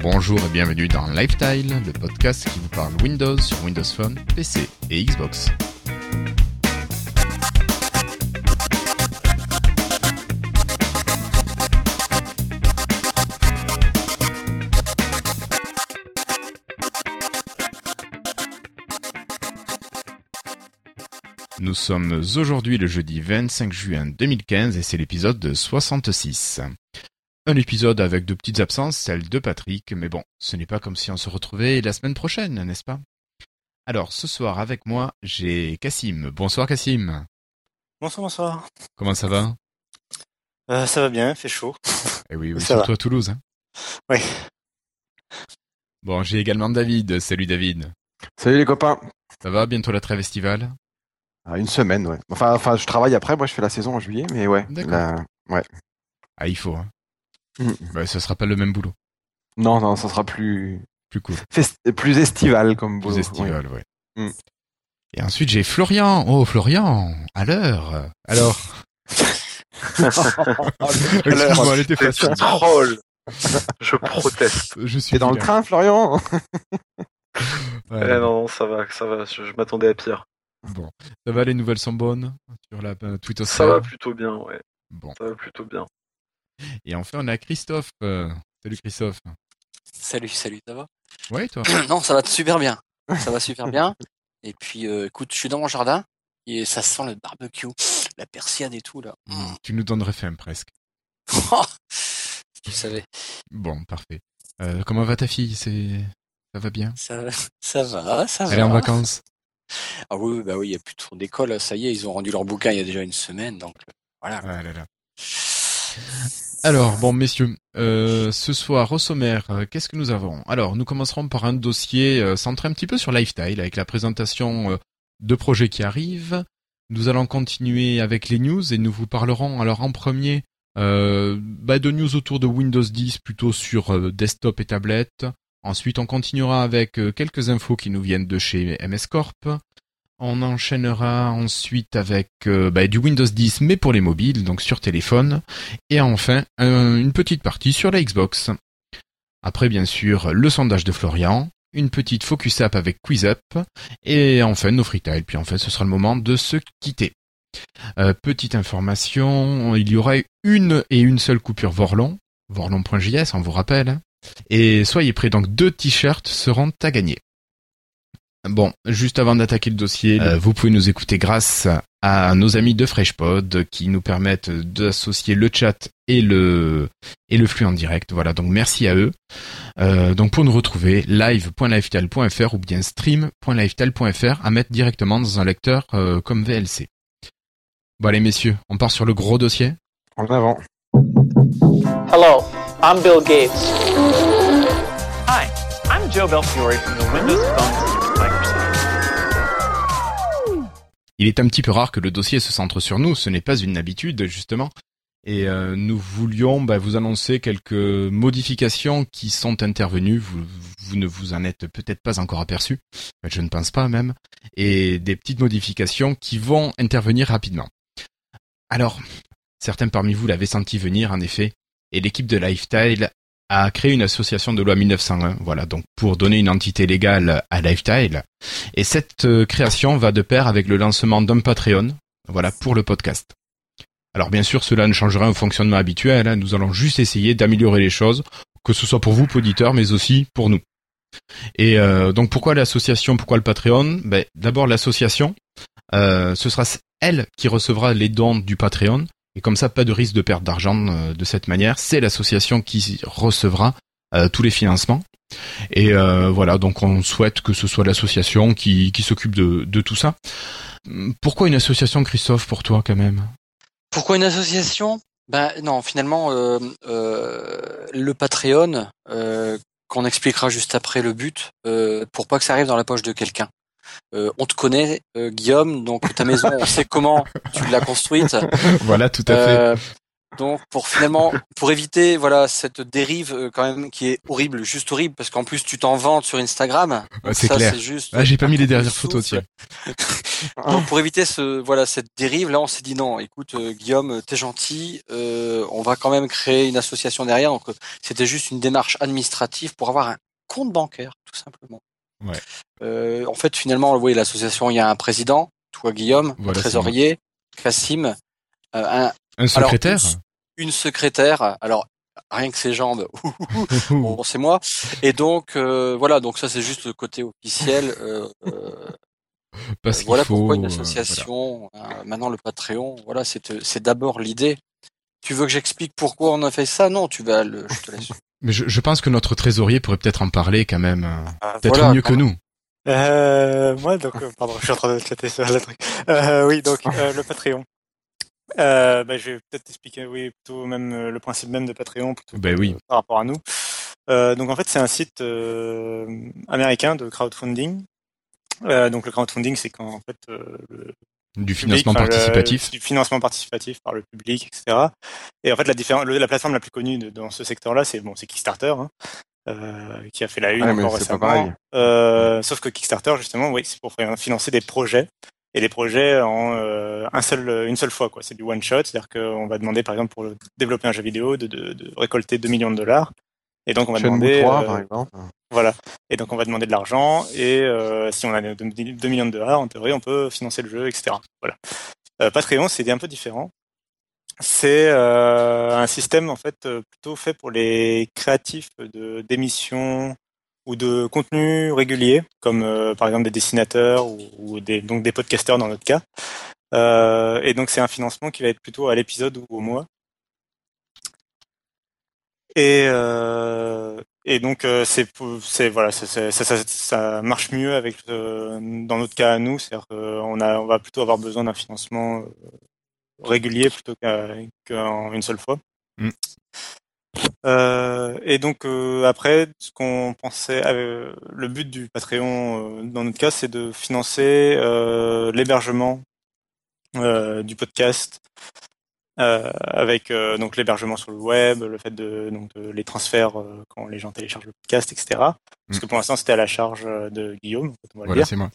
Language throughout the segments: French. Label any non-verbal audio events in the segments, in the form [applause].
Bonjour et bienvenue dans Lifestyle, le podcast qui vous parle Windows sur Windows Phone, PC et Xbox. Nous sommes aujourd'hui le jeudi 25 juin 2015 et c'est l'épisode 66. Un épisode avec de petites absences, celle de Patrick, mais bon, ce n'est pas comme si on se retrouvait la semaine prochaine, n'est-ce pas? Alors, ce soir avec moi, j'ai Cassim. Bonsoir Cassim. Bonsoir, bonsoir. Comment ça va? Euh, Ça va bien, fait chaud. Eh oui, oui surtout à Toulouse. Hein oui. Bon, j'ai également David. Salut David. Salut les copains. Ça va Bientôt la trêve estivale? Ah, une semaine, ouais. Enfin, enfin, je travaille après. Moi, je fais la saison en juillet, mais ouais. D'accord. Ouais. Ah, il faut. Hein. Mm. Bah, ça sera pas le même boulot. Non, non, ça sera plus plus cool, plus estival comme boulot. Plus estival, ouais. Mm. Et ensuite, j'ai Florian. Oh, Florian, à l'heure. Alors. [laughs] Excuse-moi, elle était facile. Troll. Je proteste. Je suis dans le train, Florian? [laughs] ouais, eh non, ça va, ça va. je m'attendais à pire. Bon, ça va, les nouvelles sont bonnes sur la euh, Twitter. Ça va plutôt bien, ouais. Bon. Ça va plutôt bien. Et enfin, on a Christophe. Euh, salut Christophe. Salut, salut, ça va? Ouais, toi? [clears throat] Non, ça va super bien. Ça va super bien. Et puis, euh, écoute, je suis dans mon jardin et ça sent le barbecue, la persiade et tout là. Mmh, tu nous donnerais faim presque. [laughs] tu savais. Bon, parfait. comment va ta fille? C'est ça va bien? Ça, ça va, ça va. Elle est en vacances? Ah oui, bah oui, il n'y a plus trop d'école. Ça y est, ils ont rendu leur bouquin il y a déjà une semaine, donc euh, voilà. Alors, bon, messieurs, euh, ce soir au sommaire, euh, qu'est-ce que nous avons? Alors, nous commencerons par un dossier centré un petit peu sur Lifestyle, avec la présentation de projets qui arrivent. Nous allons continuer avec les news et nous vous parlerons alors en premier bah, de news autour de Windows 10, plutôt sur desktop et tablette. Ensuite, on continuera avec euh, quelques infos qui nous viennent de chez MS Corp. On enchaînera ensuite avec euh, bah, du Windows 10 mais pour les mobiles, donc sur téléphone. Et enfin, une petite partie sur la Xbox. Après, bien sûr, le sondage de Florian, une petite focus app avec QuizUp, et enfin nos freetiles. Puis enfin, ce sera le moment de se quitter. Euh, petite information, il y aura une et une seule coupure Vorlon, vorlon.js, on vous rappelle. Et soyez prêts, donc deux t-shirts seront à gagner. Bon, juste avant d'attaquer le dossier, euh, vous pouvez nous écouter grâce à nos amis de FreshPod qui nous permettent d'associer le chat et le et le flux en direct. Voilà, donc merci à eux. Euh, donc pour nous retrouver, live.lifestyle.fr ou bien stream.lifestyle.fr à mettre directement dans un lecteur euh, comme VLC. Bon allez messieurs, on part sur le gros dossier. En avant. Hello, I'm Bill Gates. Hi, I'm Joe Belfiore from the Windows Phone Il est un petit peu rare que le dossier se centre sur nous, ce n'est pas une habitude justement. Et euh, nous voulions bah, vous annoncer quelques modifications qui sont intervenues. Vous, vous ne vous en êtes peut-être pas encore aperçu, je ne pense pas même, et des petites modifications qui vont intervenir rapidement. Alors, certains parmi vous l'avaient senti venir en effet, et l'équipe de Lifestyle a créé une association de loi 1901, voilà, donc pour donner une entité légale à Lifestyle. Et cette euh, création va de pair avec le lancement d'un Patreon, voilà, pour le podcast. Alors bien sûr, cela ne changera un fonctionnement habituel, hein. nous allons juste essayer d'améliorer les choses, que ce soit pour vous, auditeurs, mais aussi pour nous. Et euh, donc pourquoi l'association, pourquoi le Patreon? Ben, D'abord l'association, euh, ce sera elle qui recevra les dons du Patreon, et comme ça, pas de risque de perte d'argent euh, de cette manière. C'est l'association qui recevra euh, tous les financements. Et euh, voilà, donc on souhaite que ce soit l'association qui, qui s'occupe de, de tout ça. Pourquoi une association, Christophe, pour toi quand même? Pourquoi une association? Ben non, finalement, euh, le Patreon, qu'on expliquera juste après le but, pour pas que ça arrive dans la poche de quelqu'un. Euh, on te connaît, euh, Guillaume, donc ta maison, on sait comment tu l'as construite. [laughs] Voilà, tout à fait. Euh, Donc pour finalement pour éviter voilà cette dérive euh, quand même qui est horrible, juste horrible parce qu'en plus tu t'en vantes sur Instagram. c'est clair. juste. Ah, j'ai pas mis les dernières photos tiens. [laughs] Donc pour éviter ce voilà cette dérive là, on s'est dit non, écoute euh, Guillaume, t'es gentil, euh, on va quand même créer une association derrière. Donc c'était juste une démarche administrative pour avoir un compte bancaire tout simplement. Ouais. en fait finalement, vous voyez l'association, il y a un président, toi Guillaume, un trésorier, Cassim, un, un secrétaire Une secrétaire. Alors, rien que ses jambes, [laughs] [laughs] bon, c'est moi. Et donc, euh, voilà, donc ça c'est juste le côté officiel. Euh, euh Parce voilà faut, pourquoi une association. Maintenant, le Patreon, voilà, c'est c'est d'abord l'idée. Tu veux que j'explique pourquoi on a fait ça? Non, tu vas le. Je te laisse. Mais je, je pense que notre trésorier pourrait peut-être en parler quand même, ah, peut-être mieux que nous. Euh, moi, donc, pardon, je suis en train de chatter sur la truc. Euh, oui, donc le Patreon euh, bah, Je vais peut-être expliquer, oui, plutôt même euh, le principe même de Patreon plutôt ben oui. par rapport à nous. Euh, donc en fait, c'est un site euh, américain de crowdfunding. Euh, donc le crowdfunding, c'est quand en fait le du financement participatif, du financement participatif par le public, etc. Et en fait, la, différence, la plateforme la plus connue de, dans ce secteur-là, c'est bon, c'est Kickstarter. Hein. Euh, qui a fait la une ah, encore récemment. Euh, sauf que Kickstarter, justement, oui, c'est pour financer des projets et les projets en euh, un seul, une seule fois. quoi. C'est du one shot, c'est-à-dire qu'on va demander par exemple pour développer un jeu vidéo de, de, de récolter 2 millions de dollars. Et donc on va demander, 3, euh, par exemple. Voilà. Et donc on va demander de l'argent et euh, si on a 2 millions de dollars, en théorie, on peut financer le jeu, etc. Voilà. Euh, Patreon, c'est un peu différent. C'est euh, un système en fait plutôt fait pour les créatifs de d'émissions ou de contenu régulier, comme par exemple des dessinateurs ou, des, donc des podcasteurs dans notre cas. Et donc c'est un financement qui va être plutôt à l'épisode ou au mois. Et, euh, et donc c'est c'est voilà ça, ça, ça, marche mieux avec dans notre cas à nous, c'est-à-dire qu'on a on va plutôt avoir besoin d'un financement régulier plutôt qu'en une seule fois. Mm. Euh, et donc euh, après, ce qu'on pensait, euh, le but du Patreon dans notre cas, c'est de financer l'hébergement du podcast avec donc l'hébergement sur le web, le fait de donc les transferts quand les gens téléchargent le podcast, etc. Parce mm. que pour l'instant, c'était à la charge de Guillaume. On va voilà, c'est moi.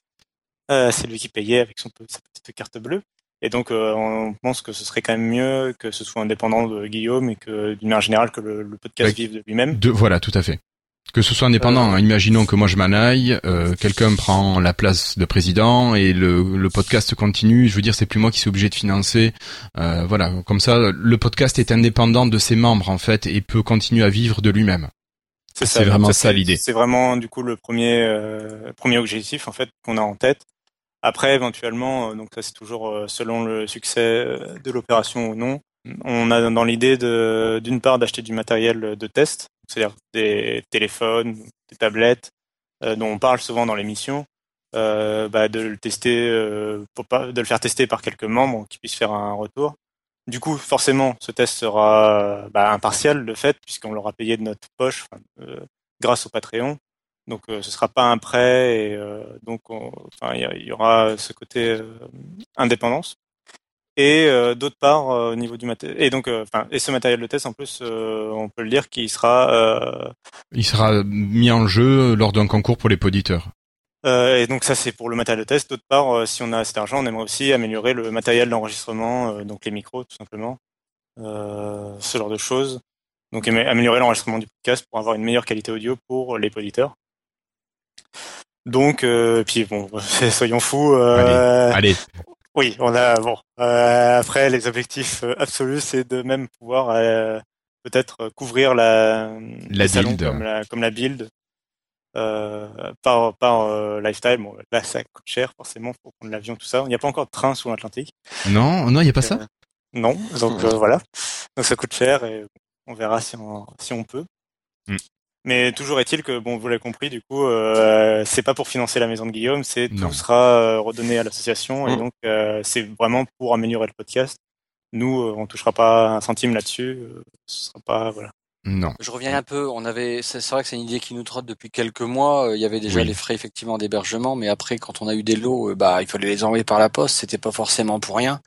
c'est lui qui payait avec son sa petite carte bleue. Et donc, euh, on pense que ce serait quand même mieux que ce soit indépendant de Guillaume et que, d'une manière générale, que le, podcast vive de lui-même. De, voilà, tout à fait. Que ce soit indépendant. Euh, hein. Imaginons que moi je m'en aille, euh, quelqu'un prend la place de président et le, le, podcast continue. Je veux dire, c'est plus moi qui suis obligé de financer. voilà, comme ça, le podcast est indépendant de ses membres en fait et peut continuer à vivre de lui-même. C'est vraiment ça l'idée. C'est vraiment du coup le premier premier objectif en fait qu'on a en tête. Après, éventuellement, euh, donc ça c'est toujours euh, selon le succès euh, de l'opération ou non. On a dans l'idée de, d'une part, d'acheter du matériel de test, c'est-à-dire des téléphones, des tablettes, dont on parle souvent dans l'émission, euh, bah, de le tester, pas, de le faire tester par quelques membres qui puissent faire un retour. Du coup, forcément, ce test sera bah, impartial de fait, puisqu'on l'aura payé de notre poche, grâce au Patreon. Donc euh, ce sera pas un prêt et euh, donc il y, aura ce côté euh, indépendance. Et d'autre part au niveau du matériel et donc enfin et ce matériel de test en plus on peut le dire qu'il sera il sera mis en jeu lors d'un concours pour les poditeurs. et donc ça c'est pour le matériel de test. D'autre part, si on a cet argent, on aimerait aussi améliorer le matériel d'enregistrement, donc les micros tout simplement, ce genre de choses. Donc améliorer l'enregistrement du podcast pour avoir une meilleure qualité audio pour les poditeurs. Donc, euh, puis bon, [laughs] soyons fous. Euh, allez, Oui, on a bon. Euh, après, les objectifs euh, absolus, c'est de même pouvoir euh, peut-être couvrir la, la build. comme la comme la build par par lifestyle. Bon, là, ça coûte cher forcément pour prendre l'avion, tout ça. Il n'y a pas encore de train sous l'Atlantique. Non, non, il n'y a pas ça. Non, donc voilà. Donc ça coûte cher et on verra si on si on peut. Mm. Mais toujours est-il que, bon, vous l'avez compris, du coup, euh, c'est pas pour financer la maison de Guillaume, c'est tout sera euh, redonné à l'association et mmh. donc euh, c'est vraiment pour améliorer le podcast. Nous, euh, on touchera pas un centime là-dessus, ce sera pas voilà. Non. Je reviens un peu. On avait, c'est vrai que c'est une idée qui nous trotte depuis quelques mois. Euh, Il y avait déjà Oui. les frais effectivement d'hébergement, mais après, quand on a eu des lots, euh, bah, il fallait les envoyer par la poste. C'était pas forcément pour rien.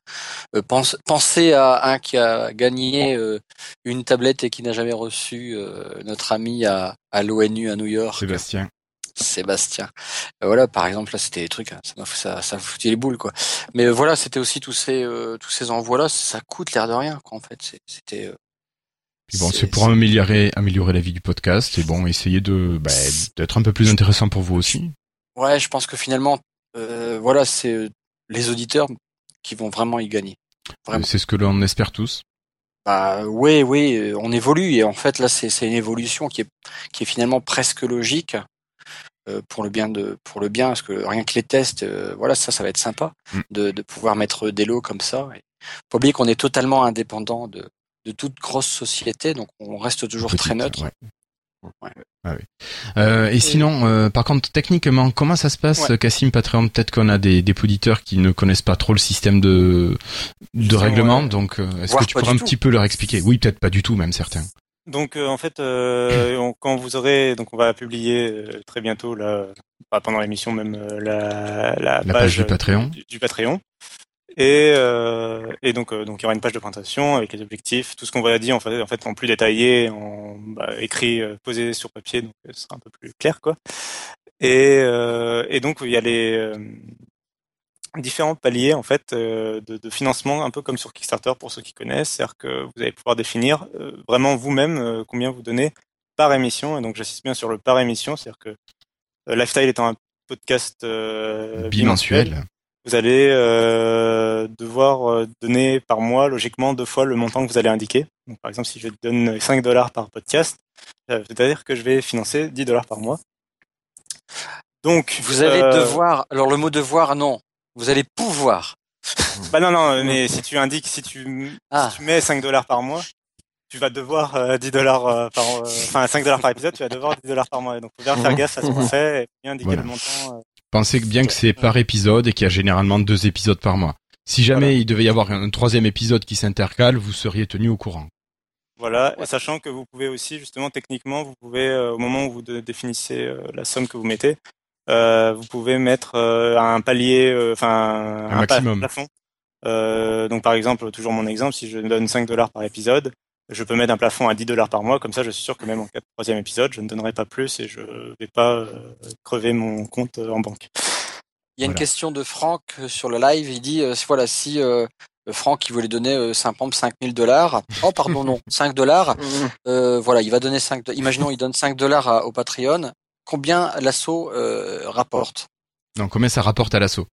Euh, pense, pensez à un qui a gagné euh, une tablette et qui n'a jamais reçu euh, notre ami à, à l'ONU à New York. Sébastien. Sébastien. Euh, voilà, par exemple, là, c'était des trucs, hein, ça m'a ça, ça foutait les boules, quoi. Mais euh, voilà, c'était aussi tous ces, euh, tous ces envois-là, ça coûte l'air de rien, quoi, en fait. C'était. Euh, Puis bon, c'est pour améliorer, améliorer la vie du podcast et bon, essayer de bah, d'être un peu plus intéressant pour vous aussi. Ouais, je pense que finalement, euh, voilà, c'est euh, les auditeurs qui vont vraiment y gagner. Vraiment. C'est ce que l'on espère tous. Bah, oui, oui, euh, on évolue et en fait là, c'est une évolution qui est qui est finalement presque logique euh, pour le bien de pour le bien parce que rien que les tests, euh, voilà, ça, ça va être sympa Mm. de de pouvoir mettre des lots comme ça. Et faut pas oublier qu'on est totalement indépendant de de toute grosse société, donc on reste toujours Petite, très neutre. ouais. Ouais. Ah oui. Euh, et sinon, euh, par contre, techniquement, comment ça se passe, Ouais. Cassim Patreon? Peut-être qu'on a des, des auditeurs qui ne connaissent pas trop le système de, de règlement, ouais. donc euh, est-ce que tu pourrais un tout. petit peu leur expliquer? Oui, peut-être pas du tout, même certains. Donc euh, en fait, euh, on- quand vous aurez, donc on va publier euh, très bientôt là, pas pendant l'émission même euh, la, la, La page du Patreon. du, du Patreon. Et, euh, et donc euh, donc il y aura une page de présentation avec les objectifs, tout ce qu'on dire en fait en fait en plus détaillé, en bah, écrit, euh, posé sur papier, donc euh, ce sera un peu plus clair quoi. Et euh, et donc il y a les différents paliers en fait de, de financement, un peu comme sur Kickstarter pour ceux qui connaissent, c'est-à-dire que vous allez pouvoir définir vraiment vous-même combien vous donnez par émission. Et donc j'insiste bien sur le par émission, c'est-à-dire que Lifestyle étant un podcast euh, Bimensuel. Vous allez euh, devoir euh, donner par mois logiquement deux fois le montant que vous allez indiquer. Donc, par exemple, si je donne 5 dollars par podcast, euh, c'est-à-dire que je vais financer 10 dollars par mois. Donc Vous allez euh, devoir, alors le mot devoir, non, vous allez pouvoir. Bah non non, [laughs] mais si tu indiques, si tu, Ah. si tu mets 5 dollars par mois, tu vas devoir euh, 10 dollars euh, par, euh, enfin 5 dollars par épisode, tu vas devoir 10 dollars par mois. Donc faut bien faire gaffe à ce qu'on fait et bien indiquer Voilà. le montant. euh, Pensez bien que c'est par épisode et qu'il y a généralement deux épisodes par mois. Si jamais Voilà. il devait y avoir un troisième épisode qui s'intercale, vous seriez tenu au courant. Voilà, Ouais. et sachant que vous pouvez aussi, justement, techniquement, vous pouvez, euh, au moment où vous de- définissez euh, la somme que vous mettez, euh, vous pouvez mettre euh, un palier, euh, enfin Un pa- maximum. plafond. Euh, donc, par exemple, toujours mon exemple, si je donne 5 dollars par épisode, je peux mettre un plafond à 10 dollars par mois. Comme ça, je suis sûr que même en cas de troisième épisode, je ne donnerai pas plus et je vais pas euh, crever mon compte euh, en banque. Il y a une Voilà. question de Franck euh, sur le live. Il dit, euh, voilà, si euh, Franck il voulait donner euh, 50 5000 dollars. Oh pardon non, [laughs] 5 dollars. [laughs] Euh, voilà, il va donner 5 do- Imaginons il donne 5 dollars au Patreon. Combien l'assaut euh, rapporte? Donc combien ça rapporte à l'assaut?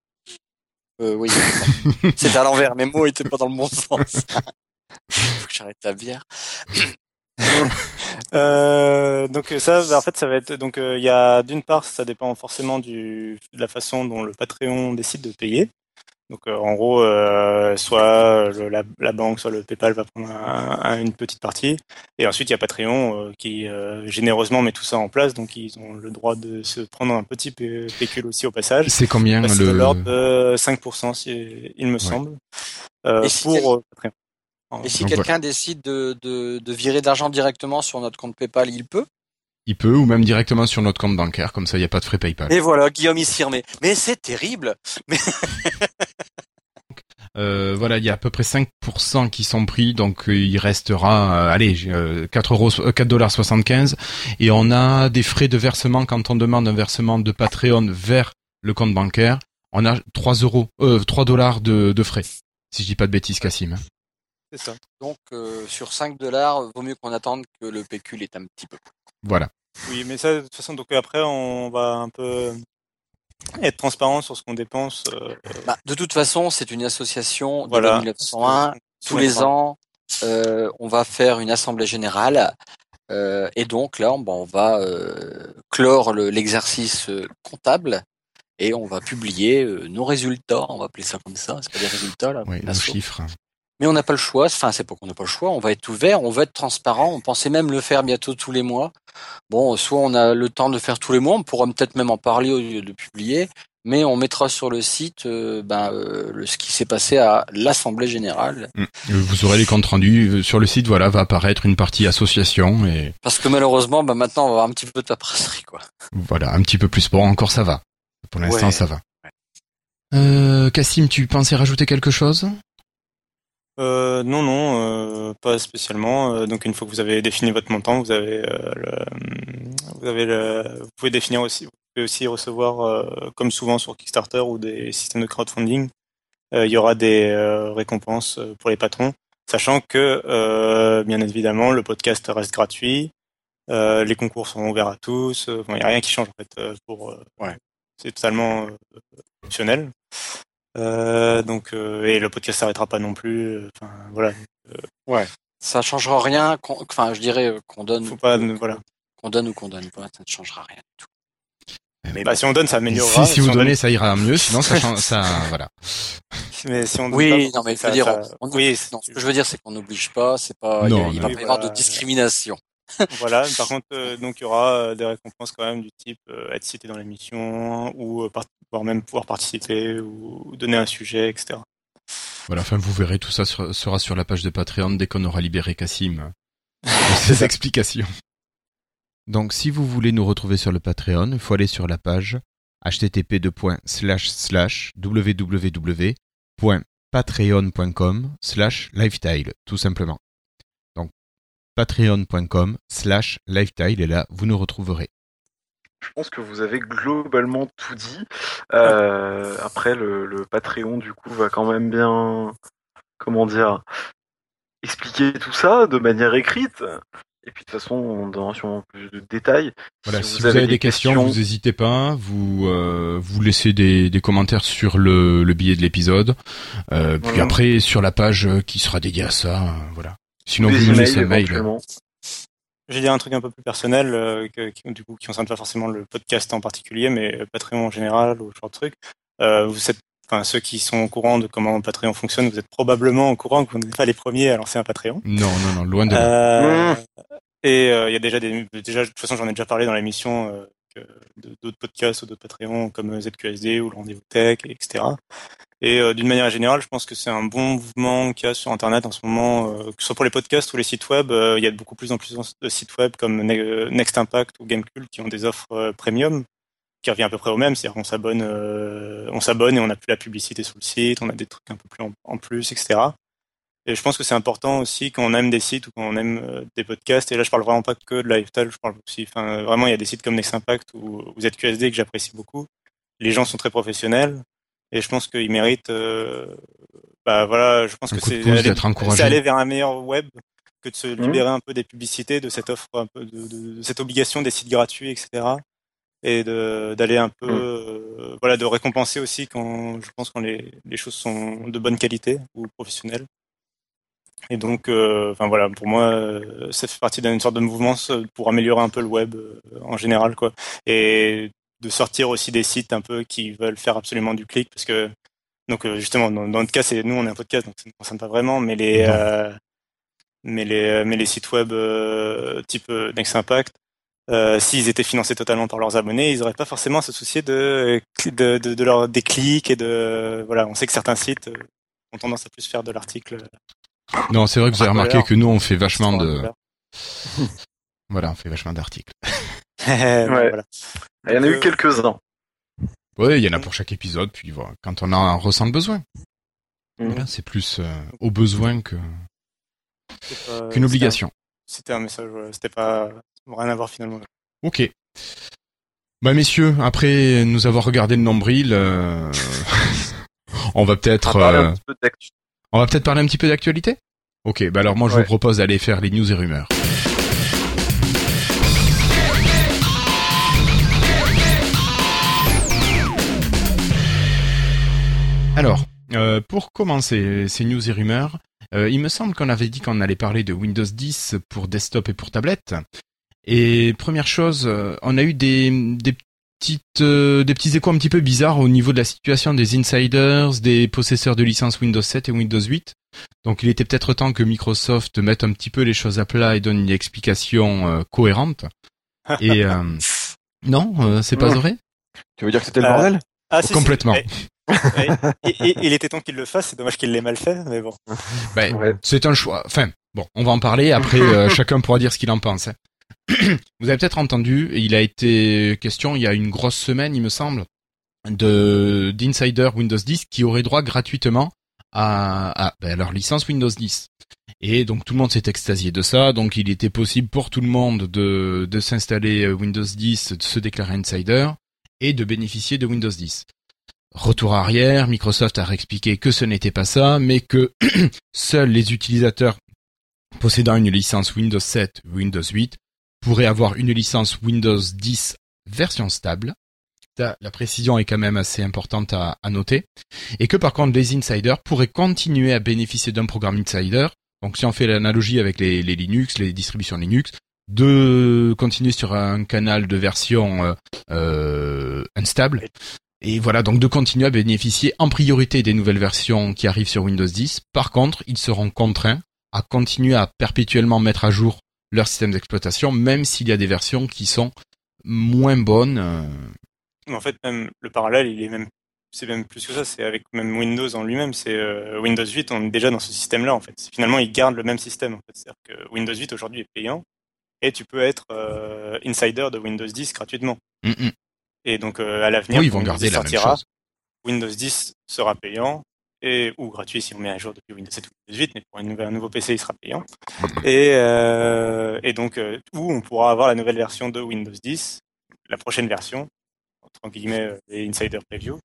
Euh, Oui, [laughs] c'était à l'envers. Mes mots étaient pas dans le bon sens. [laughs] Faut que j'arrête la bière. [laughs] Euh, donc ça, bah, en fait, ça va être donc euh, il y a d'une part, ça dépend forcément du de la façon dont le Patreon décide de payer. Donc euh, en gros, euh, soit le- la, la banque, soit le PayPal va prendre un- un- une petite partie, et ensuite il y a Patreon euh, qui euh, généreusement met tout ça en place, donc ils ont le droit de se prendre un petit pé- pécule aussi au passage. C'est combien Bah, C'est de le l'ordre de 5%, si, il me semble, euh, pour euh, Patreon. Et si quelqu'un décide de, de, de virer d'argent directement sur notre compte PayPal, il peut. Il peut ou même directement sur notre compte bancaire, comme ça il n'y a pas de frais PayPal. Et voilà, Guillaume il s'y remet. Mais c'est terrible. [laughs] Euh, voilà, il y a à peu près 5% qui sont pris, donc euh, il restera, euh, allez, euh, 4 euros, euh, 4 dollars 75, et on a des frais de versement quand on demande un versement de Patreon vers le compte bancaire, on a 3 euros, euh, 3 dollars de, de frais. Si je dis pas de bêtises, Cassim. C'est ça. Donc euh, sur 5 dollars, vaut mieux qu'on attende que le pécule est un petit peu. Voilà. Oui, mais ça, de toute façon, donc après, on va un peu être transparent sur ce qu'on dépense. euh, Bah, de toute façon, c'est une association de voilà. 1901. Tous les ans, euh, on va faire une assemblée générale. Euh, et donc là, on va euh, clore le- l'exercice euh, comptable et on va publier euh, nos résultats. On va appeler ça comme ça. C'est pas des résultats là. Oui, nos chiffres. Mais on n'a pas le choix. Enfin, c'est pas qu'on n'a pas le choix. On va être ouvert, on va être transparent. On pensait même le faire bientôt tous les mois. Bon, soit on a le temps de faire tous les mois, on pourra peut-être même en parler au lieu de publier, mais on mettra sur le site euh, ben, euh, ce qui s'est passé à l'Assemblée générale. Mm. Vous aurez les comptes rendus sur le site. Voilà, va apparaître une partie association et. Parce que malheureusement, ben, maintenant, on va avoir un petit peu de paperasserie, quoi. Voilà, un petit peu plus. Bon, encore ça va. Pour l'instant, ça va. Euh, Cassim, tu pensais rajouter quelque chose? Euh, non, non, euh, pas spécialement. Euh, donc une fois que vous avez défini votre montant, vous avez, euh, le, vous avez le, vous pouvez définir aussi, vous pouvez aussi recevoir, comme souvent sur Kickstarter ou des systèmes de crowdfunding, il y aura des récompenses pour les patrons, sachant que bien évidemment le podcast reste gratuit, les concours sont ouverts à tous, il n'y a rien qui change en fait pour, ouais, c'est totalement optionnel. Euh, donc euh, et le podcast s'arrêtera pas non plus. Euh, enfin voilà. ouais. Ça changera rien. Enfin, je dirais qu'on donne. Faut pas voilà. Qu'on donne ou qu'on donne pas, ça ne changera rien du tout. Mais bah, si on donne, ça améliorera. Si, si, vous donnez, ça ira mieux. Sinon, ça, change, ça, [laughs] voilà. Mais si on oui, non, mais je veux dire, on, oui, non, ce que je veux dire, c'est qu'on n'oblige pas. C'est pas, non, il, il va pas y avoir de discrimination. Voilà. [laughs] Par contre, euh, donc il y aura euh, des récompenses quand même du type euh, être cité dans l'émission ou voire même pouvoir participer ou, donner un sujet, etc. Voilà. Enfin, vous verrez tout ça sera sur la page de Patreon dès qu'on aura libéré Cassim [laughs] de ses explications. Donc, si vous voulez nous retrouver sur le Patreon, il faut aller sur la page http www.patreon.com slash lifestyle, tout simplement patreon.com slash lifetile et là vous nous retrouverez. Je pense que vous avez globalement tout dit. Euh, après le, Patreon du coup va quand même bien comment dire expliquer tout ça de manière écrite. Et puis de toute façon, on donnera sûrement plus de détails. Voilà, si, vous, avez, des questions, vous n'hésitez pas. Vous euh, vous laissez des, des commentaires sur le, le billet de l'épisode. Euh, puis après sur la page qui sera dédiée à ça, voilà. Sinon, vous nous laissez mail. Je vais dire un truc un peu plus personnel, euh, qui, du coup, qui concerne pas forcément le podcast en particulier, mais euh, Patreon en général ou ce genre de truc. Euh, vous êtes, enfin, ceux qui sont au courant de comment Patreon fonctionne, vous êtes probablement au courant que vous n'êtes pas les premiers à lancer un Patreon. Non, non, non, loin de là. Et il y a déjà des, déjà, de toute façon, j'en ai déjà parlé dans l'émission d'autres podcasts ou d'autres Patreons comme ZQSD ou le Rendez-vous Tech, etc. Et euh, d'une manière générale, je pense que c'est un bon mouvement qu'il y a sur Internet en ce moment, euh, que ce soit pour les podcasts ou les sites web. Euh, il y a beaucoup plus en plus de sites web comme Next Impact ou Gamecult qui ont des offres premium qui revient à peu près au même, c'est-à-dire qu'on s'abonne, on s'abonne et on n'a plus la publicité sur le site, on a des trucs un peu plus en, plus, etc. Et je pense que c'est important aussi quand on aime des sites ou quand on aime des podcasts. Et là, je parle vraiment pas que de lifestyle, je parle aussi, enfin, vraiment, il y a des sites comme Next Impact ou, ou ZQSD que j'apprécie beaucoup. Les gens sont très professionnels et je pense qu'il mérite. Euh, bah voilà, je pense que c'est aller, aller, vers un meilleur web que de se mmh. libérer un peu des publicités, de cette offre, un peu de, de, cette obligation des sites gratuits, etc. Et d'aller un peu, mmh. euh, voilà, de récompenser aussi quand je pense quand les, les choses sont de bonne qualité ou professionnelles. Et donc, euh, enfin voilà, pour moi, ça fait partie d'une sorte de mouvement pour améliorer un peu le web en général, quoi. Et de sortir aussi des sites un peu qui veulent faire absolument du clic parce que donc euh, justement dans, notre cas c'est nous on est un podcast donc ça ne concerne pas vraiment mais les euh, mais les euh, mais les sites web type Next Impact s'ils étaient financés totalement par leurs abonnés ils n'auraient pas forcément à se soucier de de, de, leur des clics et de voilà on sait que certains sites ont tendance à plus faire de l'article non c'est vrai que vous avez remarqué que nous on fait vachement de [laughs] voilà on fait vachement d'articles [laughs] voilà. Il y en a eu euh, quelques-uns. Oui, il y en a pour chaque épisode, puis voilà, quand on en ressent le besoin. Mhm. c'est plus euh, au besoin que qu'une obligation. C'était un, message, c'était pas rien à voir finalement. Ok. Bah messieurs, après nous avoir regardé le nombril, euh, [laughs] on va peut-être on va peut-être parler un petit peu d'actualité? Ok, bah alors moi je vous propose d'aller faire les news et rumeurs. Alors, euh, pour commencer ces news et rumeurs, euh, il me semble qu'on avait dit qu'on allait parler de Windows 10 pour desktop et pour tablette. Et première chose, euh, on a eu des, petites, euh, des petits échos un petit peu bizarres au niveau de la situation des insiders, des possesseurs de licences Windows 7 et Windows 8. Donc il était peut-être temps que Microsoft mette un petit peu les choses à plat et donne une explication euh, cohérente. [laughs] Et euh, non, euh, c'est pas vrai Tu veux dire que c'était le Euh, bordel? Ah, si, si. Complètement. Eh, eh, et- et- il était temps qu'il le fasse, c'est dommage qu'il l'ait mal fait, mais bon. Ben, Ouais. C'est un choix. Enfin, bon, on va en parler. Après, [laughs] euh, chacun pourra dire ce qu'il en pense. hein. [clears throat] Vous avez peut-être entendu, il a été question il y a une grosse semaine, il me semble, de d'insider Windows 10 qui aurait droit gratuitement à, à ben, leur licence Windows 10. Et donc tout le monde s'est extasié de ça. Donc il était possible pour tout le monde de, de s'installer euh, Windows 10, de se déclarer insider et de bénéficier de Windows 10. Retour arrière, Microsoft a réexpliqué que ce n'était pas ça, mais que [clears throat] seuls les utilisateurs possédant une licence Windows 7 ou Windows 8 pourraient avoir une licence Windows 10 version stable. La précision est quand même assez importante à, noter. Et que par contre, les insiders pourraient continuer à bénéficier d'un programme insider. Donc si on fait l'analogie avec les, Linux, les distributions Linux, de continuer sur un canal de version euh, euh, unstable. Et voilà, donc de continuer à bénéficier en priorité des nouvelles versions qui arrivent sur Windows 10. Par contre, ils seront contraints à continuer à perpétuellement mettre à jour leur système d'exploitation, même s'il y a des versions qui sont moins bonnes. euh. En fait, même le parallèle, il est même, c'est même plus que ça. C'est avec même Windows en lui-même. C'est euh, Windows 8, on est déjà dans ce système-là en fait. Finalement, ils gardent le même système. En fait. C'est-à-dire que Windows 8 aujourd'hui est payant et tu peux être euh, insider de Windows 10 gratuitement. Mm. Et donc euh, à l'avenir, Oui, ils vont Windows garder 10 la même sortira, chose. Windows 10 sera payant et ou gratuit si on met à jour depuis Windows 7 ou Windows 8, mais pour un nouveau PC, il sera payant. [laughs] Et, euh, et donc, euh, où on pourra avoir la nouvelle version de Windows 10, la prochaine version, entre guillemets, euh, les Insider Preview,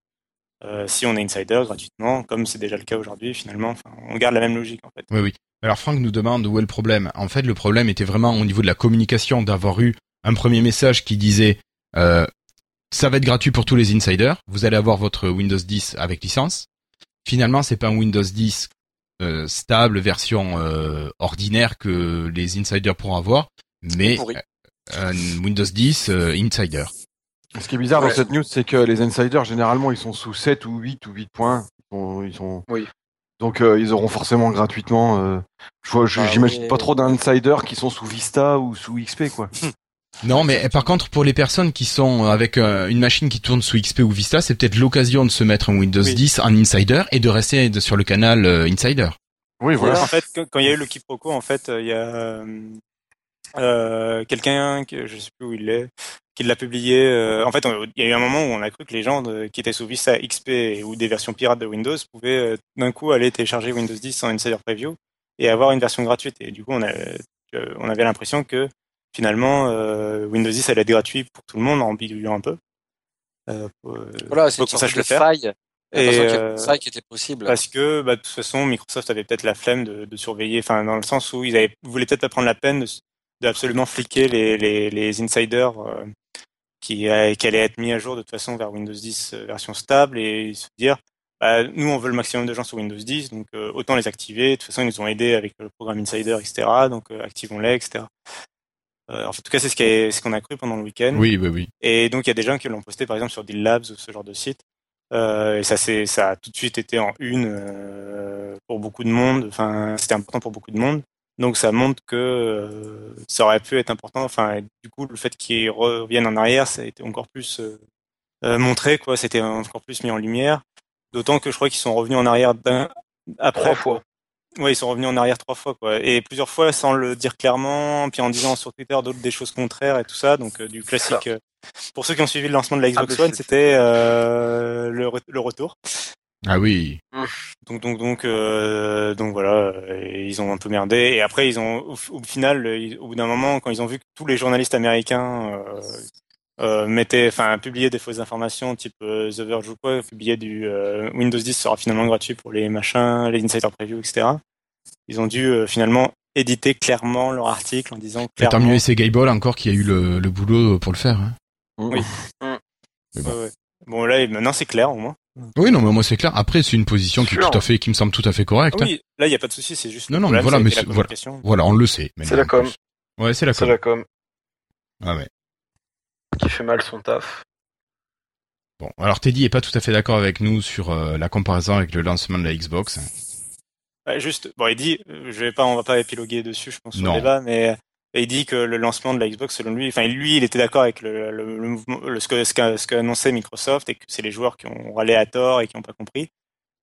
euh, si on est Insider gratuitement, comme c'est déjà le cas aujourd'hui, finalement, enfin, on garde la même logique en fait. Oui, oui. Alors Franck nous demande où est le problème. En fait, le problème était vraiment au niveau de la communication, d'avoir eu un premier message qui disait euh, ça va être gratuit pour tous les insiders. Vous allez avoir votre Windows 10 avec licence. Finalement, c'est pas un Windows 10 euh, stable version euh, ordinaire que les insiders pourront avoir, mais euh, un Windows 10 euh, insider. Ce qui est bizarre Ouais. dans cette news, c'est que les insiders, généralement, ils sont sous 7 ou 8 ou 8 points. Ils sont, ils sont- Oui. Donc, euh, ils auront forcément gratuitement. euh, je vois, je- Bah, j'imagine oui. pas trop d'insiders qui sont sous Vista ou sous XP, quoi. [laughs] Non, mais par contre, pour les personnes qui sont avec euh, une machine qui tourne sous XP ou Vista, c'est peut-être l'occasion de se mettre un Windows Oui. 10 en insider et de rester de- sur le canal euh, insider. Oui, voilà. En fait, quand il y a eu le quiproquo, en fait, euh, il y a euh, euh, quelqu'un, que je sais plus où il est, qui l'a publié. euh, en fait, il y a eu un moment où on a cru que les gens de- qui étaient sous Vista XP ou des versions pirates de Windows pouvaient euh, d'un coup aller télécharger Windows 10 en Insider Preview et avoir une version gratuite. Et du coup, on, a, euh, on avait l'impression que finalement euh, Windows 10 allait être gratuit pour tout le monde en bidulant un peu. Euh, pour- Voilà, c'est une sorte de faille. Et, euh, faille qui était possible. Parce que, bah, de toute façon, Microsoft avait peut-être la flemme de, de surveiller, enfin, dans le sens où ils avaient, voulaient peut-être pas prendre la peine de, s- de absolument fliquer les, les, les insiders euh, qui, euh, qui allaient être mis à jour de toute façon vers Windows 10 euh, version stable et se dire, bah, nous, on veut le maximum de gens sur Windows 10, donc euh, autant les activer. De toute façon, ils nous ont aidés avec le programme Insider, etc. Donc, euh, activons-les, etc. Euh, en tout cas, c'est ce qui est- ce qu'on a cru pendant le week-end. Oui, oui, oui. Et donc il y a des gens qui l'ont posté par exemple sur Deal Labs ou ce genre de site. Euh, et ça c'est ça a tout de suite été en une euh, pour beaucoup de monde. Enfin c'était important pour beaucoup de monde. Donc ça montre que euh, ça aurait pu être important. Enfin du coup le fait qu'ils reviennent en arrière ça a été encore plus euh, euh, montré quoi. C'était encore plus mis en lumière. D'autant que je crois qu'ils sont revenus en arrière d'un après Trois fois. Ouais, ils sont revenus en arrière trois fois, quoi. Et plusieurs fois sans le dire clairement, puis en disant sur Twitter d'autres des choses contraires et tout ça. Donc, euh, du classique. euh, pour ceux qui ont suivi le lancement de la Xbox Imbécile. One, c'était euh, le, re- le retour. Ah oui. Donc, donc, donc, euh, donc voilà, et ils ont un peu merdé. Et après, ils ont, au, au final, ils- au bout d'un moment, quand ils ont vu que tous les journalistes américains euh, mettaient, enfin, publiaient des fausses informations, type euh, The Verge ou quoi, publiaient du euh, Windows 10 sera finalement gratuit pour les machins, les insider preview, etc. Ils ont dû euh, finalement éditer clairement leur article en disant Et tant clairement. mieux, c'est Gable encore qui a eu le, le boulot pour le faire. hein. Oui. Mais bon. Ouais, ouais. Bon là, maintenant c'est clair au moins. Oui, non, mais moi c'est clair. Après, c'est une position qui tout à fait, qui me semble tout à fait correcte. Ah hein. oui, là il y a pas de souci, c'est juste. Non, non, mais voilà, mais c'est- voilà. on le sait. C'est la com. plus. Ouais, c'est la C'est com. la com Ah ouais. Qui fait mal son taf. Bon, alors Teddy est pas tout à fait d'accord avec nous sur euh, la comparaison avec le lancement de la Xbox. Ouais, juste, bon, il dit, euh, je vais pas, on va pas épiloguer dessus, je pense, sur Non. le débat, mais euh, il dit que le lancement de la Xbox, selon lui, enfin, lui, il était d'accord avec le, le, le mouvement, le- ce que, ce qu'a ce qu'a annoncé Microsoft et que c'est les joueurs qui ont râlé à tort et qui n'ont pas compris.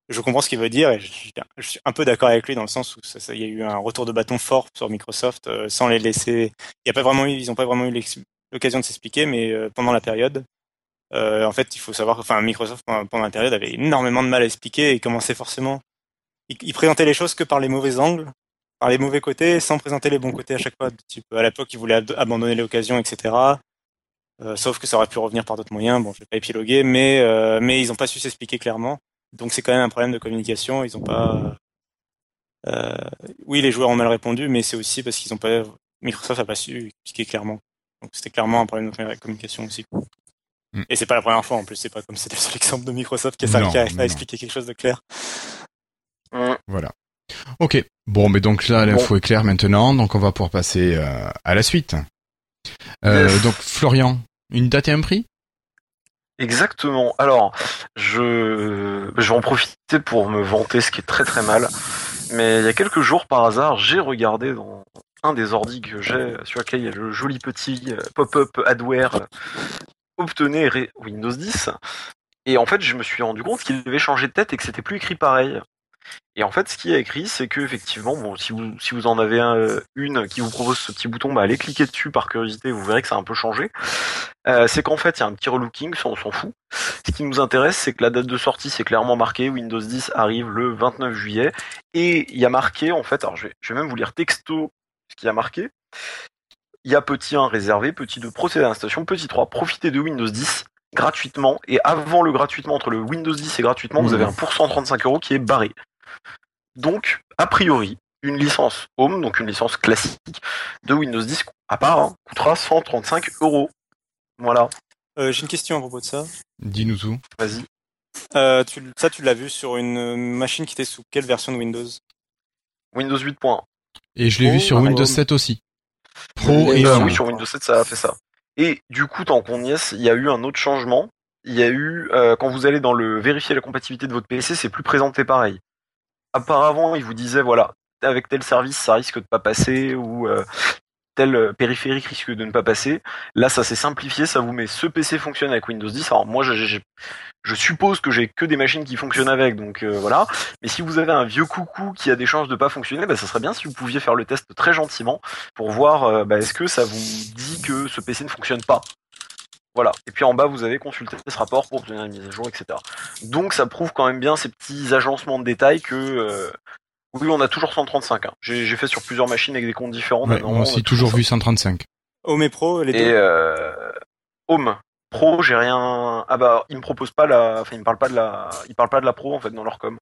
Je comprends ce qu'il veut dire et je, suis- je suis un peu d'accord avec lui dans le sens où ça, ça- il y a eu un retour de bâton fort sur Microsoft euh, sans les laisser. Il y a pas vraiment eu, ils ont pas vraiment eu l'occasion de s'expliquer, mais euh, pendant la période, euh, en fait, il faut savoir, que, enfin, Microsoft pendant, la période avait énormément de mal à expliquer et commençait forcément. Il, il présentait les choses que par les mauvais angles, par les mauvais côtés, sans présenter les bons côtés à chaque fois. Type, à l'époque, il voulait ab- abandonner l'occasion, etc. Euh, sauf que ça aurait pu revenir par d'autres moyens. Bon, je vais pas épiloguer, mais euh, mais ils ont pas su s'expliquer clairement. Donc c'est quand même un problème de communication. Ils ont pas. Oui, les joueurs ont mal répondu, mais c'est aussi parce qu'ils ont pas. Microsoft a pas su expliquer clairement. Donc c'était clairement un problème de communication aussi. Mm. Et c'est pas la première fois en plus. C'est pas comme c'était le seul [laughs] exemple de Microsoft qui a, Non, qui arrive non, pas à non. expliquer quelque chose de clair. Voilà. Ok. Bon, mais donc là, l'info est claire maintenant, donc on va pouvoir passer euh, à la suite. Euh. Donc Florian, une date et un prix? Exactement. Alors, je, je vais en profiter pour me vanter, ce qui est très très mal. Mais il y a quelques jours, par hasard, j'ai regardé dans un des ordis que j'ai, sur lequel il y a le joli petit euh, pop-up adware euh, obtenez ré- Windows 10. Et en fait, je me suis rendu compte qu'il avait changé de tête et que c'était plus écrit pareil. Et en fait, ce qui est écrit, c'est que effectivement, bon, si vous si vous en avez un, euh, une qui vous propose ce petit bouton, bah allez cliquer dessus par curiosité, vous verrez que ça a un peu changé. Euh, c'est qu'en fait, il y a un petit relooking, ça on s'en fout. Ce qui nous intéresse, c'est que la date de sortie, c'est clairement marqué. Windows 10 arrive le 29 juillet. Et il y a marqué, en fait, alors je vais même vous lire texto y a marqué. Il y a petit 1 réservé, petit 2 procéder à l'installation, petit 3 profitez de Windows 10 gratuitement. Et avant le gratuitement, entre le Windows 10 et gratuitement, vous avez un pour 135 euros qui est barré. Donc, a priori, une licence Home, donc une licence classique de Windows 10, à part, hein, coûtera 135 euros. Voilà, Euh, J'ai une question à propos de ça. Dis-nous tout. vas-y. Euh, ça, tu l'as vu sur une machine qui était sous quelle version de Windows? Windows 8.1. Et je l'ai vu sur pareil. Windows 7 aussi. Pro Et Euh, oui, sur Windows 7, ça a fait ça. Et du coup, tant qu'on y est, il y a eu un autre changement. Il y a eu, euh, quand vous allez dans le vérifier la compatibilité de votre PC, c'est plus présenté pareil. Auparavant, il vous disait, voilà, avec tel service, ça risque de pas passer, ou euh, tel euh, périphérique risque de ne pas passer. Là, ça s'est simplifié, ça vous met ce PC fonctionne avec Windows 10. Alors moi, je suppose que j'ai que des machines qui fonctionnent avec, donc euh, voilà. Mais si vous avez un vieux coucou qui a des chances de pas fonctionner, bah, ça serait bien si vous pouviez faire le test très gentiment pour voir euh, bah, est-ce que ça vous dit que ce PC ne fonctionne pas. Voilà. Et puis en bas, vous avez consulté ce rapport pour obtenir une mise à jour, etc. Donc ça prouve quand même bien ces petits agencements de détails que oui, on a toujours 135. hein. J'ai j'ai fait sur plusieurs machines avec des comptes différents. Ouais, on a aussi, toujours vu 135. Home et Pro, les Et deux euh, Home Pro, j'ai rien. Ah bah, ils me proposent pas la. Enfin, ils me parlent pas de la. Ils parlent pas de la Pro en fait dans leur com.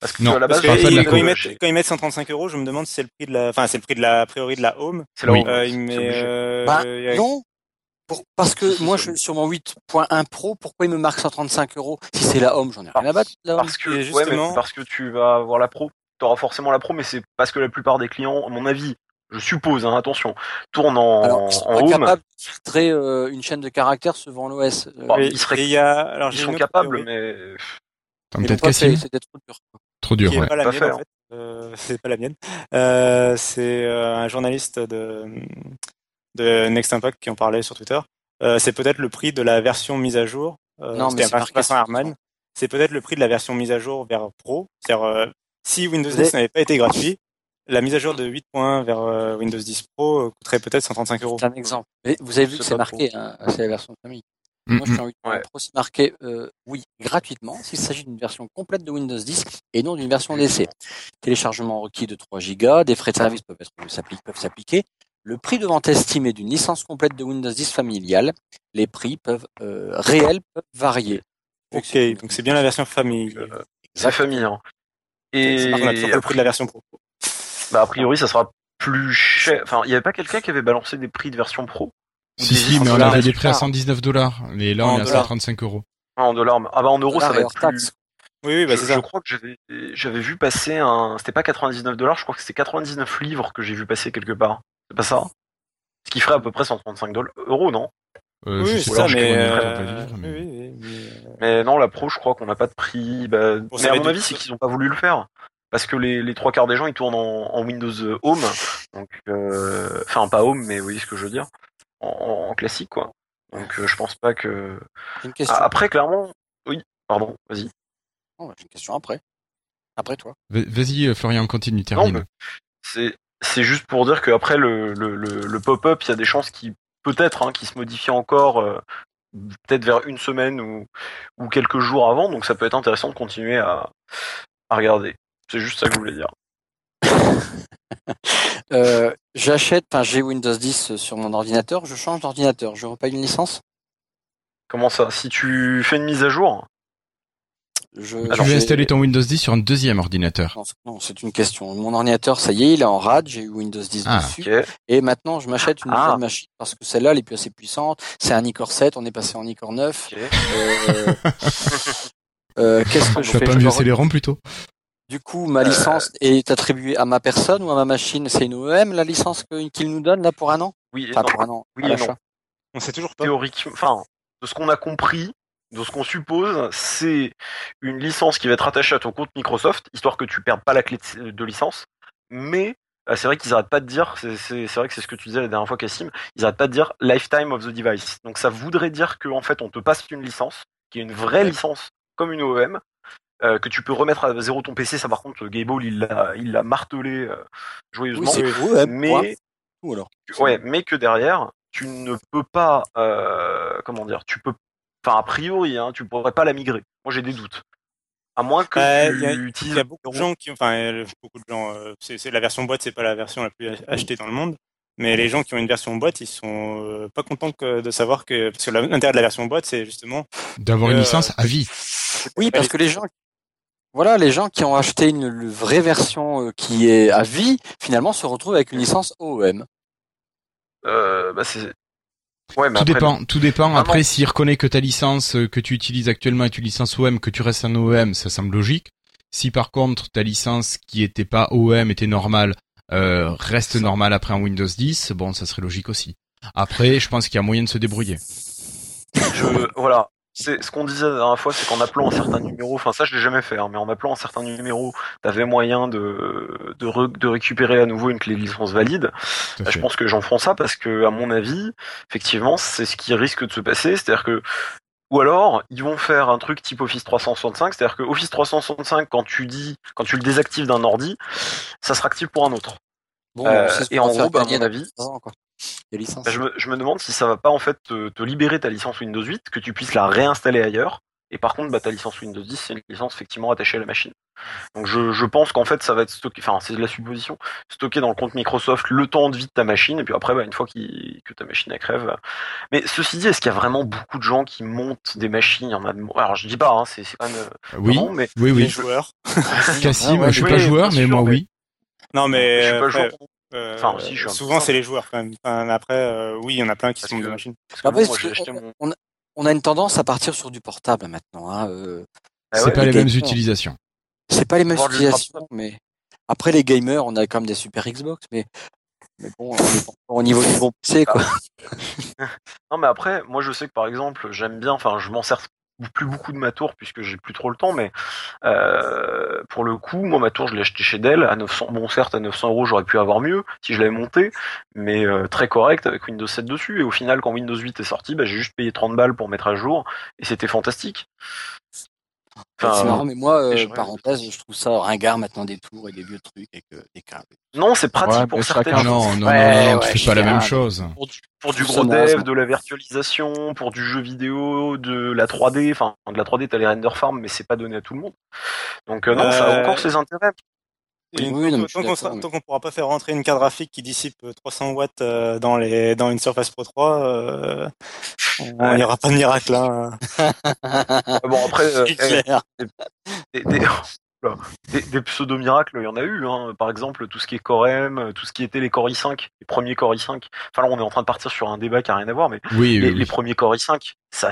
Parce que Non, à la Parce base, que ils- quand, ils mettent, quand ils mettent 135 euros, je me demande si c'est le prix de la, enfin c'est le prix de la a priori de la Home. c'est la Oui. Home. Euh, met, obligé. euh, Bah, a- non. Pour- parce que moi, je, sur mon 8.1 Pro, pourquoi il me marque 135 euros Si c'est la Home, j'en ai rien à battre. de La Home. Parce que, Et ouais, justement- mais parce que tu vas avoir la pro. Tu auras forcément la pro, mais c'est parce que la plupart des clients, à mon avis, je suppose, hein, attention, tournent en, Alors, ils sont en capables de filtrer euh, une chaîne de caractères suivant l'OS. Euh, Bon, et- ils seraient- et il y a, alors Ils j'ai sont une autre capables, mais peut-être Cassim C'était trop dur. Trop dur, ouais. pas la Pas mienne fait, en hein. fait. Euh, c'est pas la mienne. Euh, c'est euh, un journaliste de de Next Impact qui en parlait sur Twitter. Euh, c'est peut-être le prix de la version mise à jour. Euh, Non, c'était mais c'est Vincent Herman. C'est peut-être le prix de la version mise à jour vers Pro. C'est-à-dire, euh, si Windows Vous 10 avez- n'avait pas été gratuit, la mise à jour de 8.1 vers euh, Windows 10 Pro coûterait peut-être 135 euros. C'est un exemple. Mais vous avez vu C'est que c'est marqué, hein, c'est la version de famille. Mm, Moi, je suis en 8.1 Ouais. Pro, c'est marqué, euh, oui, gratuitement, s'il s'agit d'une version complète de Windows 10 et non d'une version d'essai. Téléchargement requis de 3 Go, des frais de service peuvent être s'appli- peuvent s'appliquer. Le prix de vente estimé d'une licence complète de Windows 10 familiale, les prix peuvent euh, réels peuvent varier. Ok, donc c'est bien la version famille. euh, c'est famille. Hein. Et on a toujours le prix de la version Pro. bah, a priori, ça sera plus cher. Enfin, il y avait pas quelqu'un qui avait balancé des prix de version pro? Si, si, mais on avait des c'est prix à cher. 119 dollars. Et là, on En est à dollars. 135 euros. Ah, en dollars. Ah bah en euros, ça Dollars va être plus. Oui, oui, bah je, c'est ça. je crois que j'avais j'avais vu passer un. C'était pas 99 dollars, je crois que c'était 99 livres que j'ai vu passer quelque part. C'est pas ça? Ce qui ferait à peu près 135 dollars, euros, non? Euh, Oui, c'est ça, je mais, euh, livre, mais- oui, oui, mais, euh, Mais non, la pro, je crois qu'on n'a pas de prix. Bah, Bon, mais à mon avis, c'est qu'ils n'ont pas voulu le faire. Parce que les, les trois quarts des gens, ils tournent en, en Windows Home. Donc, euh, enfin, pas Home, mais vous voyez ce que je veux dire. En, classique, quoi. Donc, euh, je pense pas que. Une question. Ah, après, clairement. Oui, pardon, vas-y. Oh, j'ai une question après. Après toi. Va- Vas-y, euh, Florian, continue, termine. c'est juste pour dire qu'après le, le, le, le pop-up, il y a des chances qui peut-être hein, qui se modifient encore euh, peut-être vers une semaine ou, ou quelques jours avant, donc ça peut être intéressant de continuer à, à regarder. C'est juste ça que je voulais dire. [laughs] Euh, J'achète, enfin j'ai Windows 10 sur mon ordinateur, je change d'ordinateur, je repaye une licence. Comment ça? Si tu fais une mise à jour, je, tu veux installer ton Windows 10 sur un deuxième ordinateur? Non, c'est- Non, c'est une question. Mon ordinateur, ça y est, il est en RAD, j'ai eu Windows 10 Ah, dessus. ok. Et maintenant, je m'achète une Ah. nouvelle machine parce que celle-là, elle est plus assez puissante. C'est un iCore 7, on est passé en iCore 9. ok. Euh, euh, [laughs] Qu'est-ce que je fais pas Je mieux me c'est les ROM plutôt? Du coup, ma licence est attribuée à ma personne ou à ma machine C'est une OEM, la licence qu'il nous donne là pour un an? Oui, et Enfin, non, pour un an. Oui à et l'achat. non. on sait toujours pas. théoriquement, enfin, de ce qu'on a compris, de ce qu'on suppose, c'est une licence qui va être attachée à ton compte Microsoft, histoire que tu perdes pas la clé de, licence. Mais euh, c'est vrai qu'ils arrêtent pas de dire, c'est vrai que c'est ce que tu disais la dernière fois, Cassim, ils arrêtent pas de dire lifetime of the device. Donc ça voudrait dire qu'en fait on te passe une licence, qui est une vraie licence, comme une OEM, euh, que tu peux remettre à zéro ton PC. Ça par contre, Gable il l'a, il l'a martelé euh, Oui, joyeusement. OEM. point. mais Tout, alors. Ouais, mais que derrière, tu ne peux pas, euh, comment dire, tu peux, enfin a priori, hein, tu pourrais pas la migrer. Moi j'ai des doutes. À moins que Euh, tu il y a- utilises. Il y a beaucoup de gens qui, enfin, euh, beaucoup de gens, euh, c'est c'est la version boîte, c'est pas la version la plus achetée dans le monde. Mais les gens qui ont une version boîte, ils sont euh, pas contents que de savoir que parce que l'intérêt de la version boîte, c'est justement D'avoir une licence à vie. Oui, parce que les gens, voilà, les gens qui ont acheté une, vraie version qui est à vie, finalement, se retrouvent avec une licence OEM. Euh, bah, c'est. Ouais, mais Tout après, dépend, tout dépend. Après, s'il reconnaît que ta licence euh, que tu utilises actuellement est une licence OM, que tu restes un OEM, ça semble logique. Si par contre ta licence qui était pas OEM était normale, euh, reste normale après un Windows 10, bon, ça serait logique aussi. Après, je pense qu'il y a moyen de se débrouiller. je, voilà. C'est ce qu'on disait la dernière fois, c'est qu'en appelant un certain numéro, enfin ça je l'ai jamais fait, hein, mais en appelant un certain numéro, t'avais moyen de de, re- de récupérer à nouveau une clé de licence valide. Bah, je pense que j'en feront ça parce que, à mon avis, effectivement, c'est ce qui risque de se passer. C'est-à-dire que, ou alors, ils vont faire un truc type Office 365. C'est-à-dire que Office 365, quand tu dis, quand tu le désactives d'un ordi, ça sera actif pour un autre. Bon, Euh, c'est ce et en gros, bah, à mon avis, trois ans, quoi. Les licences. bah, je, me, je me demande si ça va pas en fait te, te libérer ta licence Windows 8, que tu puisses la réinstaller ailleurs. Et par contre, bah, ta licence Windows 10, c'est une licence effectivement attachée à la machine. Donc je, je pense qu'en fait, ça va être stocké, enfin c'est de la supposition, stocké dans le compte Microsoft le temps de vie de ta machine, et puis après, bah, une fois que ta machine elle crève. Mais ceci dit, est-ce qu'il y a vraiment beaucoup de gens qui montent des machines? Il y en a de- Alors je dis pas, hein, c'est quand même. euh, Oui, non, mais oui, les oui. joueurs. Cassim, Ah ouais, je suis pas joueur, mais moi oui. Non, mais je suis pas après, joueur. Euh, Enfin, aussi, je souvent c'est les joueurs quand même. Enfin, après, euh, oui, il y en a plein qui Parce sont que- de machines. Après, moi, mon. on, a, on a une tendance à partir sur du portable maintenant. Hein. euh, Ah c'est ouais, pas les les mêmes utilisations. c'est pas les mêmes utilisations, mais après les gamers, on a quand même des super Xbox, mais mais bon, au niveau du bon PC, quoi. [laughs] Non, mais après, moi je sais que par exemple, j'aime bien, enfin, je m'en sers plus beaucoup de ma tour puisque j'ai plus trop le temps, mais euh, pour le coup, moi ma tour je l'ai acheté chez Dell à 900. Bon, certes à 900 euros, j'aurais pu avoir mieux si je l'avais monté, mais euh, très correct avec Windows 7 dessus. Et au final, quand Windows 8 est sorti, bah, j'ai juste payé 30 balles pour mettre à jour et c'était fantastique. Enfin, c'est marrant, mais moi, euh, et je- parenthèse, je trouve ça ringard maintenant des tours et des vieux trucs avec euh, des câbles. non, c'est pratique Ouais, pour certaines choses. Non, non, Ouais, non, non, ouais, tu fais pas la je même chose. pour du, pour du Tout gros dev, de la virtualisation, pour du jeu vidéo, de la 3D. Enfin, de la 3D, t'as les render farm, mais c'est pas donné à tout le monde. Donc euh, non, ça a Euh, encore ses intérêts. Et Oui, tant- non, qu'on mais- pourra pas faire rentrer une carte graphique qui dissipe euh, 300 watts euh, dans les dans une Surface Pro 3, euh, on- n'y aura pas de miracle. Hein. Ah Bon après, [laughs] euh, eh, des, des, [laughs] des- des pseudo-miracles, il y en a eu. Hein. Par exemple, tout ce qui est Core M, tout ce qui était les Core i5, les premiers Core i5. Enfin là, on est en train de partir sur un débat qui a rien à voir, mais Oui, les, oui, les oui. premiers Core i5, ça,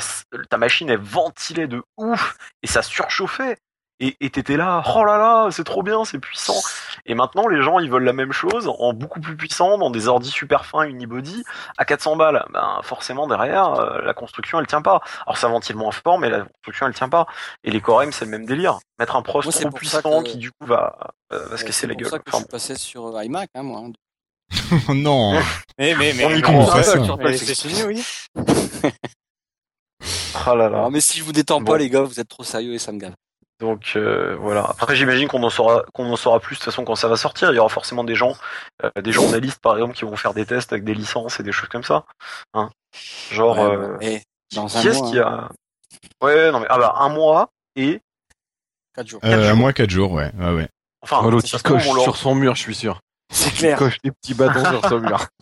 ta machine elle ventilait de ouf et ça surchauffait. Et t'étais là, oh là là, c'est trop bien, c'est puissant. Et maintenant, les gens, ils veulent la même chose en beaucoup plus puissant, dans des ordis super fins unibody, à 400 balles. Ben forcément derrière, euh, la construction, elle tient pas. Alors ça ventile moins fort, mais la construction, elle tient pas. Et les Core c'est le même délire. Mettre un pros Moi, c'est trop puissant que- qui du coup va euh, va se casser c'est la pour gueule. ça que Enfin, je suis passé sur euh, iMac, hein, moi. hein. Oh [laughs] non. Mais, [laughs] mais, mais, On y c'est fini, oui. ah [laughs] là là. Mais si je vous détends Bon. pas, les gars, vous êtes trop sérieux et ça me gave. Donc euh, voilà. Après j'imagine qu'on en saura qu'on en saura plus de toute façon quand ça va sortir. Il y aura forcément des gens, euh, des journalistes par exemple qui vont faire des tests avec des licences et des choses comme ça. Hein Genre Ouais, euh, ouais. Et dans qui un est-ce mois, qui a Ouais non mais ah bah un mois et 4 jours. Euh, à moi 4 jours, ouais. ouais, ouais. enfin Oh, sur son mur, je suis sûr. C'est Il clair. coche des petits bâtons sur mur. [laughs]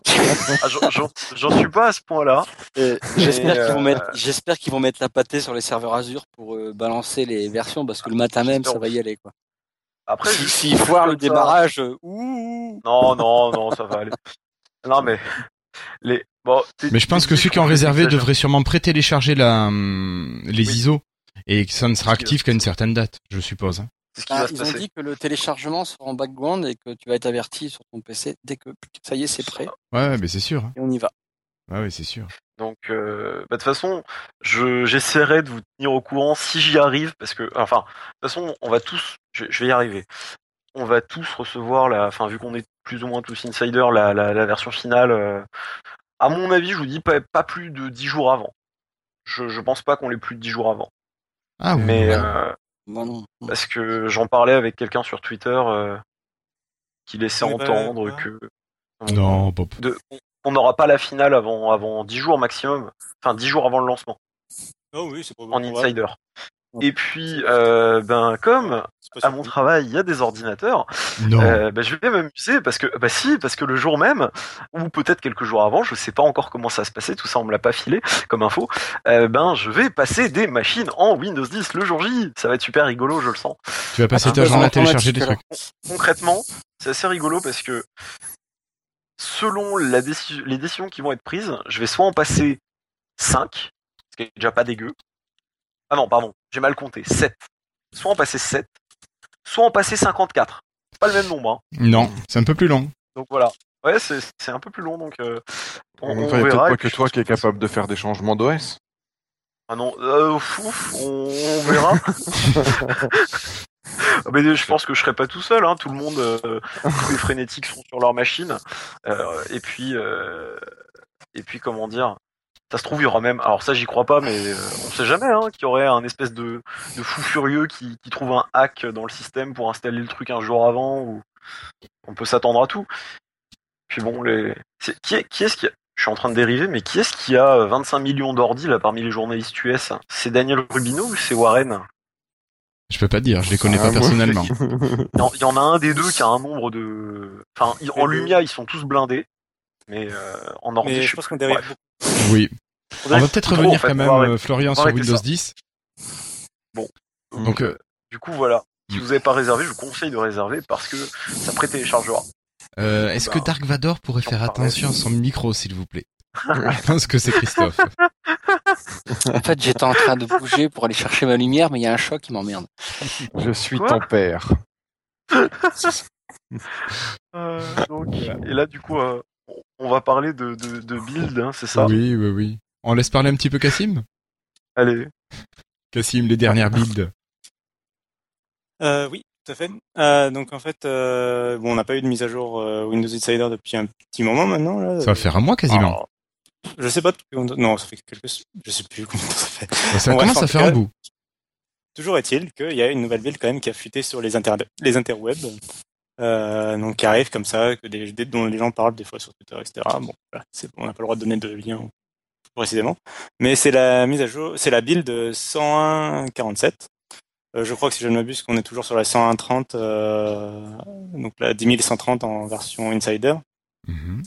Ah, j'en- suis pas à ce point-là. Euh, J'espère euh, qu'ils vont mettre, j'espère qu'ils vont mettre la pâtée sur les serveurs Azure pour euh, balancer les versions parce que le matin même ça va y aller quoi. Après Si- foirent le démarrage, euh, ouh. Non non non ça va aller. Non mais les bon. t'es- Mais je pense que ceux qui ont réservé devraient sûrement pré-télécharger la, hum, les Oui. ISO et que ça ne sera actif qu'à une certaine date, je suppose. C'est ce qui Ah, va se ils ont passer. dit que le téléchargement sera en background et que tu vas être averti sur ton PC dès que ça y est c'est prêt Ouais, mais c'est sûr. hein. et on y va. Ouais, ouais, c'est sûr. Donc, euh, bah, de toute façon, je j'essaierai de vous tenir au courant si j'y arrive, parce que, enfin, de toute façon, on va tous, je, je vais y arriver. On va tous recevoir la, enfin, vu qu'on est plus ou moins tous insiders, la, la, la version finale. euh, à mon avis, je vous dis pas, pas plus de 10 jours avant. Je, je pense pas qu'on l'ait plus de 10 jours avant. Ah oui. Mais ouais. euh, Non. parce que j'en parlais avec quelqu'un sur Twitter euh, qui laissait Oui, bah, entendre que Non, bon. de, on n'aura pas la finale avant avant 10 jours maximum, enfin 10 jours avant le lancement. Oh oui, c'est pas en insider. Et puis, euh, ben comme à mon travail il y a des ordinateurs, Non. euh, ben, je vais m'amuser parce que bah si parce que le jour même ou peut-être quelques jours avant, je sais pas encore comment ça va se passer, tout ça on me l'a pas filé comme info. euh, ben je vais passer des machines en Windows 10 le jour J. Ça va être super rigolo, je le sens. tu vas passer un ta journée à télécharger des trucs. Concrètement, c'est assez rigolo parce que selon la déci- les décisions qui vont être prises, je vais soit en passer 5, ce qui est déjà pas dégueu. Ah non, pardon, j'ai mal compté, 7. Soit en passer 7, soit en passer 54. C'est pas le même nombre, hein. Non, c'est un peu plus long. Donc voilà. Ouais, c'est c'est un peu plus long, donc euh, on, on il a verra. peut-être pas que toi qui es capable de faire des changements d'OS. Ah non, euh, ouf, ouf, on, on verra. [laughs] Mais je pense que je serai pas tout seul, hein. tout le monde, euh, tous les frénétiques sont sur leur machine. Euh, et puis, euh, et puis comment dire, ça se trouve il y aura même, alors ça j'y crois pas, mais euh, on sait jamais, hein, qu'il y aurait un espèce de, de fou furieux qui, qui trouve un hack dans le système pour installer le truc un jour avant, ou on peut s'attendre à tout. Puis bon, les, c'est- qui, est, qui est-ce qui a... Je suis en train de dériver, mais qui est-ce qui a 25 millions d'ordi là parmi les journalistes US C'est Daniel Rubino ou c'est Warren? Je peux pas te dire, je les connais Ah, pas moi, personnellement. [laughs] [laughs] Il y en- a un des deux qui a un nombre de. Enfin, en Lumia, ils sont tous blindés. Mais euh, en ordi, Mais je pense qu'on dérive beaucoup. Oui. On va peut-être trop, revenir en fait. quand même, euh, Florian, sur Windows ça. 10. Donc, Donc, euh, du coup, voilà. Si Mm. vous n'avez pas réservé, je vous conseille de réserver parce que ça pré-téléchargera. Euh, Est-ce que bah, Dark Vador pourrait faire attention à son micro, s'il vous plaît? [laughs] Je pense que c'est Christophe. En fait, j'étais en train de bouger pour aller chercher ma lumière, mais il y a un choc qui m'emmerde. Je suis Quoi? ton père. [laughs] Euh, donc, et là, du coup, euh, on- va parler de, de, de build, hein, c'est ça? Oui, oui, oui. On laisse parler un petit peu Cassim Allez. [laughs] Cassim, les dernières builds. Euh, oui, tout à fait. Euh, donc en fait, euh, bon, on n'a pas eu de mise à jour euh, Windows Insider depuis un petit moment maintenant. Là. Ça va faire un mois quasiment. Alors, je sais pas depuis Non, ça fait quelques. Je sais plus combien ça fait. Bah, ça commence à faire un bout. Toujours est-il qu'il y a une nouvelle build quand même qui a fuité sur les, inter... les interwebs. Euh, donc qui arrive comme ça, que des, dont les gens parlent des fois sur Twitter, etc. Bon, voilà, c'est- on n'a pas le droit de donner de lien précisément. Mais c'est la mise à jour, c'est la build 101.47. Euh, je crois que si je ne m'abuse, qu'on est toujours sur la 101.30, euh, donc la 10130 en version Insider. Mhm.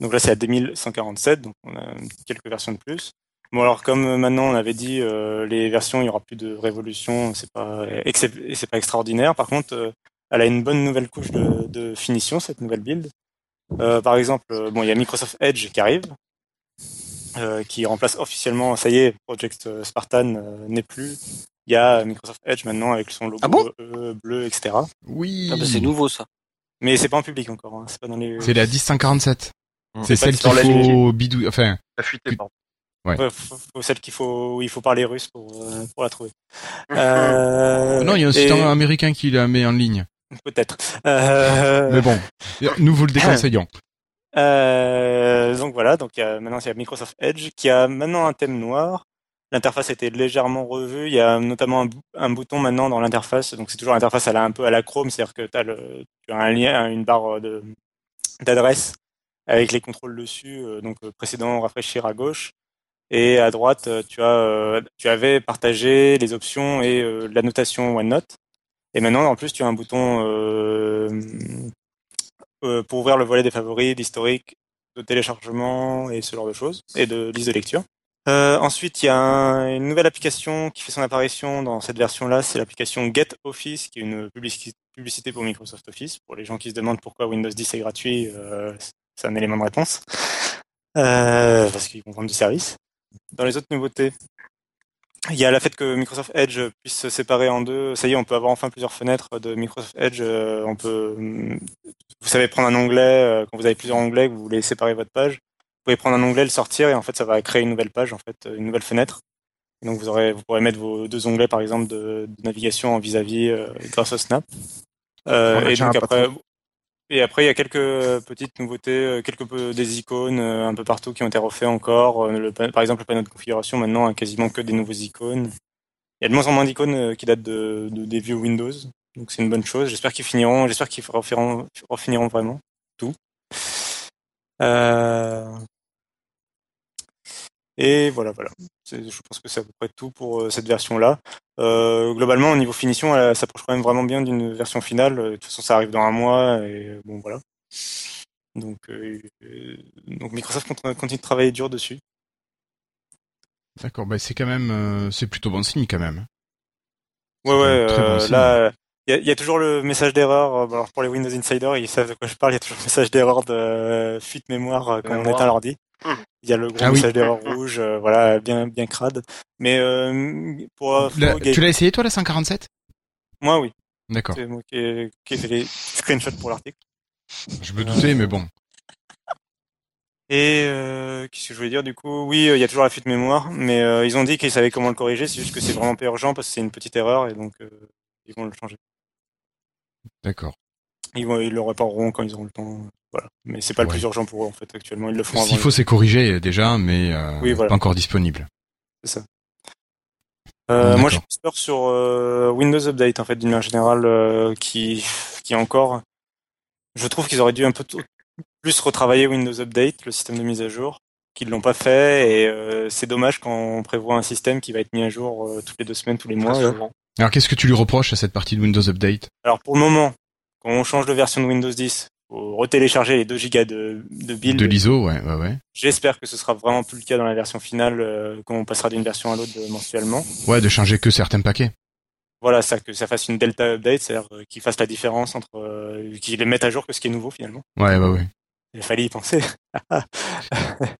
Donc là, c'est à 2147, donc on a quelques versions de plus. Bon, alors comme maintenant on avait dit, euh, les versions, il y aura plus de révolution, c'est pas, c'est pas extraordinaire. Par contre, euh, elle a une bonne nouvelle couche de, de finition, cette nouvelle build. Euh, par exemple, euh, bon, il y a Microsoft Edge qui arrive, euh, qui remplace officiellement, ça y est, Project Spartan euh, n'est plus. il y a Microsoft Edge maintenant avec son logo Ah bon? euh, bleu, etc. Oui. Ah bah, c'est nouveau ça. Mais c'est pas en public encore. Hein. C'est pas dans les. C'est la 10147. Mm. C'est celle qu'il faut bidou... Enfin, La fuité, pardon. Ouais. Ouais, faut, faut- celle qu'il faut, où il faut parler russe pour, euh, pour la trouver. [laughs] Euh, non, il y a un site et- américain qui la met en ligne. Peut-être. Euh, Mais bon, nous vous le [clears throat] déconseillons. Euh, donc voilà, donc il y a, maintenant il y a Microsoft Edge qui a maintenant un thème noir. L'interface a été légèrement revue. Il y a notamment un, bou- un bouton maintenant dans l'interface. Donc c'est toujours l'interface un peu à la Chrome, c'est-à-dire que t'as le, tu as un lien, une barre de d'adresse avec les contrôles dessus. euh, donc euh, précédent, rafraîchir à gauche. Et à droite, euh, tu as, tu avais partagé les options et la notation OneNote. Et maintenant, en plus, tu as un bouton euh, euh, pour ouvrir le volet des favoris, d'historique, de téléchargement et ce genre de choses, et de liste de lecture. Euh, ensuite, il y a un- une nouvelle application qui fait son apparition dans cette version-là, c'est l'application Get Office, qui est une publici- publicité pour Microsoft Office. Pour les gens qui se demandent pourquoi Windows 10 est gratuit, euh, c'est un élément de réponse. Parce qu'ils vont vendre du service. Dans les autres nouveautés, il y a le fait que Microsoft Edge puisse se séparer en deux. Ça y est, on peut avoir enfin plusieurs fenêtres de Microsoft Edge. Euh, On peut, vous savez prendre un onglet euh, quand vous avez plusieurs onglets, que vous voulez séparer votre page. Vous pouvez prendre un onglet, le sortir et en fait ça va créer une nouvelle page, en fait, une nouvelle fenêtre. Et donc vous aurez, vous pourrez mettre vos deux onglets par exemple de, de navigation en vis-à-à-vis euh, grâce au Snap. Euh, et donc après, et après il y a quelques petites nouveautés, euh, quelques des icônes euh, un peu partout qui ont été refaits encore. Euh, par exemple le panneau de configuration maintenant a quasiment que des nouveaux icônes. Il y a de moins en moins d'icônes qui datent de, de- des vieux Windows, donc c'est une bonne chose. J'espère qu'ils finiront, j'espère qu'ils refiniront vraiment tout. Euh, Et voilà, voilà. Je pense que c'est à peu près tout pour euh, cette version-là. Euh, globalement, au niveau finition, elle s'approche quand même vraiment bien d'une version finale. De toute façon, ça arrive dans un mois et euh, bon voilà. Donc, euh, donc Microsoft cont- continue de travailler dur dessus. D'accord, bah c'est quand même, euh, c'est plutôt bon signe quand même. Ouais, ouais. bon là, il y a, il y a toujours le message d'erreur. bon, Alors pour les Windows Insider, ils savent de quoi je parle. Il y a toujours le message d'erreur de euh, fuite mémoire quand on Mémoire. éteint l'ordi. Il y a le gros Ah oui. message d'erreur rouge, euh, voilà, bien bien crade. Mais euh, pour La- tu l'as essayé toi la 147 moi oui, D'accord. c'est moi qui ai, qui ai fait les screenshots pour l'article. Je me doutais, mais bon. Et euh, qu'est-ce que je voulais dire du coup? Oui, euh, il y a toujours la fuite mémoire, mais euh, ils ont dit qu'ils savaient comment le corriger. C'est juste que c'est vraiment pas urgent parce que c'est une petite erreur et donc euh, ils vont le changer. D'accord. Ils vont, ils le répareront quand ils auront le temps. Voilà. Mais c'est pas le plus urgent pour eux en fait actuellement. Ils le avant. S'il faut, c'est corrigé déjà, mais euh, Oui, voilà. pas encore disponible. C'est ça. Euh, moi, suis peur sur euh, Windows Update en fait d'une manière générale euh, qui qui encore. Je trouve qu'ils auraient dû un peu plus retravailler Windows Update, le système de mise à jour, qu'ils l'ont pas fait et euh, c'est dommage quand on prévoit un système qui va être mis à jour euh, toutes les deux semaines, tous les mois. Alors qu'est-ce que tu lui reproches à cette partie de Windows Update? Alors pour le moment, quand on change de version de Windows 10, faut retélécharger les 2 gigas de, de build. De l'ISO, ouais, ouais, ouais. J'espère que ce sera vraiment plus le cas dans la version finale euh, quand on passera d'une version à l'autre euh, mensuellement. Ouais, de changer que certains paquets. Voilà, ça que ça fasse une delta update, c'est-à-dire euh, qu'ils fassent la différence entre euh, qu'ils les mettent à jour que ce qui est nouveau finalement. Ouais, ouais, ouais. Il fallait y penser. [laughs]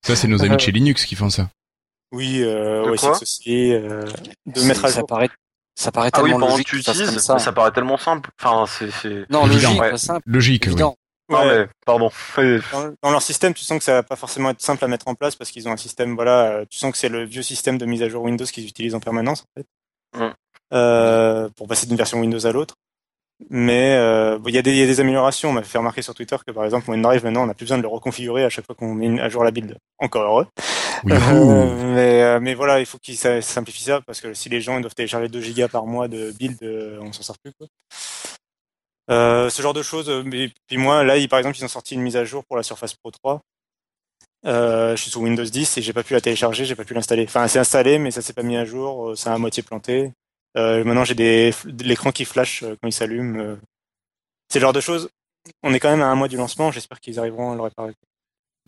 Ça, c'est nos amis de chez Linux qui font ça. oui, euh, De ouais, quoi c'est aussi euh, de mettre à ça jour. paraît, ça paraît Ah oui, tellement logique tu utilises, ça. ça paraît tellement simple. Enfin, c'est. c'est- Non, logique, Ouais. simple, Logique, oui. évident. Non, Ouais. mais, pardon. Dans, dans leur système, tu sens que ça va pas forcément être simple à mettre en place parce qu'ils ont un système, voilà, euh, tu sens que c'est le vieux système de mise à jour Windows qu'ils utilisent en permanence, en fait, Mm. euh, pour passer d'une version Windows à l'autre. Mais euh, bon, il y, a des- il y a des améliorations. On m'a fait remarquer sur Twitter que par exemple, OneDrive maintenant, on n'a plus besoin de le reconfigurer à chaque fois qu'on met à jour la build. Encore heureux. Oui, Euh, mais, euh, mais voilà, il faut qu'ils simplifient ça parce que si les gens ils doivent télécharger 2 gigas par mois de build, euh, on s'en sort plus. Quoi. Euh, ce genre de choses. euh, Mais puis moi, là, ils, par exemple, ils ont sorti une mise à jour pour la Surface Pro 3. Euh, je suis sous Windows 10 et j'ai pas pu la télécharger, j'ai pas pu l'installer. Enfin, c'est installé, mais ça s'est pas mis à jour, euh, c'est à moitié planté. Euh, maintenant, j'ai des l'écran qui flash quand il s'allume. C'est le genre de choses. On est quand même à un mois du lancement. J'espère qu'ils arriveront à le réparer.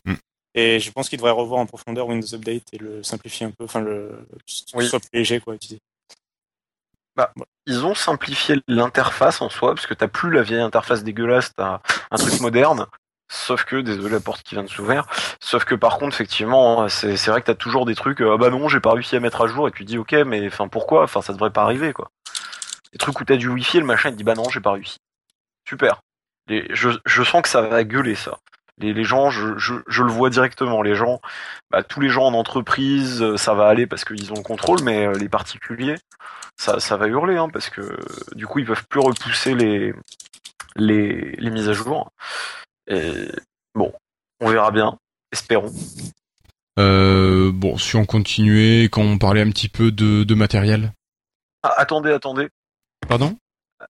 Mm. Et je pense qu'ils devraient revoir en profondeur Windows Update et le simplifier un peu, enfin le Oui. soit plus léger quoi. à utiliser. Ils ont simplifié l'interface en soi, parce que t'as plus la vieille interface dégueulasse, t'as un truc moderne. Sauf que, désolé la porte qui vient de s'ouvrir, sauf que par contre, effectivement, c'est c'est vrai que t'as toujours des trucs, euh, ah bah non, j'ai pas réussi à mettre à jour, et tu dis, ok, mais enfin pourquoi? Enfin, ça devrait pas arriver, quoi. Des trucs où t'as du wifi, le machin, il dit, bah non, j'ai pas réussi. Super. Les- je, sens que ça va gueuler, ça. Les, les gens, je, je, je le vois directement, les gens, bah, tous les gens en entreprise, euh, ça va aller parce qu'ils ont le contrôle, mais euh, les particuliers, ça, ça va hurler, hein, parce que du coup, ils peuvent plus repousser les, les, les mises à jour. Et bon, on verra bien, espérons. Euh, bon, si on continuait, quand on parlait un petit peu de, de matériel. Ah, attendez, attendez, Pardon?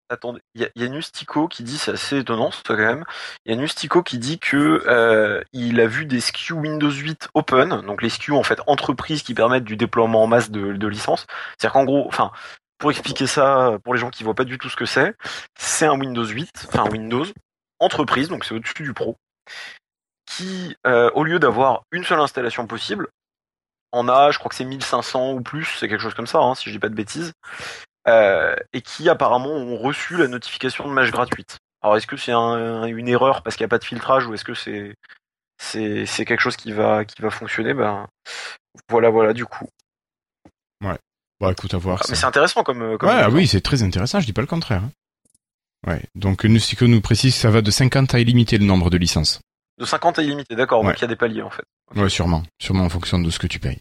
Attendez. Il y a, Nustico qui dit, c'est assez étonnant, ça quand même. Il y a Nustico qui dit que euh, il a vu des SKU Windows 8 Open, donc les SKU en fait entreprises qui permettent du déploiement en masse de, licences. C'est-à-dire qu'en gros, enfin, pour expliquer ça pour les gens qui voient pas du tout ce que c'est, c'est un Windows 8, enfin Windows entreprise, donc c'est au-dessus du Pro, qui, euh, au lieu d'avoir une seule installation possible, en a, je crois que c'est 1500 ou plus, c'est quelque chose comme ça, hein, si je dis pas de bêtises, euh, et qui apparemment ont reçu la notification de match gratuite. Alors est-ce que c'est un- une erreur parce qu'il n'y a pas de filtrage ou est-ce que c'est c'est c'est quelque chose qui va qui va fonctionner? Ben voilà voilà du coup. Bon, écoute, à voir. Ah, mais c'est intéressant comme comme Ouais, oui, c'est très intéressant, je dis pas le contraire. hein. Ouais, donc nous précise que ça va de 50 à illimité le nombre de licences. de 50 à illimité, d'accord. Ouais. Donc il y a des paliers en fait. Ouais, sûrement. Sûrement en fonction de ce que tu payes.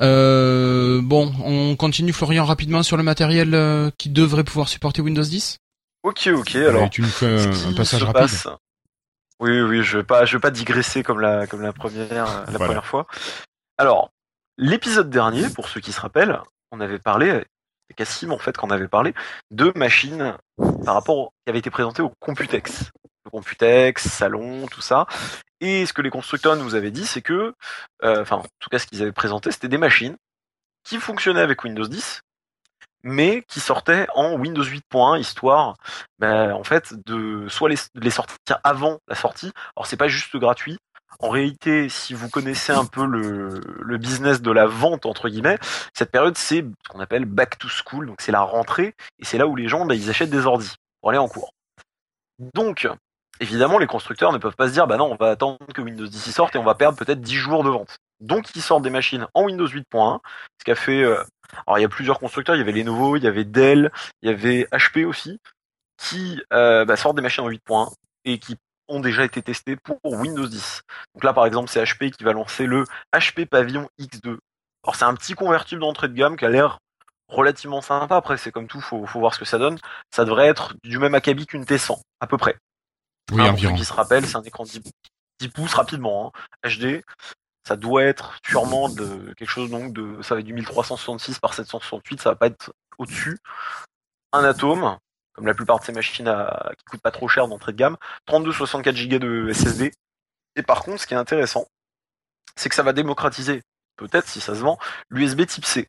Euh, bon, on continue Florian rapidement sur le matériel euh, qui devrait pouvoir supporter Windows 10 Ok ok alors. Ouais, tu nous fais un, passage se rapide. passe- Oui, oui, je vais pas, je vais pas digresser comme la, comme la première, la Voilà. première fois. Alors, l'épisode dernier, pour ceux qui se rappellent, on avait parlé, c'est Cassim en fait qu'on avait parlé, de machines par rapport au- qui avaient été présentées au Computex. Le Computex, Salon, tout ça. Et ce que les constructeurs nous avaient dit, c'est que, euh, enfin, en tout cas, ce qu'ils avaient présenté, c'était des machines qui fonctionnaient avec Windows 10, mais qui sortaient en Windows 8.1, histoire ben, en fait, de soit les, sortir avant la sortie. Alors c'est pas juste gratuit. En réalité, si vous connaissez un peu le, le business de la vente entre guillemets, cette période c'est ce qu'on appelle back to school, donc c'est la rentrée et c'est là où les gens ben, ils achètent des ordis pour aller en cours. Donc évidemment, les constructeurs ne peuvent pas se dire bah non, on va attendre que Windows 10 y sorte et on va perdre peut-être 10 jours de vente. Donc ils sortent des machines en Windows 8.1, ce qui a fait euh, alors il y a plusieurs constructeurs, il y avait Lenovo, il y avait Dell, il y avait HP aussi qui euh, bah, sortent des machines en 8.1 et qui ont déjà été testés pour Windows 10. Donc là, par exemple, c'est HP qui va lancer le HP Pavillon X2. Alors c'est un petit convertible d'entrée de gamme qui a l'air relativement sympa. Après, c'est comme tout, faut, faut voir ce que ça donne. Ça devrait être du même acabit qu'une T100, à peu près. Oui, pour environ. qui se rappellent, c'est un écran de 10, 10 pouces rapidement, hein, HD. Ça doit être sûrement de quelque chose donc de ça va être du 1366 par 768, ça va pas être au-dessus. Un atome, comme la plupart de ces machines à, qui coûtent pas trop cher d'entrée de gamme, 32 64 Go de SSD. Et par contre, ce qui est intéressant, c'est que ça va démocratiser, peut-être si ça se vend, l'USB type C.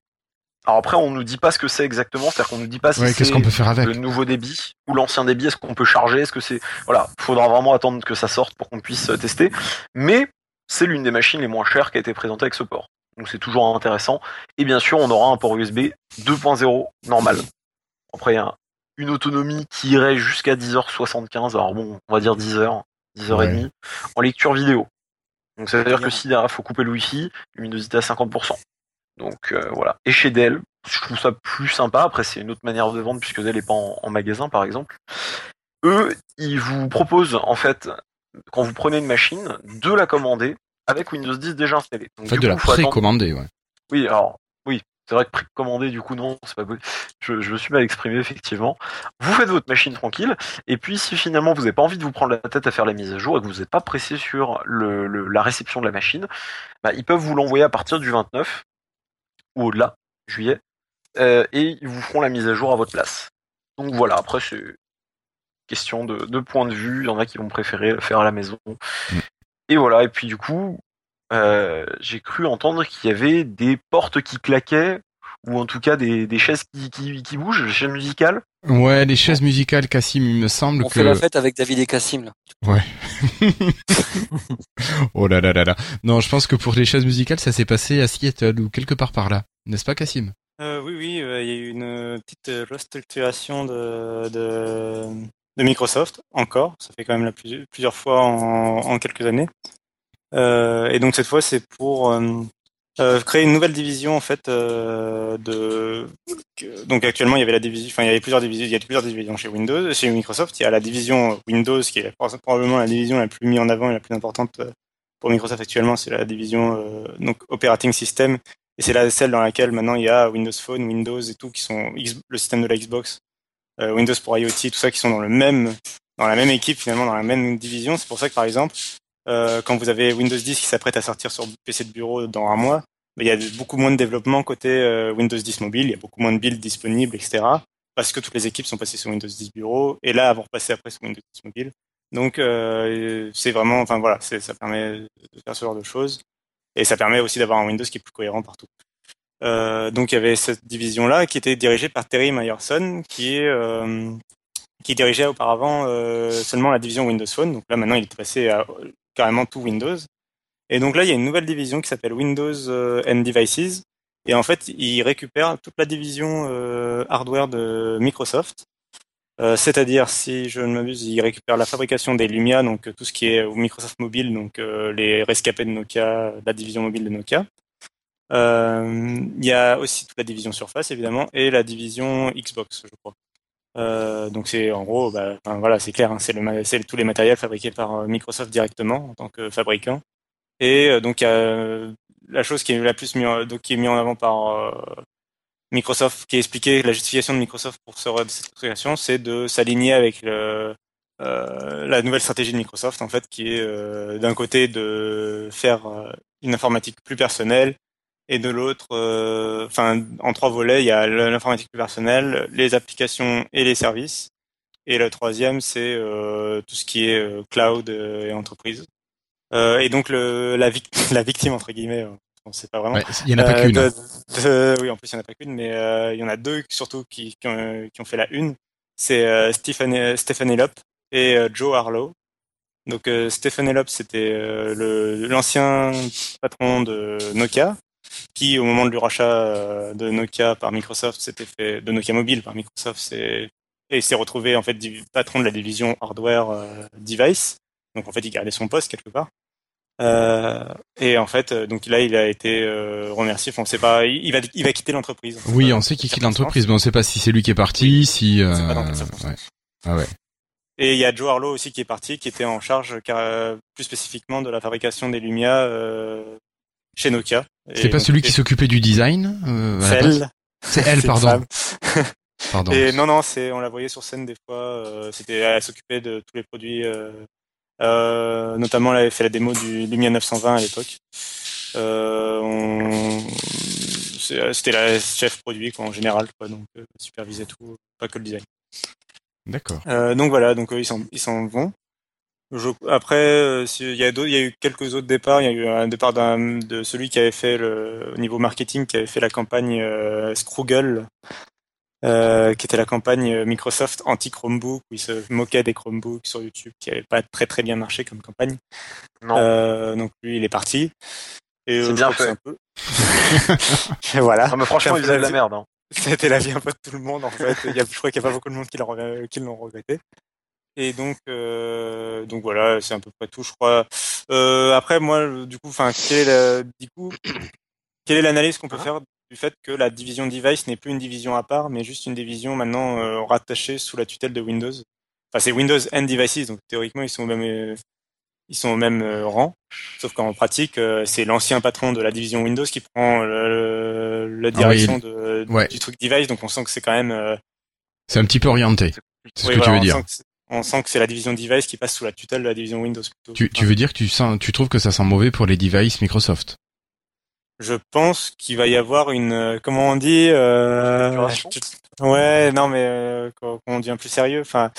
Alors après, on nous dit pas ce que c'est exactement, c'est-à-dire qu'on nous dit pas si Ouais, c'est qu'on peut faire avec le nouveau débit ou l'ancien débit, est-ce qu'on peut charger, est-ce que c'est voilà, faudra vraiment attendre que ça sorte pour qu'on puisse euh, tester. Mais c'est l'une des machines les moins chères qui a été présentée avec ce port. Donc c'est toujours intéressant. Et bien sûr, on aura un port USB 2.0 normal. Après, il y a une autonomie qui irait jusqu'à 10h75. Alors bon, on va dire 10h, 10h30 en lecture vidéo. Donc ça veut dire que si derrière faut couper le Wi-Fi, luminosité à 50%. Donc euh, voilà. Et chez Dell, je trouve ça plus sympa. Après, c'est une autre manière de vendre puisque Dell n'est pas en, en magasin, par exemple. Eux, ils vous proposent en fait, quand vous prenez une machine, de la commander avec Windows 10 déjà installé. Donc, En fait, de la coup, précommander, ouais. oui, alors, oui, c'est vrai que précommandé, du coup, non, c'est pas possible. Je, je me suis mal exprimé, effectivement. Vous faites votre machine tranquille, et puis si finalement vous n'avez pas envie de vous prendre la tête à faire la mise à jour et que vous n'êtes pas pressé sur le, le- la réception de la machine, bah, ils peuvent vous l'envoyer à partir du 29, ou au-delà, juillet, euh, et ils vous feront la mise à jour à votre place. Donc voilà, après, c'est question de, de point de vue, il y en a qui vont préférer le faire à la maison. Et voilà, et puis du coup, euh, j'ai cru entendre qu'il y avait des portes qui claquaient, ou en tout cas des, des chaises qui, qui, qui bougent, des chaises musicales. Ouais, les chaises musicales, Cassim, il me semble On que... fait la fête avec David et Cassim là. [laughs] oh là là là là. Non, je pense que pour les chaises musicales, ça s'est passé à Seattle ou quelque part par là. N'est-ce pas, Cassim? Euh, oui, oui, euh, il y a eu une euh, petite euh, restructuration de, de, de Microsoft encore. Ça fait quand même la plus- plusieurs fois en, en quelques années. Euh, et donc cette fois, c'est pour euh, créer une nouvelle division en fait euh, de. Donc actuellement, il y avait la division, enfin il y avait plusieurs divisions, il y a plusieurs divisions chez Windows, chez Microsoft. Il y a la division Windows qui est probablement la division la plus mise en avant et la plus importante euh, pour Microsoft actuellement. C'est la division donc Operating System et c'est la celle dans laquelle maintenant il y a Windows Phone, Windows et tout qui sont le système de la Xbox, Windows pour IoT, tout ça qui sont dans le même dans la même équipe finalement dans la même division. C'est pour ça que par exemple euh, quand vous avez Windows 10 qui s'apprête à sortir sur PC de bureau dans un mois, il y a beaucoup moins de développement côté euh, Windows 10 mobile, il y a beaucoup moins de builds disponibles, etc. Parce que toutes les équipes sont passées sur Windows 10 bureau et là vont repasser après sur Windows 10 mobile. Donc euh, c'est vraiment, enfin voilà, ça permet de faire ce genre de choses et ça permet aussi d'avoir un Windows qui est plus cohérent partout. Donc il y avait cette division-là qui était dirigée par Terry Myerson, qui dirigeait auparavant seulement la division Windows Phone. Donc là maintenant il est passé à carrément tout Windows. Et donc là il y a une nouvelle division qui s'appelle Windows euh, and Devices. Et en fait il récupère toute la division euh, hardware de Microsoft. Euh, C'est-à-dire, si je ne m'abuse, il récupère la fabrication des Lumia, donc tout ce qui est Microsoft Mobile, donc les rescapés de Nokia, la division mobile de Nokia. Il y a aussi toute la division Surface évidemment et la division Xbox, je crois. Euh, donc c'est en gros, bah, voilà, c'est clair, hein, c'est le, c'est tous les matériels fabriqués par euh, Microsoft directement en tant que fabricant. Et euh, donc euh, la chose qui est la plus donc, qui est mise en avant par euh, Microsoft, qui a expliqué la justification de Microsoft pour ce, cette création, c'est de s'aligner avec le, la nouvelle stratégie de Microsoft, en fait, qui est d'un côté de faire une informatique plus personnelle et de l'autre, euh, enfin, en trois volets, il y a l'informatique personnelle, les applications et les services. Et le troisième, c'est euh, tout ce qui est euh, cloud euh, et entreprise. Euh, et donc le, la, vic- [laughs] la victime entre guillemets, on sait pas vraiment. Ouais, il y en a pas qu'une. de- de- oui, en plus il y en a pas qu'une, mais il y en a deux surtout qui, qui, ont, qui ont fait la une. C'est euh, Stephen Stephen Elop et Joe Harlow. Donc euh, Stephen Elop, c'était euh, l'ancien patron de Nokia, qui au moment du rachat euh, de Nokia par Microsoft, s'était fait de Nokia Mobile par Microsoft, c'est et s'est retrouvé en fait patron de la division hardware euh, device. Donc en fait, il gardait son poste quelque part. Euh, et en fait, donc là, il a été euh, remercié. Enfin, on sait pas. Il va, il va quitter l'entreprise. Oui, on sait qu'il quitte l'entreprise, mais on sait pas si c'est lui qui est parti, si. On sait pas dans ouais. Ah ouais. Et il y a Joe Harlow aussi qui est parti, qui était en charge car, plus spécifiquement de la fabrication des Lumia chez Nokia. C'est pas celui qui s'occupait du design euh, elle. [laughs] C'est elle, C'est une pardon. [laughs] Pardon. Et non, non, c'est, on la voyait sur scène des fois. euh, c'était, elle s'occupait de tous les produits. Euh, notamment, elle avait fait la démo du Lumia 920 à l'époque. On- c'était la chef produit quoi, en général, quoi, donc supervisait tout, pas que le design. D'accord. Donc voilà, donc eux, ils s'en ils s'en vont. Je, après, euh, il y a d'autres, il y a eu quelques autres départs. Il y a eu un départ d'un de celui qui avait fait le au niveau marketing, qui avait fait la campagne euh, Scroogle, euh, qui était la campagne euh, Microsoft anti Chromebook, où il se moquait des Chromebooks sur YouTube, qui avait pas très très bien marché comme campagne. Non. Euh, donc lui, il est parti. Et C'est bien fait. un peu. Et [laughs] voilà. Non, mais franchement, il faisait de la merde. Hein. C'était la vie un peu de tout le monde en fait. Il y a, je crois qu'il n'y a pas beaucoup de monde qui l'ont regretté. Et donc, euh, donc voilà, c'est à peu près tout, je crois. Euh, après, moi, du coup, enfin, quelle est la, du coup, quelle est l'analyse qu'on peut Hein faire du fait que la division device n'est plus une division à part, mais juste une division maintenant euh, rattachée sous la tutelle de Windows? Enfin, c'est Windows and Devices, donc théoriquement, ils sont au même, ils sont au même rang. Sauf qu'en pratique, c'est l'ancien patron de la division Windows qui prend le- le- la direction de, ouais. du truc device, donc on sent que c'est quand même. C'est un petit peu orienté. C'est ce oui, que voilà, tu veux dire. On sent que c'est la division device qui passe sous la tutelle de la division Windows plutôt. Tu, tu veux dire que tu sens, tu trouves que ça sent mauvais pour les devices Microsoft? Je pense qu'il va y avoir une, euh, comment on dit, euh, ouais, non mais euh, on devient plus sérieux, enfin,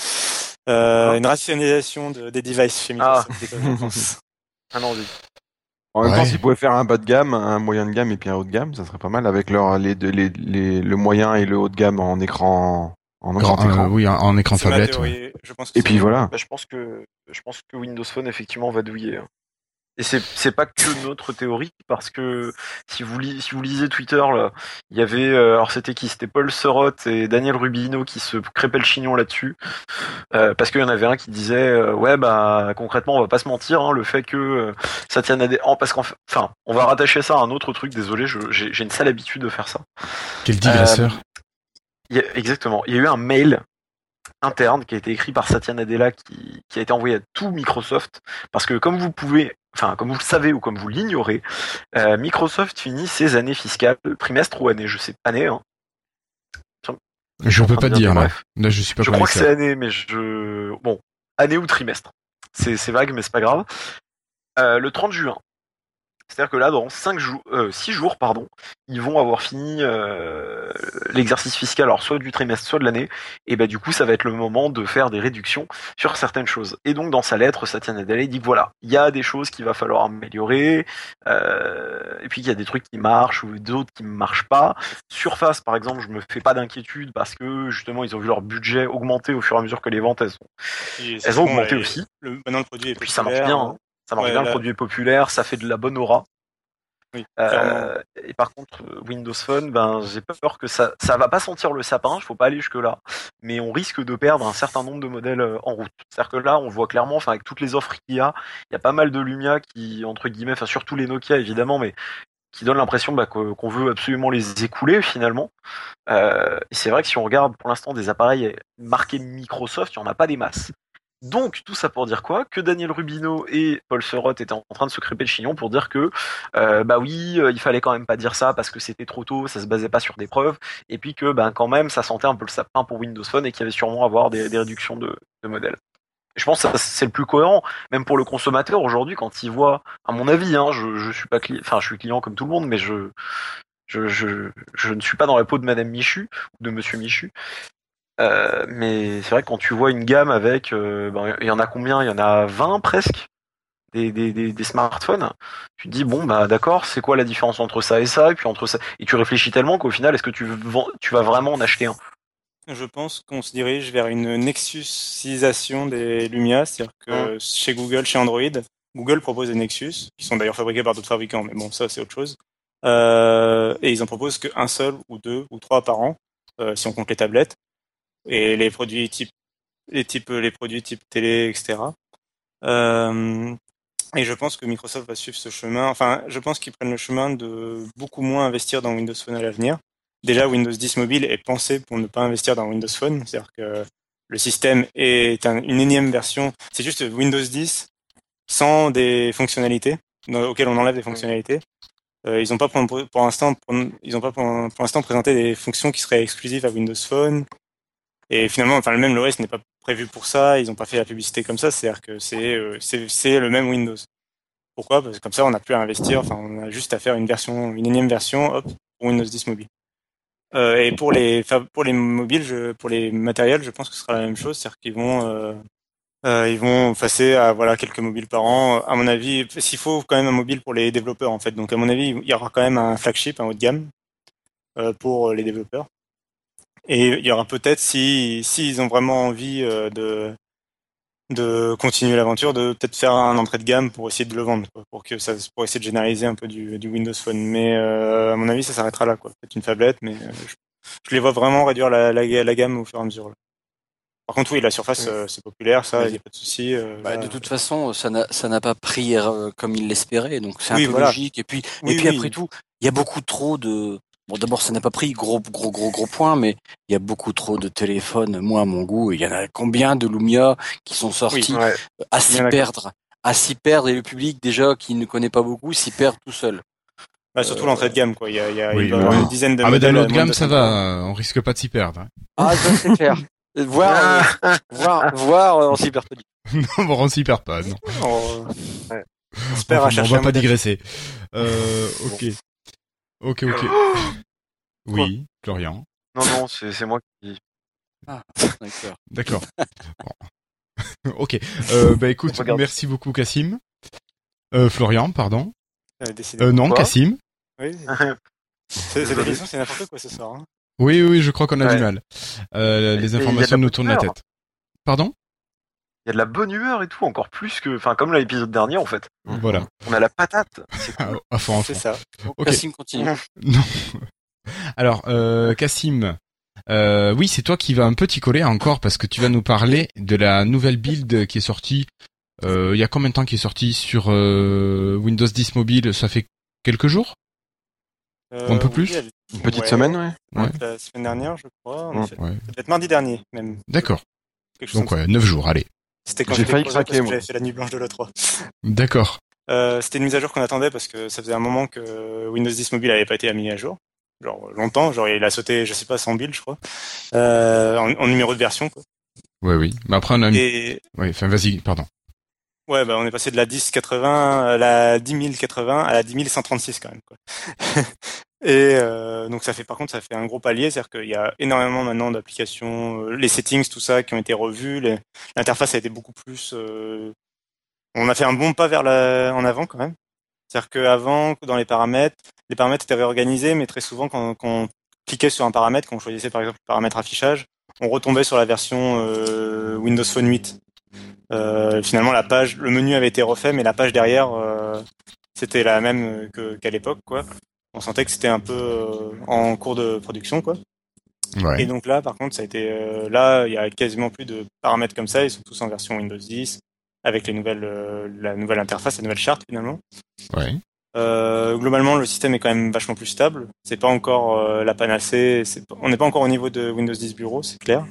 euh, Ah. une rationalisation de, des devices chez Ah. Microsoft. je pense. [laughs] Ah non, oui. En même Ouais. temps, s'ils pouvaient faire un bas de gamme, un moyen de gamme et puis un haut de gamme, ça serait pas mal avec leur, les, deux- les, les, le moyen et le haut de gamme en écran, en grand Grand- euh, écran. Oui, en, écran tablette. théorie, ouais. Je pense que Et puis voilà. Bah, je pense que je pense que Windows Phone effectivement va douiller. hein. Et c'est c'est pas que notre théorie parce que si vous li- si vous lisez Twitter là, il y avait euh, alors c'était qui? C'était Paul Sorot et Daniel Rubino qui se crépaient le chignon là-dessus Euh, parce qu'il y en avait un qui disait euh, ouais bah concrètement on va pas se mentir hein, le fait que euh, Satya Nadella en- parce qu'en fait- enfin on va rattacher ça à un autre truc désolé j'ai une sale habitude de faire ça Quel digresseur. Il y a- exactement. Il y a eu un mail interne qui a été écrit par Satya Nadella qui, qui a été envoyé à tout Microsoft parce que comme vous pouvez, enfin comme vous le savez ou comme vous l'ignorez, euh, Microsoft finit ses années fiscales, trimestre ou année, je sais pas année. Hein. je peux en train pas dire dire, là. bref. Là, je suis pas Je crois que c'est année, mais je bon année ou trimestre. C'est c'est vague, mais c'est pas grave. Euh, le 30 juin. C'est-à-dire que là, dans 5 jours, 6 jours, pardon, ils vont avoir fini euh, l'exercice fiscal, alors soit du trimestre, soit de l'année, et bah du coup, ça va être le moment de faire des réductions sur certaines choses. Et donc, dans sa lettre, Satya Nadella il dit que voilà, il y a des choses qu'il va falloir améliorer, euh, et puis qu'il y a des trucs qui marchent ou d'autres qui ne marchent pas. Surface, par exemple, je me fais pas d'inquiétude parce que justement, ils ont vu leur budget augmenter au fur et à mesure que les ventes elles, ont augmenté aussi. Le, maintenant, le produit est Et puis ça marche bien. hein. Ça marche Ouais, bien, là- le produit est populaire, ça fait de la bonne aura. Oui. Euh, et par contre, Windows Phone, ben j'ai peur que ça, ça va pas sentir le sapin. Il faut pas aller jusque là, mais on risque de perdre un certain nombre de modèles euh, en route. C'est-à-dire que là, on voit clairement, enfin avec toutes les offres qu'il y a, il y a pas mal de Lumia qui, entre guillemets, enfin surtout les Nokia évidemment, mais qui donnent l'impression bah, qu'on veut absolument les écouler finalement. Euh, c'est vrai que si on regarde pour l'instant des appareils marqués Microsoft, il y en a pas des masses. Donc tout ça pour dire quoi? Que Daniel Rubino et Paul Serot étaient en train de se crêper le chignon pour dire que euh, bah oui, euh, il fallait quand même pas dire ça parce que c'était trop tôt, ça se basait pas sur des preuves, et puis que ben quand même ça sentait un peu le sapin pour Windows Phone et qu'il y avait sûrement à avoir des, réductions de, modèles. Je pense que c'est le plus cohérent, même pour le consommateur aujourd'hui quand il voit, à mon avis, hein, je, je suis pas client, enfin je suis client comme tout le monde, mais je je, je, je ne suis pas dans la peau de Madame Michu ou de Monsieur Michu. Euh, mais c'est vrai que quand tu vois une gamme avec, euh, ben, il y en a combien? Il y en a 20 presque des, des, des, des smartphones. Tu te dis bon bah d'accord, c'est quoi la différence entre ça et ça? Et puis entre ça, et tu réfléchis tellement qu'au final, est-ce que tu, tu vas vraiment en acheter un? Je pense qu'on se dirige vers une Nexusisation des Lumia, c'est-à-dire que chez Google, chez Android, Google propose des Nexus, qui sont d'ailleurs fabriqués par d'autres fabricants, mais bon, ça c'est autre chose. Euh, et ils en proposent qu'un seul ou deux ou trois par an, euh, si on compte les tablettes, et les produits type, les types, les produits type télé, etc. Euh, et je pense que Microsoft va suivre ce chemin. Enfin, je pense qu'ils prennent le chemin de beaucoup moins investir dans Windows Phone à l'avenir. Déjà, Windows 10 Mobile est pensé pour ne pas investir dans Windows Phone, c'est-à-dire que le système est un- une énième version. C'est juste Windows 10 sans des fonctionnalités, auxquelles on enlève des fonctionnalités. Euh, ils n'ont pas pour, pour l'instant, pour, pour l'instant présenté des fonctions qui seraient exclusives à Windows Phone. Et finalement, enfin, le même l'OS n'est pas prévu pour ça. Ils n'ont pas fait la publicité comme ça. C'est-à-dire que c'est, euh, c'est, le même Windows. Pourquoi? Parce que comme ça, on n'a plus à investir. Enfin, on a juste à faire une version, une énième version, hop, pour Windows 10 mobile. Euh, et pour les, pour les mobiles, je, pour les matériels, je pense que ce sera la même chose. C'est-à-dire qu'ils vont, euh, euh, ils vont passer à voilà quelques mobiles par an. À mon avis, s'il faut quand même un mobile pour les développeurs en fait. Donc à mon avis, il y aura quand même un flagship, un haut de gamme euh, pour les développeurs. Et il y aura peut-être si s'ils ont vraiment envie euh, de de continuer l'aventure, de peut-être faire un entrée de gamme pour essayer de le vendre, quoi, pour que ça, pour essayer de généraliser un peu du, du Windows Phone. Mais euh, à mon avis, ça s'arrêtera là, quoi. Peut-être une tablette, mais euh, je, je les vois vraiment réduire la, la, la gamme au fur et à mesure. Là. Par contre, oui, la surface, euh, c'est populaire, ça, il n'y a pas de souci. Bah, de toute façon, ça n'a pas pris comme il l'espérait, donc c'est un Oui, peu voilà. logique. Et puis, et puis après tout, il y a beaucoup trop de. Bon, d'abord, ça n'a pas pris gros, gros, gros, gros point, mais il y a beaucoup trop de téléphones. Moi, à mon goût, il y en a combien de Lumia qui sont sortis Ouais. à s'y perdre, à s'y perdre, et le public déjà qui ne connaît pas beaucoup s'y perd tout seul? Bah, surtout l'entrée de gamme, quoi. Il y a, il y Oui, ouais. une dizaine de Ah, mais dans l'autre moins gamme, ça 200 va. euh, On risque pas de s'y perdre. hein. Ah, ça c'est clair. [laughs] voir, euh, [laughs] voir, voir euh, en s'y perd pas du [laughs] Non, bon, on s'y perd pas. Non. On, Ouais. on se perd à Enfin, chercher on un va pas digresser. Euh, ok. Ok, ok. [gasps] Oui, Florian. Non, non, c'est c'est moi qui. Ah, d'accord. [laughs] D'accord. Bon. [laughs] ok. Euh, bah écoute, Regarde. merci beaucoup Cassim. Euh, Florian, pardon. Euh, non, Cassim. Oui. [laughs] C'est des questions, c'est n'importe quoi ce soir. Hein. Oui, oui, je crois qu'on a Ouais. du mal. Euh, les informations nous tournent la tête. Pardon? Il y a de la bonne humeur et tout, encore plus que, enfin, comme l'épisode dernier en fait. Voilà. On a la patate. C'est À, cool. C'est fond. ça. Cassim continue. [laughs] Non. Alors, euh, Cassim, euh, oui, c'est toi qui vas un peu t'y coller encore parce que tu vas nous parler de la nouvelle build qui est sortie. Euh, il y a combien de temps qui est sortie sur euh, Windows 10 mobile? Ça fait quelques jours? Un peu plus? elle- Une petite Ouais. semaine, ouais. Ouais. La semaine dernière, je crois. en Ouais. Peut-être mardi dernier, même. D'accord. Donc ouais, 9 jours, allez. C'était quand J'ai failli craquer, parce que. J'avais fait la nuit blanche de l'E3. D'accord. Euh, c'était une mise à jour qu'on attendait parce que ça faisait un moment que Windows 10 mobile avait pas été mis à jour. Genre longtemps, genre il a sauté, je sais pas, 100 builds, je crois, euh, en, en numéro de version. Quoi. Ouais, oui. Mais après, on a mis... Et Ouais, enfin, vas-y, pardon. ouais, bah on est passé de la 1080 à la 10080 à la 10136 quand même. Quoi. [laughs] Et euh, donc ça fait, par contre, ça fait un gros palier, c'est-à-dire qu'il y a énormément maintenant d'applications, euh, les settings, tout ça, qui ont été revus. L'interface a été beaucoup plus. euh, on a fait un bon pas vers la, en avant quand même. C'est-à-dire qu'avant, dans les paramètres, les paramètres étaient réorganisés, mais très souvent, quand, quand on cliquait sur un paramètre, quand on choisissait par exemple le paramètre affichage, on retombait sur la version euh, Windows Phone 8. Euh, finalement, la page, le menu avait été refait, mais la page derrière, euh, c'était la même qu'à l'époque, quoi. On sentait que c'était un peu euh, en cours de production, quoi. Ouais. Et donc là, par contre, ça a été euh, là, il y a quasiment plus de paramètres comme ça. Ils sont tous en version Windows 10 avec les nouvelles, euh, la nouvelle interface, la nouvelle charte finalement. Ouais. Euh, globalement, le système est quand même vachement plus stable. C'est pas encore euh, la panacée. on n'est pas encore au niveau de Windows 10 Bureau, c'est clair.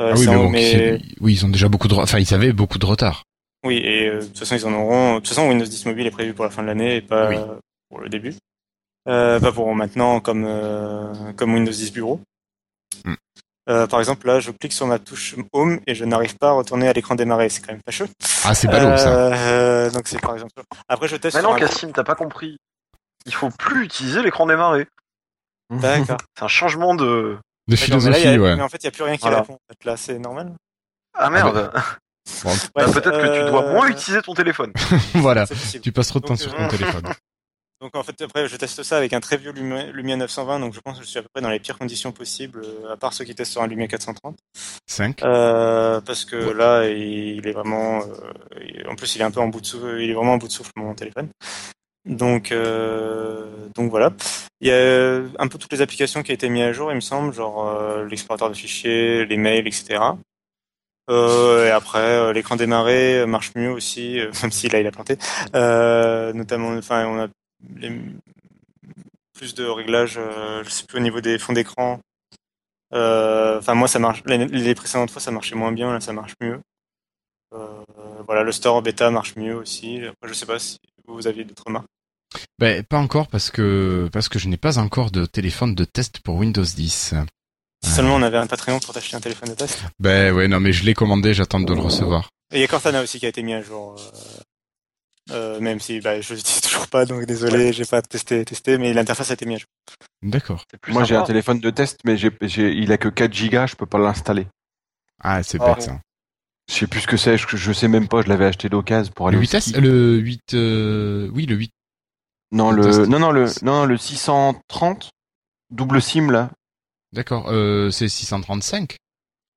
Euh, Ah oui, mais bon, oui, ils ont déjà beaucoup de, enfin, ils avaient beaucoup de retard. oui, et de toute façon, ils en auront. De toute façon, Windows 10 Mobile est prévu pour la fin de l'année et pas Oui. pour le début. Euh, pas pour maintenant comme euh, comme Windows 10 Bureau. Hmm. Euh, par exemple, là, je clique sur ma touche Home et je n'arrive pas à retourner à l'écran démarrer. C'est quand même fâcheux. Ah, c'est ballot, ça. Euh, donc c'est par exemple. Après, je teste. Mais sur non, un- Cassim, t'as pas compris. Il faut plus utiliser l'écran démarré. D'accord. [laughs] C'est un changement de. De mais, là, philosophie, a- ouais. mais en fait, il n'y a plus rien qui Voilà. répond. En fait, là, c'est normal. Ah merde. [laughs] Bon, Bah, Ouais, Peut-être que tu dois moins utiliser ton téléphone. [laughs] voilà. Tu passes trop de temps Donc, sur euh, ton téléphone. Donc en fait après je teste ça avec un très vieux Lumia, Lumia 920 donc je pense que je suis à peu près dans les pires conditions possibles euh, à part ceux qui testent sur un Lumia 430 5. euh, parce que Ouais. là il, est vraiment euh, en plus il est un peu en bout de souffle il est vraiment en bout de souffle mon téléphone donc euh, donc voilà il y a un peu toutes les applications qui ont été mises à jour il me semble genre euh, l'explorateur de fichiers les mails etc euh, et après, euh, l'écran démarré euh, marche mieux aussi, euh, [laughs] même si là il a planté. Euh, notamment, enfin, on a les- plus de réglages, euh, je sais plus au niveau des fonds d'écran. Euh, Enfin, moi, ça marche. Les, les précédentes fois, ça marchait moins bien. Là, ça marche mieux. Euh, voilà, le store bêta marche mieux aussi. Après, je sais pas si vous aviez d'autres remarques. Ben, pas encore parce que, parce que je n'ai pas encore de téléphone de test pour Windows 10. Si seulement on avait un Patreon pour t'acheter un téléphone de test. Ben, ouais, non, mais je l'ai commandé, j'attends de le recevoir. Et il y a Cortana aussi qui a été mis à jour. euh, euh, même si bah, je l'utilise [laughs] toujours pas, donc désolé, j'ai pas testé, testé, mais l'interface a été mise à jour. D'accord. Moi, j'ai un téléphone de test, mais j'ai, j'ai, il a que 4 gigas, je peux pas l'installer. Ah, c'est Ah, bête, ça. Je sais plus ce que c'est, je, je sais même pas, je l'avais acheté d'occasion pour aller Le au 8S, ski. le 8, euh, oui, le 8. Non, le le, test. non, non, le, non, le 630, double SIM, là. D'accord, euh, c'est 635.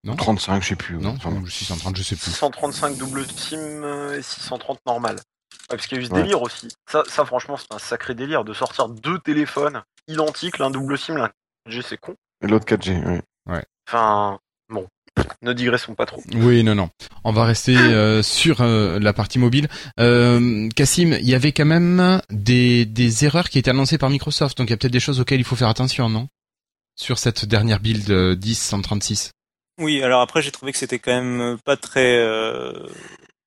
Non? 35, je sais plus. Non, Enfin, ou 630, je sais plus. 635 double SIM euh, et 630 normal. Ouais, parce qu'il y a eu ce Ouais. délire aussi. Ça, ça franchement, c'est un sacré délire de sortir deux téléphones identiques, l'un double SIM, l'un 4G, c'est con. et L'autre 4G, ouais. Enfin, bon, ne digressons pas trop. Oui, non, non. On va rester euh, sur euh, la partie mobile. Euh, Cassim, il y avait quand même des, des erreurs qui étaient annoncées par Microsoft, donc il y a peut-être des choses auxquelles il faut faire attention, non? Sur cette dernière build euh, 10-136. Oui, alors après j'ai trouvé que c'était quand même pas très, euh,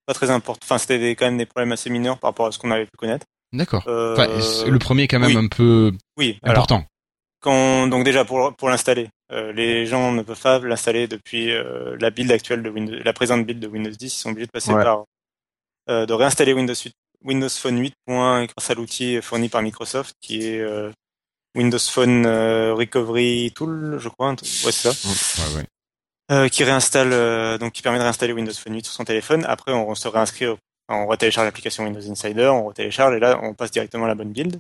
pas très important. Enfin, c'était quand même des problèmes assez mineurs par rapport à ce qu'on avait pu connaître. D'accord. Euh, Enfin, le premier est quand même oui. un peu oui, alors important. quand donc déjà pour pour l'installer, euh, les gens ne peuvent pas l'installer depuis euh, la build actuelle de Windows, la présente build de Windows 10, ils sont obligés de passer Ouais. par euh, de réinstaller Windows 8, Windows Phone 8. grâce à l'outil fourni par Microsoft qui est euh, Windows Phone Recovery Tool, je crois. un truc- Ouais, c'est ça. Ouais, ouais. Euh, qui réinstalle donc qui permet de réinstaller Windows Phone 8 sur son téléphone. Après, on se réinscrit, au- on retélécharge l'application Windows Insider, on retélécharge et là, on passe directement à la bonne build.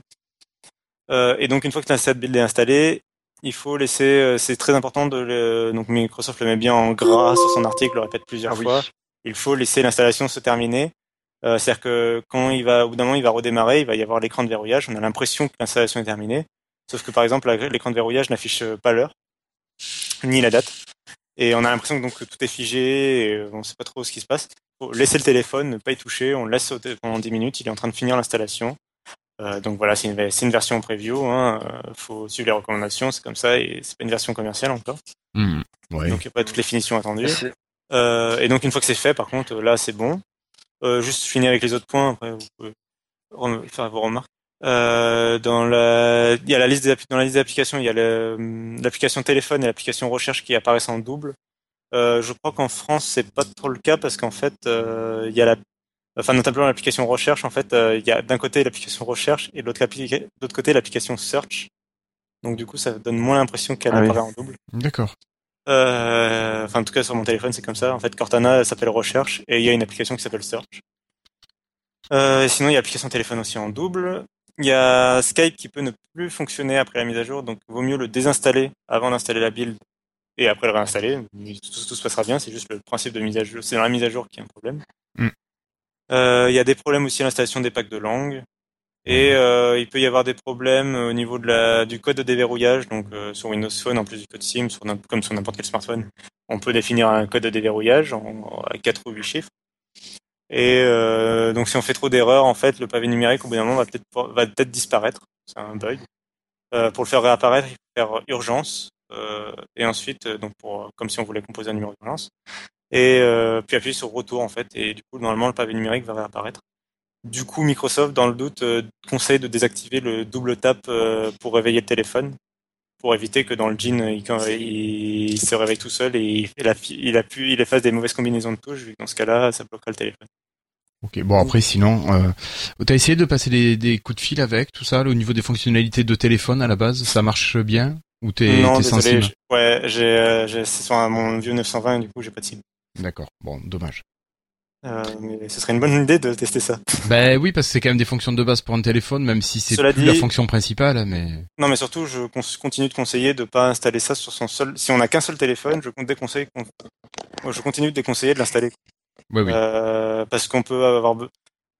Euh, et donc, une fois que cette build est installée, il faut laisser. euh, c'est très important de le, donc Microsoft le met bien en gras sur son article, le répète plusieurs Ah oui. fois. il faut laisser l'installation se terminer. Euh, C'est-à-dire que quand il va, au bout d'un moment, il va redémarrer, il va y avoir l'écran de verrouillage. On a l'impression que l'installation est terminée. Sauf que par exemple, l'écran de verrouillage n'affiche pas l'heure, ni la date. Et on a l'impression que donc que tout est figé, et euh, on ne sait pas trop ce qui se passe. Faut laisser le téléphone, ne pas y toucher, on le laisse sauter pendant 10 minutes, il est en train de finir l'installation. Euh, donc voilà, c'est une, une version preview, hein, euh, faut suivre les recommandations, c'est comme ça, et c'est pas une version commerciale encore. Hmm. Ouais. Donc il n'y a pas toutes les finitions attendues. Euh, et donc une fois que c'est fait, par contre, là c'est bon. Euh, juste finir avec les autres points, après vous pouvez faire vos remarques. Euh, dans la, il y a la liste des dans la liste d'applications, il y a l'application téléphone et l'application recherche qui apparaissent en double. Euh, je crois qu'en France c'est pas trop le cas parce qu'en fait euh, il y a la, enfin notamment l'application recherche en fait euh, il y a d'un côté l'application recherche et de l'autre applica- de l'autre côté l'application search. Donc du coup ça donne moins l'impression qu'elle Ah oui. apparaît en double. D'accord. Euh, enfin, en tout cas, sur mon téléphone, c'est comme ça. En fait, Cortana elle s'appelle Recherche et il y a une application qui s'appelle Search. Euh, sinon, il y a l'application téléphone aussi en double. Il y a Skype qui peut ne plus fonctionner après la mise à jour, donc vaut mieux le désinstaller avant d'installer la build et après le réinstaller. Tout, tout se passera bien, c'est juste le principe de mise à jour. C'est dans la mise à jour qu'il y a un problème. Mm. Euh, il y a des problèmes aussi à l'installation des packs de langue. Et euh, il peut y avoir des problèmes au niveau de la, du code de déverrouillage, donc euh, sur Windows Phone en plus du code SIM, sur, comme sur n'importe quel smartphone, on peut définir un code de déverrouillage en, à 4 ou 8 chiffres. Et euh, donc si on fait trop d'erreurs, en fait, le pavé numérique au bout d'un moment va peut-être va peut-être disparaître, c'est un bug. Euh, pour le faire réapparaître, il faut faire urgence euh, et ensuite euh, donc pour comme si on voulait composer un numéro d'urgence et euh, puis appuyer sur retour en fait et du coup normalement le pavé numérique va réapparaître. Du coup, Microsoft, dans le doute, euh, conseille de désactiver le double tap pour réveiller le téléphone, pour éviter que dans le jean, il, se réveille tout seul et il, il a pu, il efface des mauvaises combinaisons de touches. Vu que dans ce cas-là, ça bloquera le téléphone. Ok. Bon après sinon, euh, t'as essayé de passer des, des coups de fil avec tout ça, au niveau des fonctionnalités de téléphone à la base, ça marche bien? Ou t'es sensible? Ouais, j'ai, euh, j'ai, c'est sur mon vieux 920, du coup, j'ai pas de SIM. D'accord. Bon, dommage. Euh, mais ce serait une bonne idée de tester ça. [laughs] Ben oui, parce que c'est quand même des fonctions de base pour un téléphone, même si c'est Cela plus la fonction principale, mais Non, mais surtout, je continue de conseiller de pas installer ça sur son seul. Si on a qu'un seul téléphone. Je continue de déconseiller de l'installer. Ouais, oui. Euh, parce qu'on peut avoir.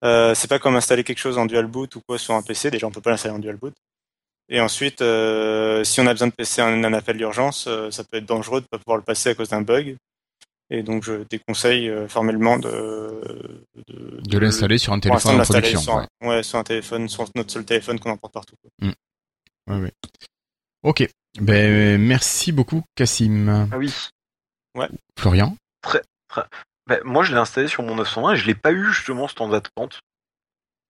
Euh, c'est pas comme installer quelque chose en dual boot ou quoi sur un PC. Déjà, on peut pas l'installer en dual boot. Et ensuite, euh, si on a besoin de passer un, un appel d'urgence, euh, ça peut être dangereux de pas pouvoir le passer à cause d'un bug. Et donc, je déconseille euh, formellement de de, de l'installer sur un téléphone de en production. sur, ouais. un, ouais, sur un téléphone, sur notre seul téléphone qu'on emporte partout. quoi. Ouais, ouais. Ok. Ben merci beaucoup, Cassim. Ah oui. Florian? Ben, moi, je l'ai installé sur mon 920 et je l'ai pas eu justement ce temps d'attente.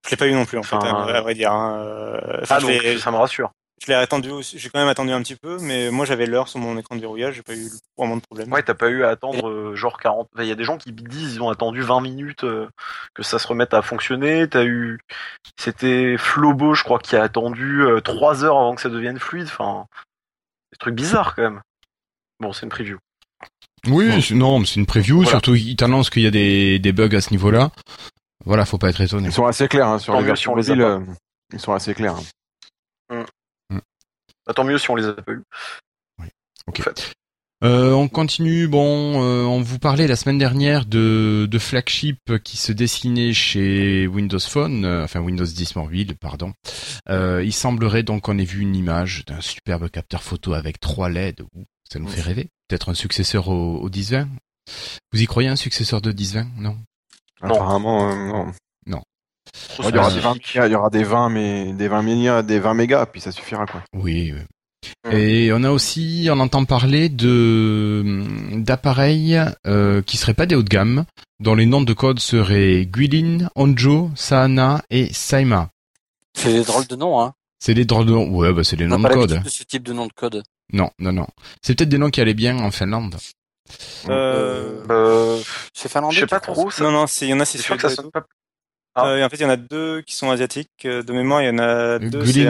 Je l'ai pas eu non plus en fait, Enfin, à, à vrai dire. hein. Euh, enfin, Ah, donc ça me rassure. je l'ai attendu aussi. J'ai quand même attendu un petit peu, mais moi j'avais l'heure sur mon écran de verrouillage, j'ai pas eu vraiment de problème. Ouais, t'as pas eu à attendre euh, genre 40. Il y a des gens qui disent ils ont attendu 20 minutes euh, que ça se remette à fonctionner. T'as eu. C'était Flobo, je crois, qui a attendu 3 heures avant que ça devienne fluide. Enfin, des trucs bizarres quand même. Bon, c'est une preview. Oui, Bon. non, mais c'est une preview. Voilà. Surtout, il t'annonce qu'il y a des, des bugs à ce niveau-là. Voilà, faut pas être étonné. Ils sont assez clairs hein, sur Tant les versions si mobiles. euh, ils sont assez clairs. Bah, tant mieux si on les a pas eu. Ok. En fait. Euh, on continue. Bon, euh, on vous parlait la semaine dernière de, de flagship qui se dessinait chez Windows Phone, euh, enfin Windows 10 mobile, pardon. Euh, il semblerait donc qu'on ait vu une image d'un superbe capteur photo avec trois LED. Ouh, Ça nous fait rêver. Peut-être un successeur au, au 1020. Vous y croyez un successeur de 1020 Non? Non. Apparemment, euh, non. Ouais, il y aura Euh, des 20 mégas, il y aura des 20 mais des 20 mégas, des 20 mégas, puis ça suffira quoi. Oui. oui. Et on a aussi, on entend parler de d'appareils euh, qui seraient pas des hauts de gamme, dont les noms de code seraient Guilin, Onjo, Saana et Saima. C'est des drôles de noms, hein. C'est des drôles de noms. Ouais, bah c'est des On noms n'a de pas code. l'habitude de ce type de nom de code. Non, non, non. C'est peut-être des noms qui allaient bien en Finlande. Euh, Euh, C'est finlandais. je sais pas trop. Ça... non, non, c'est- il y en a, c'est sûr que ça sonne pas. Ah. Euh, et en fait, il y en a deux qui sont asiatiques. euh, De mémoire, il y en a deux. Il y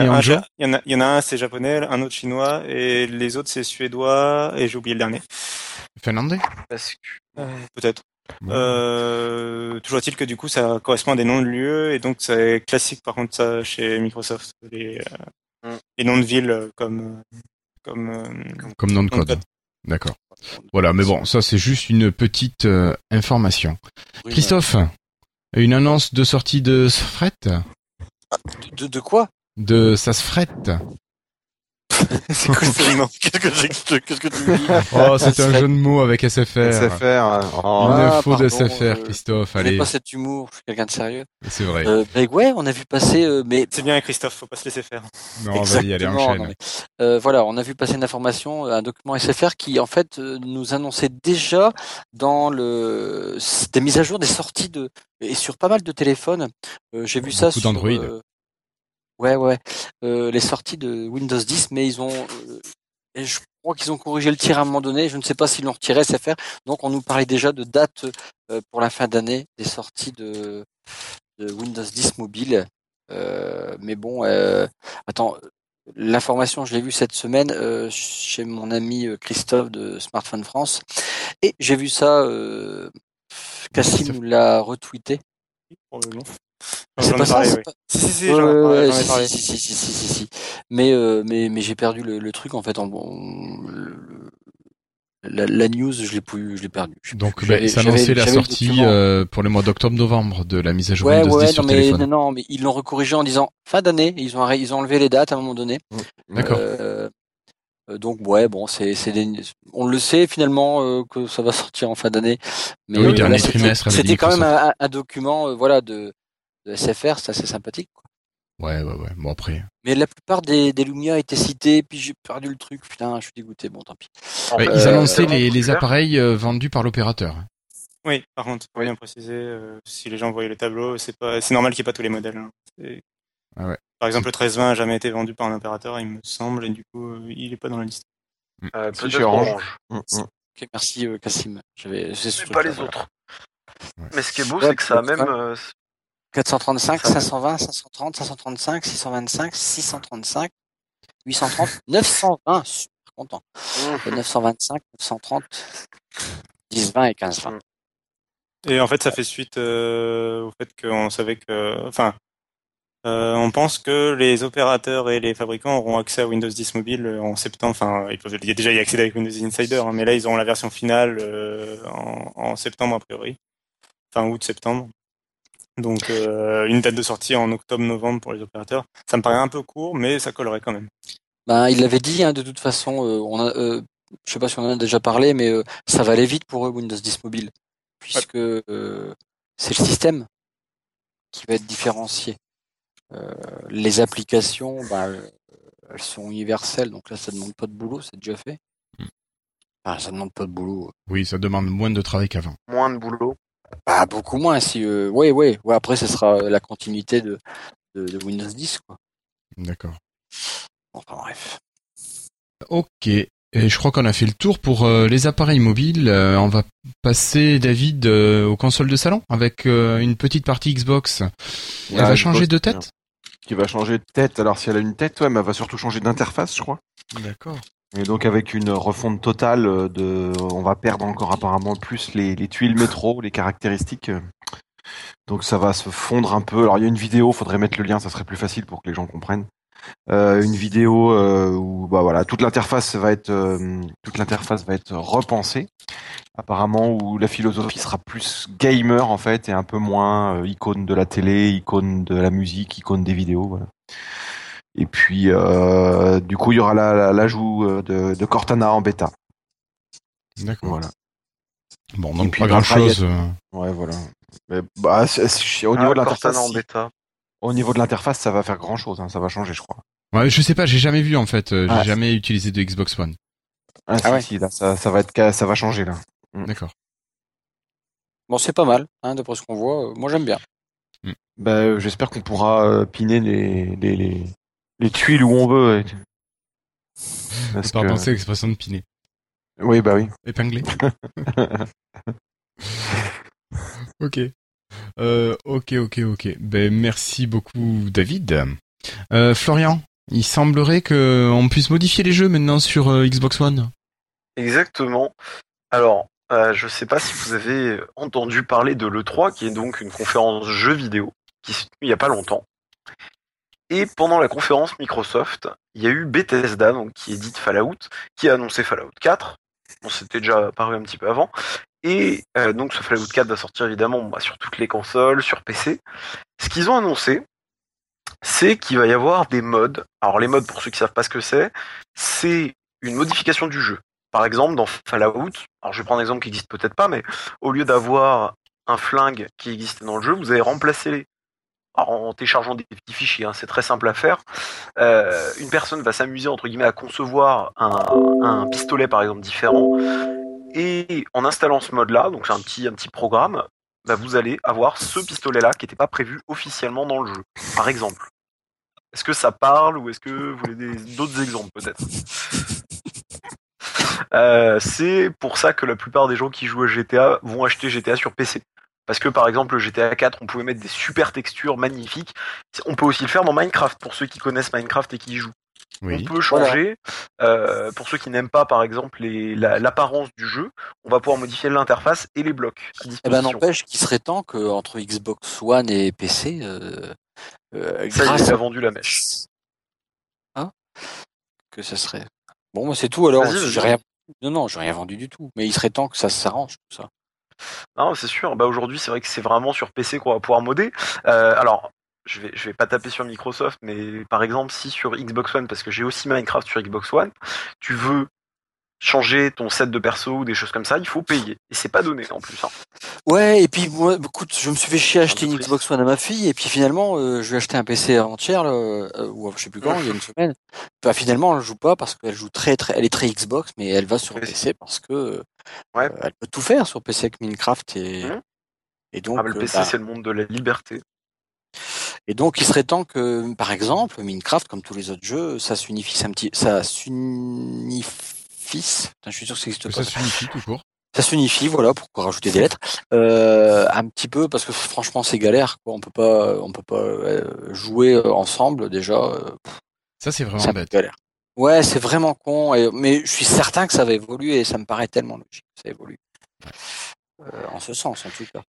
en a, y en a un, c'est japonais, un autre chinois, et les autres, c'est suédois, et j'ai oublié le dernier. Finlandais? Parce que... Peut-être. Bon. Euh, toujours est-il que du coup, ça correspond à des noms de lieux, et donc c'est classique par contre ça chez Microsoft. Les, euh, Mm. les noms de villes euh, comme, euh, comme, Comme nom de de code. code. D'accord. Voilà, mais bon, ça c'est juste une petite euh, information. Oui, Christophe, une annonce de sortie de Sfret? bah, de, de quoi? De Sasfret C'est quoi [laughs] ce nom Qu'est-ce que qu'est-ce que tu me dis Oh, c'était un jeu de mots avec SFR. SFR. euh, oh, Une Ah, info de pardon, SFR, euh, Christophe, allez, pas cet humour, je suis quelqu'un de sérieux. c'est vrai. Euh, bah, ouais, on a vu passer, euh, mais C'est bien, Christophe, faut pas se laisser faire. non, vas-y, allez, enchaîne. non, mais, euh, voilà, on a vu passer une information, un document SFR qui en fait euh, nous annonçait déjà dans le des mises à jour des sorties de et sur pas mal de téléphones. Euh, J'ai vu ça sur d'Android. Ouais ouais euh, les sorties de Windows 10, mais ils ont euh, et je crois qu'ils ont corrigé le tir à un moment donné. Je ne sais pas s'ils l'ont retiré SFR. Donc on nous parlait déjà de date euh, pour la fin d'année des sorties de, de Windows 10 mobile. Mais bon, attends, l'information, je l'ai vue cette semaine chez mon ami Christophe de Smartphone France. Et j'ai vu ça, Cassim nous l'a retweeté. C'est pas ça, parlé, c'est oui. pas- Si, si, si, si, si, si, si, si, si, si. Mais, euh, mais, mais j'ai perdu le, le truc en fait. En, en- le- la, la news, je l'ai plus, je l'ai perdu. Donc, bah, annonçait j'avais- la sortie document. euh, pour le mois d'octobre-novembre de la mise à jour Ouais, Windows ouais, 10 sur non, mais, téléphone. non, non, mais ils l'ont recorrigé en disant fin d'année. Ils ont, ils ont enlevé les dates à un moment donné. D'accord. Euh, euh, donc ouais, bon, c'est, c'est des- on le sait finalement euh, que ça va [laughs] sortir en fin d'année. Mais Oui, euh, dernier c'était- trimestre, C'était quand même un- un document, euh, voilà, de, de SFR, c'est assez sympathique. Quoi. Ouais, ouais, ouais. Bon, après. Mais la plupart des, des Lumia étaient cités, puis j'ai perdu le truc. Putain, je suis dégoûté. Bon, tant pis. Ouais, ils c'est annonçaient les, les appareils euh, vendus par l'opérateur. Oui, par contre, Oui. bien préciser, euh, si les gens voyaient le tableau, c'est pas, c'est normal qu'il n'y ait pas tous les modèles. hein. Ah ouais. Par exemple, le 1320 a jamais été vendu par un opérateur, il me semble, et du coup, euh, il est pas dans la liste. Euh, Si, chez Orange. Orange. Mm, mm. Ok, merci euh, Cassim. J'avais, pas les voilà. autres. Ouais. Mais ce qui est beau, Ouais, c'est que ça a même. Pas. euh, 435, Ça- 520, 530, 535, 625, 635, 830, 920. Super content. Euh, 925, 930, 10, 20 et 15, 20. Et en fait, ça fait suite euh, au fait qu'on savait que, enfin, euh, on pense que les opérateurs et les fabricants auront accès à Windows 10 mobile euh, en septembre. Enfin, ils peuvent il y a déjà y accéder avec Windows Insider, hein, mais là, ils auront la version finale euh, en, en septembre a priori, fin août-septembre. Donc, euh, une date de sortie en octobre-novembre pour les opérateurs. Ça me paraît un peu court, mais ça collerait quand même. Ben, il l'avait dit, hein, de toute façon, euh, on a, euh, je sais pas si on en a déjà parlé, mais euh, ça va aller vite pour eux, Windows 10 mobile, puisque euh, c'est le système qui va être différencié. Euh, les applications, ben, elles sont universelles, donc là, ça demande pas de boulot, c'est déjà fait. Enfin, ça demande pas de boulot. Oui, ça demande moins de travail qu'avant. moins de boulot. Bah, beaucoup moins, si, euh, ouais, ouais, ouais, après, ce sera la continuité de, de, de Windows 10, quoi. D'accord. Enfin, bref. Ok. Et je crois qu'on a fait le tour pour euh, les appareils mobiles. Euh, on va passer, David, euh, aux consoles de salon avec euh, une petite partie Xbox. Elle va Xbox, changer de tête? Qui va changer de tête. Alors, si elle a une tête, ouais, mais elle va surtout changer d'interface, je crois. D'accord. Et donc avec une refonte totale euh, de, on va perdre encore apparemment plus les, les tuiles métro, les caractéristiques. Donc ça va se fondre un peu. Alors il y a une vidéo, faudrait mettre le lien, ça serait plus facile pour que les gens comprennent. Euh, une vidéo euh, où bah voilà, toute l'interface va être, euh, toute l'interface va être repensée. Apparemment où la philosophie sera plus gamer en fait et un peu moins icône de la télé, icône de la musique, icône des vidéos. Voilà. Et puis, euh, du coup, il y aura la- la- l'ajout euh, de, de Cortana en bêta. D'accord. Voilà. Bon, donc puis, pas grand chose. Ouais, voilà. Mais, bah, au niveau Ah, de l'interface, Cortana en bêta. au niveau de l'interface, ça va faire grand chose. ça va changer, je crois. Ouais, je sais pas, j'ai jamais vu en fait. euh, J'ai Ouais. jamais utilisé de Xbox One. Ah, si, ouais. si, là, ça, ça va être, ça va changer là. D'accord. Bon, c'est pas mal, hein, d'après ce qu'on voit. Euh, Moi, j'aime bien. Bah, euh, j'espère qu'on pourra euh, piner les, les, les, les tuiles où on veut. et- Parce Par que- penser à l'expression de Pinet. Oui, bah oui. Épinglé. [laughs] ok. Euh, ok, ok, ok. Ben merci beaucoup, David. Euh, Florian, il semblerait que on puisse modifier les jeux maintenant sur euh, Xbox One. Exactement. Alors, euh, je sais pas si vous avez entendu parler de l'E3, qui est donc une conférence jeux vidéo, qui s'est tenue il y a pas longtemps. Et pendant la conférence Microsoft, il y a eu Bethesda, donc qui édite Fallout, qui a annoncé Fallout 4, Bon, c'était déjà apparu un petit peu avant. Et euh, donc ce Fallout 4 va sortir évidemment bah, sur toutes les consoles, sur PC. Ce qu'ils ont annoncé, c'est qu'il va y avoir des modes. Alors les modes, pour ceux qui savent pas ce que c'est, c'est une modification du jeu. Par exemple, dans Fallout, alors je vais prendre un exemple qui existe peut-être pas, mais au lieu d'avoir un flingue qui existait dans le jeu, vous avez remplacé en téléchargeant des petits fichiers, hein, c'est très simple à faire. Euh, une personne va s'amuser entre guillemets à concevoir un, pistolet par exemple différent, et en installant ce mode-là, donc c'est un petit programme, bah, vous allez avoir ce pistolet-là qui n'était pas prévu officiellement dans le jeu. Par exemple. Est-ce que ça parle ou est-ce que vous voulez d'autres exemples peut-être? Euh, C'est pour ça que la plupart des gens qui jouent à GTA vont acheter GTA sur PC. Parce que par exemple le GTA 4, on pouvait mettre des super textures magnifiques. On peut aussi le faire dans Minecraft pour ceux qui connaissent Minecraft et qui y jouent. Oui. On peut changer. euh, pour ceux qui n'aiment pas par exemple la- l'apparence du jeu, on va pouvoir modifier l'interface et les blocs Eh ben n'empêche qu'il serait temps que entre Xbox One et PC, euh, euh, ça, grâce a vendu la mèche. Hein? Que ça serait. Bon, moi c'est tout. Alors, j'ai rien. Non, non, j'ai rien vendu du tout. Mais il serait temps que ça s'arrange tout ça. Non, c'est sûr. Bah aujourd'hui, c'est vrai que c'est vraiment sur PC qu'on va pouvoir modder. Euh, alors, je vais, je vais pas taper sur Microsoft, mais par exemple, si sur Xbox One, parce que j'ai aussi Minecraft sur Xbox One, tu veux changer ton set de perso ou des choses comme ça, il faut payer. Et c'est pas donné en plus. hein. Ouais, et puis moi, écoute, je me suis fait chier à acheter une. Xbox One à ma fille, et puis finalement, euh, je lui ai acheté un PC avant-hier, là, euh, ou je sais plus quand, il y a une semaine. Bah, finalement, elle joue pas parce qu'elle joue très, très, elle est très Xbox, mais elle va sur. PC parce que euh, Ouais. elle peut tout faire sur PC avec Minecraft et Mhm. et donc Ah, le euh, PC, bah, c'est le monde de la liberté. et donc il serait temps que, par exemple, Minecraft, comme tous les autres jeux, ça s'unifie un petit, ça s'unifie. Putain, Je suis sûr que ça existe pas. ça s'unifie toujours. ça s'unifie, voilà, pour rajouter des lettres, euh, un petit peu parce que franchement c'est galère, quoi. On peut pas, on peut pas euh, jouer euh, ensemble déjà. Ça, c'est vraiment bête. galère. Ouais, c'est vraiment con, et, mais je suis certain que ça va évoluer et ça me paraît tellement logique que ça évolue. Euh, en ce sens, en tout cas.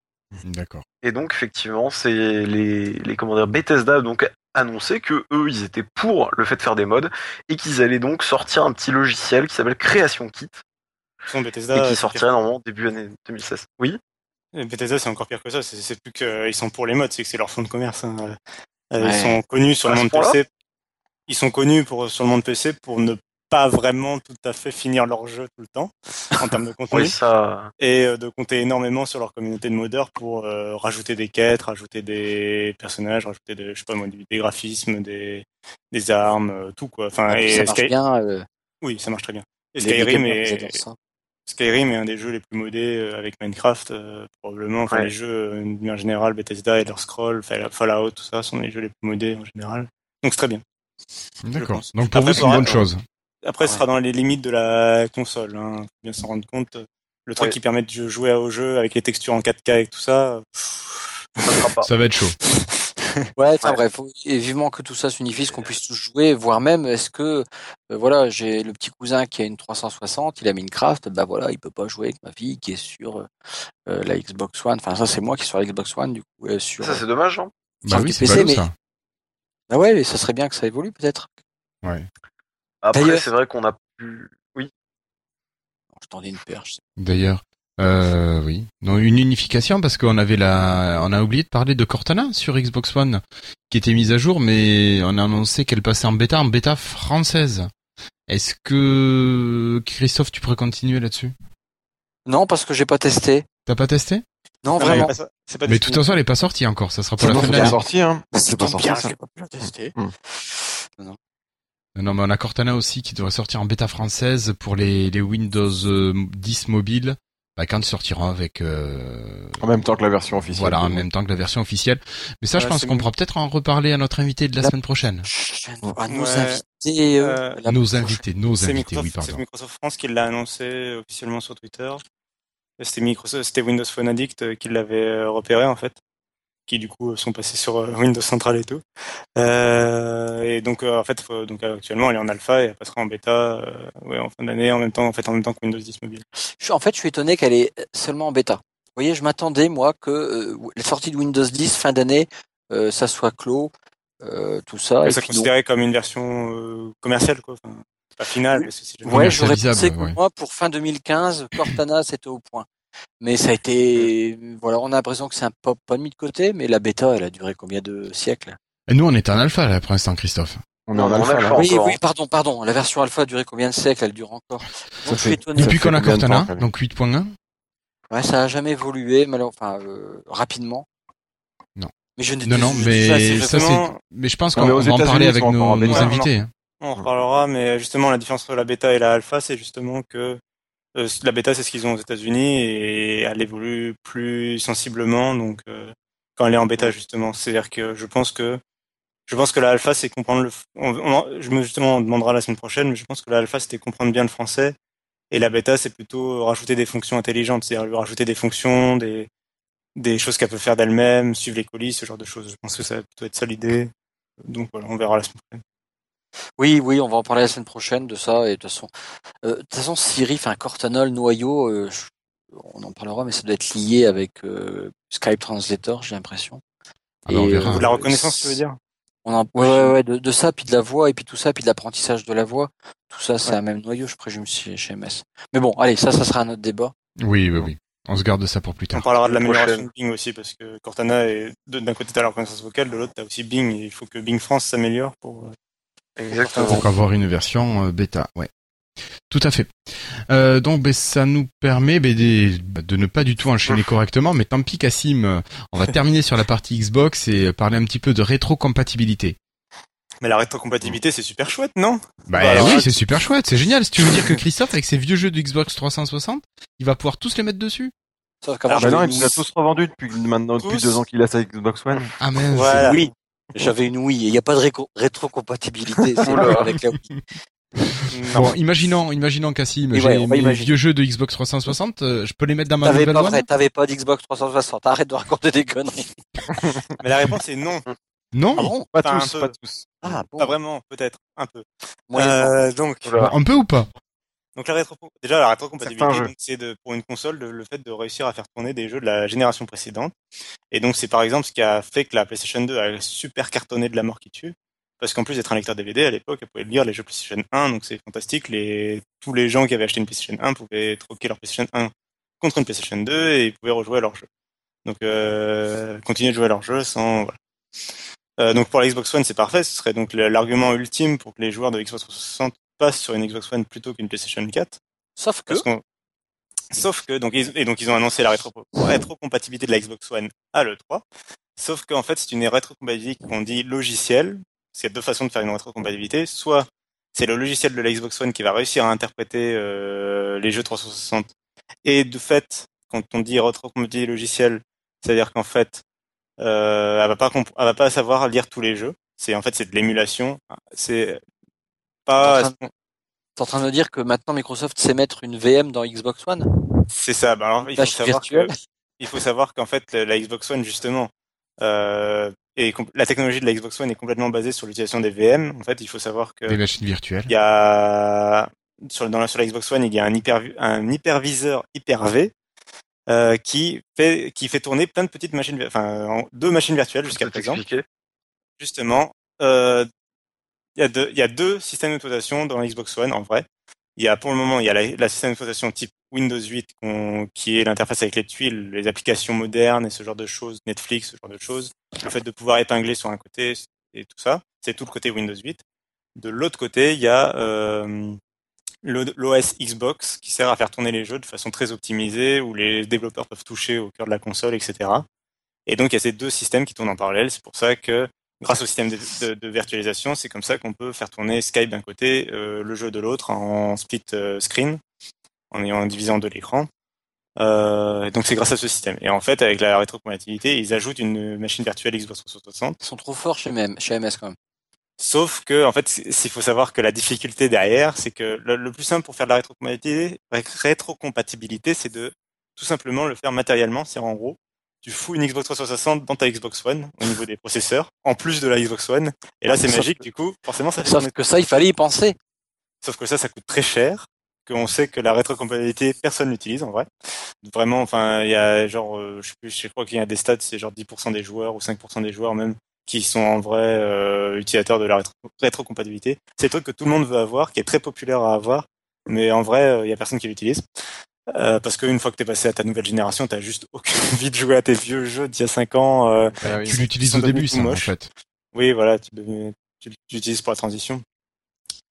D'accord. Et donc, effectivement, c'est les, les comment dire, Bethesda donc annoncé que eux, ils étaient pour le fait de faire des mods et qu'ils allaient donc sortir un petit logiciel qui s'appelle Création Kit et qui sortirait normalement début année 2016. Oui. pire. Bethesda, c'est encore pire que ça. C'est plus qu'ils sont pour les modes, c'est que c'est leur fonds de commerce. hein. Euh, Ouais. Ils sont connus sur le monde PC. Ils sont connus pour sur le monde PC pour ne pas vraiment tout à fait finir leur jeu tout le temps en termes de [laughs] contenu Oui, ça. et euh, de compter énormément sur leur communauté de modeurs pour euh, rajouter des quêtes, rajouter des personnages, rajouter des, je sais pas moi, des, graphismes, des, des armes, euh, tout quoi. Enfin, Et et ça marche Sky- bien. euh, Oui, ça marche très bien. Et Skyrim est. Skyrim est un des jeux les plus modés avec Minecraft, euh, probablement. Enfin, Ouais. les jeux, euh, de manière générale, Bethesda, Elder Scrolls, Fall- Fallout, tout ça, sont les jeux les plus modés en général. Donc c'est très bien. D'accord. Donc pour Après, vous, c'est une bonne chose. Après, ce Ouais. sera dans les limites de la console. Hein. Faut bien s'en rendre compte. Le truc Ouais. qui permet de jouer au jeu avec les textures en 4K et tout ça. Ça pas. Va être chaud. [laughs] Ouais, enfin Ouais. bref, faut- et vivement que tout ça s'unifie, qu'on puisse tous jouer, voire même est-ce que euh, voilà, j'ai le petit cousin qui a une 360, il a Minecraft, bah voilà, il peut pas jouer avec ma fille qui est sur euh, la Xbox One. Enfin ça c'est moi qui suis sur la Xbox One du coup euh, sur. Ça, c'est dommage, hein. Bah Sur oui, le c'est PC, ballot mais- ça. Ah ouais, mais ça serait bien que ça évolue peut-être. Ouais. Après, D'ailleurs- c'est vrai qu'on a pu. Oui. Je tendais une perche. D'ailleurs, euh, oui. Non, une unification parce qu'on avait la, on a oublié de parler de Cortana sur Xbox One qui était mise à jour, mais on a annoncé qu'elle passait en bêta, en bêta française. Est-ce que Christophe, tu pourrais continuer là-dessus? Non, parce que j'ai pas testé. T'as pas testé? Non, Non, vraiment. mais C'est pas de toute tout. façon, elle est pas sortie encore. Ça sera pour C'est la fin c'est de pas l'année. sorti, hein. Ça C'est pas sorti, bien, ça. pas pu la tester. Non, mais on a Cortana aussi qui devrait sortir en bêta française pour les, les Windows euh, 10 mobiles. Bah, quand il sortira avec euh, En même temps que la version officielle. voilà en même temps que la version officielle. Mais ça, je pense qu'on pourra peut-être en reparler à notre invité de la La- semaine prochaine. Prochaine fois, à nos Ouais. invités. euh, Euh, la Nos prochaine- invités, nos invités, oui, Microsoft, c'est pardon. Microsoft France qui l'a annoncé euh, officiellement sur Twitter. C'était Microsoft, c'était Windows Phone Addict euh, qui l'avait euh, repéré en fait, qui du coup sont passés sur euh, Windows Central et tout. Euh, et donc euh, en fait, faut- donc actuellement elle est en alpha et elle passera en bêta euh, ouais, en fin d'année en même temps en fait en même temps que Windows 10 mobile. En fait, je suis étonné qu'elle est seulement en bêta. Vous voyez, je m'attendais moi que euh, la sortie de Windows 10 fin d'année, euh, ça soit clos, euh, tout ça. Mais et ça puis considéré comme une version euh, commerciale quoi. Enfin, Pas final, parce que c'est jamais- Ouais, j'aurais pensé que ouais. moi, pour fin 2015, Cortana, c'était au point. Mais ça a été, voilà, on a l'impression que c'est un pop pas mis de côté, mais la bêta, elle a duré combien de siècles? Et nous, on est en alpha là pour l'instant, Christophe. On est en alpha, là. Oui, oui, hein. pardon, pardon. La version alpha a duré combien de siècles? Elle dure encore. Donc, fait-. Depuis qu'on a temps, Cortana, donc 8.1. Ouais, ça a jamais évolué, mal... enfin, euh, rapidement. Non. Mais je n'ai Non, non, mais ça, justement- Mais je pense qu'on mais va en parler avec nos, invités. hein. On en reparlera, mais justement, la différence entre la bêta et la alpha, c'est justement que euh, la bêta, c'est ce qu'ils ont aux États-Unis et elle évolue plus sensiblement. Donc, euh, quand elle est en bêta, justement, c'est-à-dire que je pense que je pense que la alpha, c'est comprendre le. On, on- je me justement, on demandera la semaine prochaine, mais je pense que la alpha, c'était comprendre bien le français et la bêta, c'est plutôt rajouter des fonctions intelligentes, c'est-à-dire lui rajouter des fonctions, des des choses qu'elle peut faire d'elle-même, suivre les colis, ce genre de choses. Je pense que ça va être ça l'idée. Donc voilà, on verra la semaine prochaine. Oui, oui, on va en parler la semaine prochaine de ça. Et de toute façon, euh, de toute façon, Siri, enfin Cortana, le noyau, euh, je- on en parlera, mais ça doit être lié avec euh, Skype Translator, j'ai l'impression. Ah bah, on Et. Ou de la reconnaissance, tu veux dire? On en, ouais, ouais, ouais, de, de ça, puis de la voix, et puis tout ça, puis de l'apprentissage de la voix. Tout ça, c'est Ouais. un même noyau, je présume, chez, chez MS. Mais bon, allez, ça, ça sera un autre débat. Oui, oui, oui. On se garde ça pour plus On tard. parlera de l'amélioration de Bing aussi, parce que Cortana est de- d'un côté t'as la reconnaissance vocale, de l'autre t'as aussi Bing, et il faut que Bing France s'améliore pour. Exactement. Pour avoir une version euh, bêta, ouais. Tout à fait. Euh, donc ben, ça nous permet ben, bah, de ne pas du tout enchaîner correctement, mais tant pis Cassim, euh, on va [laughs] terminer sur la partie Xbox et euh, parler un petit peu de rétrocompatibilité. Mais la rétrocompatibilité c'est super chouette, non? Bah, Bah, alors, oui, c'est super chouette, c'est génial. Si tu veux dire que Christophe, avec ses vieux jeux de Xbox 360, il va pouvoir tous les mettre dessus? Sauf qu'avant, Ah, Bah non, il nous a tous revendus depuis maintenant depuis Tous. deux ans qu'il a sa Xbox One. Ah mince. Voilà. Oui, j'avais une Wii, et il n'y a pas de réco- rétrocompatibilité, avec la Wii. Non. Bon, imaginons, imaginons Cassim, j'ai ouais, mes imaginer. vieux jeux de Xbox 360, euh, je peux les mettre dans ma T'avais nouvelle pas vrai, t'avais pas d'Xbox 360, arrête de raconter des conneries. [laughs] Mais la réponse est non. Non Ah bon Pas Enfin, tous, peu. pas tous. Ah bon Pas vraiment, peut-être, un peu. Euh, donc, Oula. Un peu ou pas? Donc la rétro déjà la rétrocompatibilité, c'est de pour une console de- le fait de réussir à faire tourner des jeux de la génération précédente. Et donc c'est par exemple ce qui a fait que la PlayStation 2 a super cartonné de la mort qui tue. Parce qu'en plus d'être un lecteur DVD à l'époque, elle pouvait lire les jeux PlayStation 1, donc c'est fantastique. Les, tous les gens qui avaient acheté une PlayStation 1 pouvaient troquer leur PlayStation 1 contre une PlayStation 2 et ils pouvaient rejouer à leur jeu. Donc euh, continuer de jouer à leur jeu sans voilà. Euh, donc pour la Xbox One c'est parfait, ce serait donc l'argument ultime pour que les joueurs de Xbox 360 sur une Xbox One plutôt qu'une PlayStation 4. Sauf que, Parce Sauf que donc ils, et donc ils ont annoncé la rétro rétrocompatibilité de la Xbox One à l'E3. Sauf qu'en fait c'est une rétrocompatibilité qu'on dit logicielle. C'est deux façons de faire une rétrocompatibilité. Soit c'est le logiciel de la Xbox One qui va réussir à interpréter euh, les jeux 360. Et de fait, quand on dit rétrocompatibilité logicielle, c'est-à-dire qu'en fait euh, elle va pas elle va pas savoir lire tous les jeux. C'est en fait c'est de l'émulation. C'est pas En t'es en train de me dire que maintenant Microsoft sait mettre une VM dans Xbox One? C'est ça. Bah alors, il faut savoir virtuelle. que, il faut savoir qu'en fait, la Xbox One, justement, euh, et la technologie de la Xbox One est complètement basée sur l'utilisation des VM. En fait, il faut savoir que Des machines virtuelles. il y a sur, dans la, sur la Xbox One, il y a un, hyper, un hyperviseur Hyper-V euh, qui fait qui fait tourner plein de petites machines, enfin en- deux machines virtuelles jusqu'à présent. Justement, euh, il y a deux il y a deux systèmes d'exploitation dans Xbox One en vrai. Il y a pour le moment il y a la, la système d'exploitation type Windows 8 qu'on- qui est l'interface avec les tuiles, les applications modernes et ce genre de choses, Netflix, ce genre de choses. Le fait de pouvoir épingler sur un côté et tout ça, c'est tout le côté Windows 8. De l'autre côté, il y a euh, l'OS Xbox qui sert à faire tourner les jeux de façon très optimisée, où les développeurs peuvent toucher au cœur de la console, etc. Et donc il y a ces deux systèmes qui tournent en parallèle. C'est pour ça que grâce au système de, de- de virtualisation, c'est comme ça qu'on peut faire tourner Skype d'un côté, euh, le jeu de l'autre en split euh, screen, en ayant en deux l'écran. Euh, donc c'est grâce à ce système. Et en fait, avec la rétrocompatibilité, ils ajoutent une machine virtuelle Xbox 360 Ils sont trop forts chez MS, chez MS quand même. Sauf que, en fait, s'il faut savoir que la difficulté derrière, c'est que le, le plus simple pour faire de la rétrocompatibilité, rétrocompatibilité, c'est de tout simplement le faire matériellement. C'est en gros, tu fous une Xbox 360 dans ta Xbox One au niveau des processeurs, en plus de la Xbox One. Et là, c'est magique. Du coup, forcément, ça fait Sauf tourner. que ça, il fallait y penser. Sauf que ça, ça coûte très cher. Qu'on sait que la rétrocompatibilité, personne l'utilise en vrai. Vraiment, enfin, il y a genre, euh, je sais plus, je crois qu'il y a des stats, c'est genre 10% des joueurs ou 5% des joueurs même qui sont en vrai euh, utilisateurs de la rétro- rétrocompatibilité. C'est le truc que tout le monde veut avoir, qui est très populaire à avoir, mais en vrai, il y a personne qui l'utilise. Euh, parce qu'une fois que t'es passé à ta nouvelle génération, t'as juste aucune [laughs] envie de jouer à tes vieux jeux d'il y a 5 ans. euh, Ah oui. Tu l'utilises au début, ça, en moches. fait. oui, voilà, tu, l'utilises pour la transition.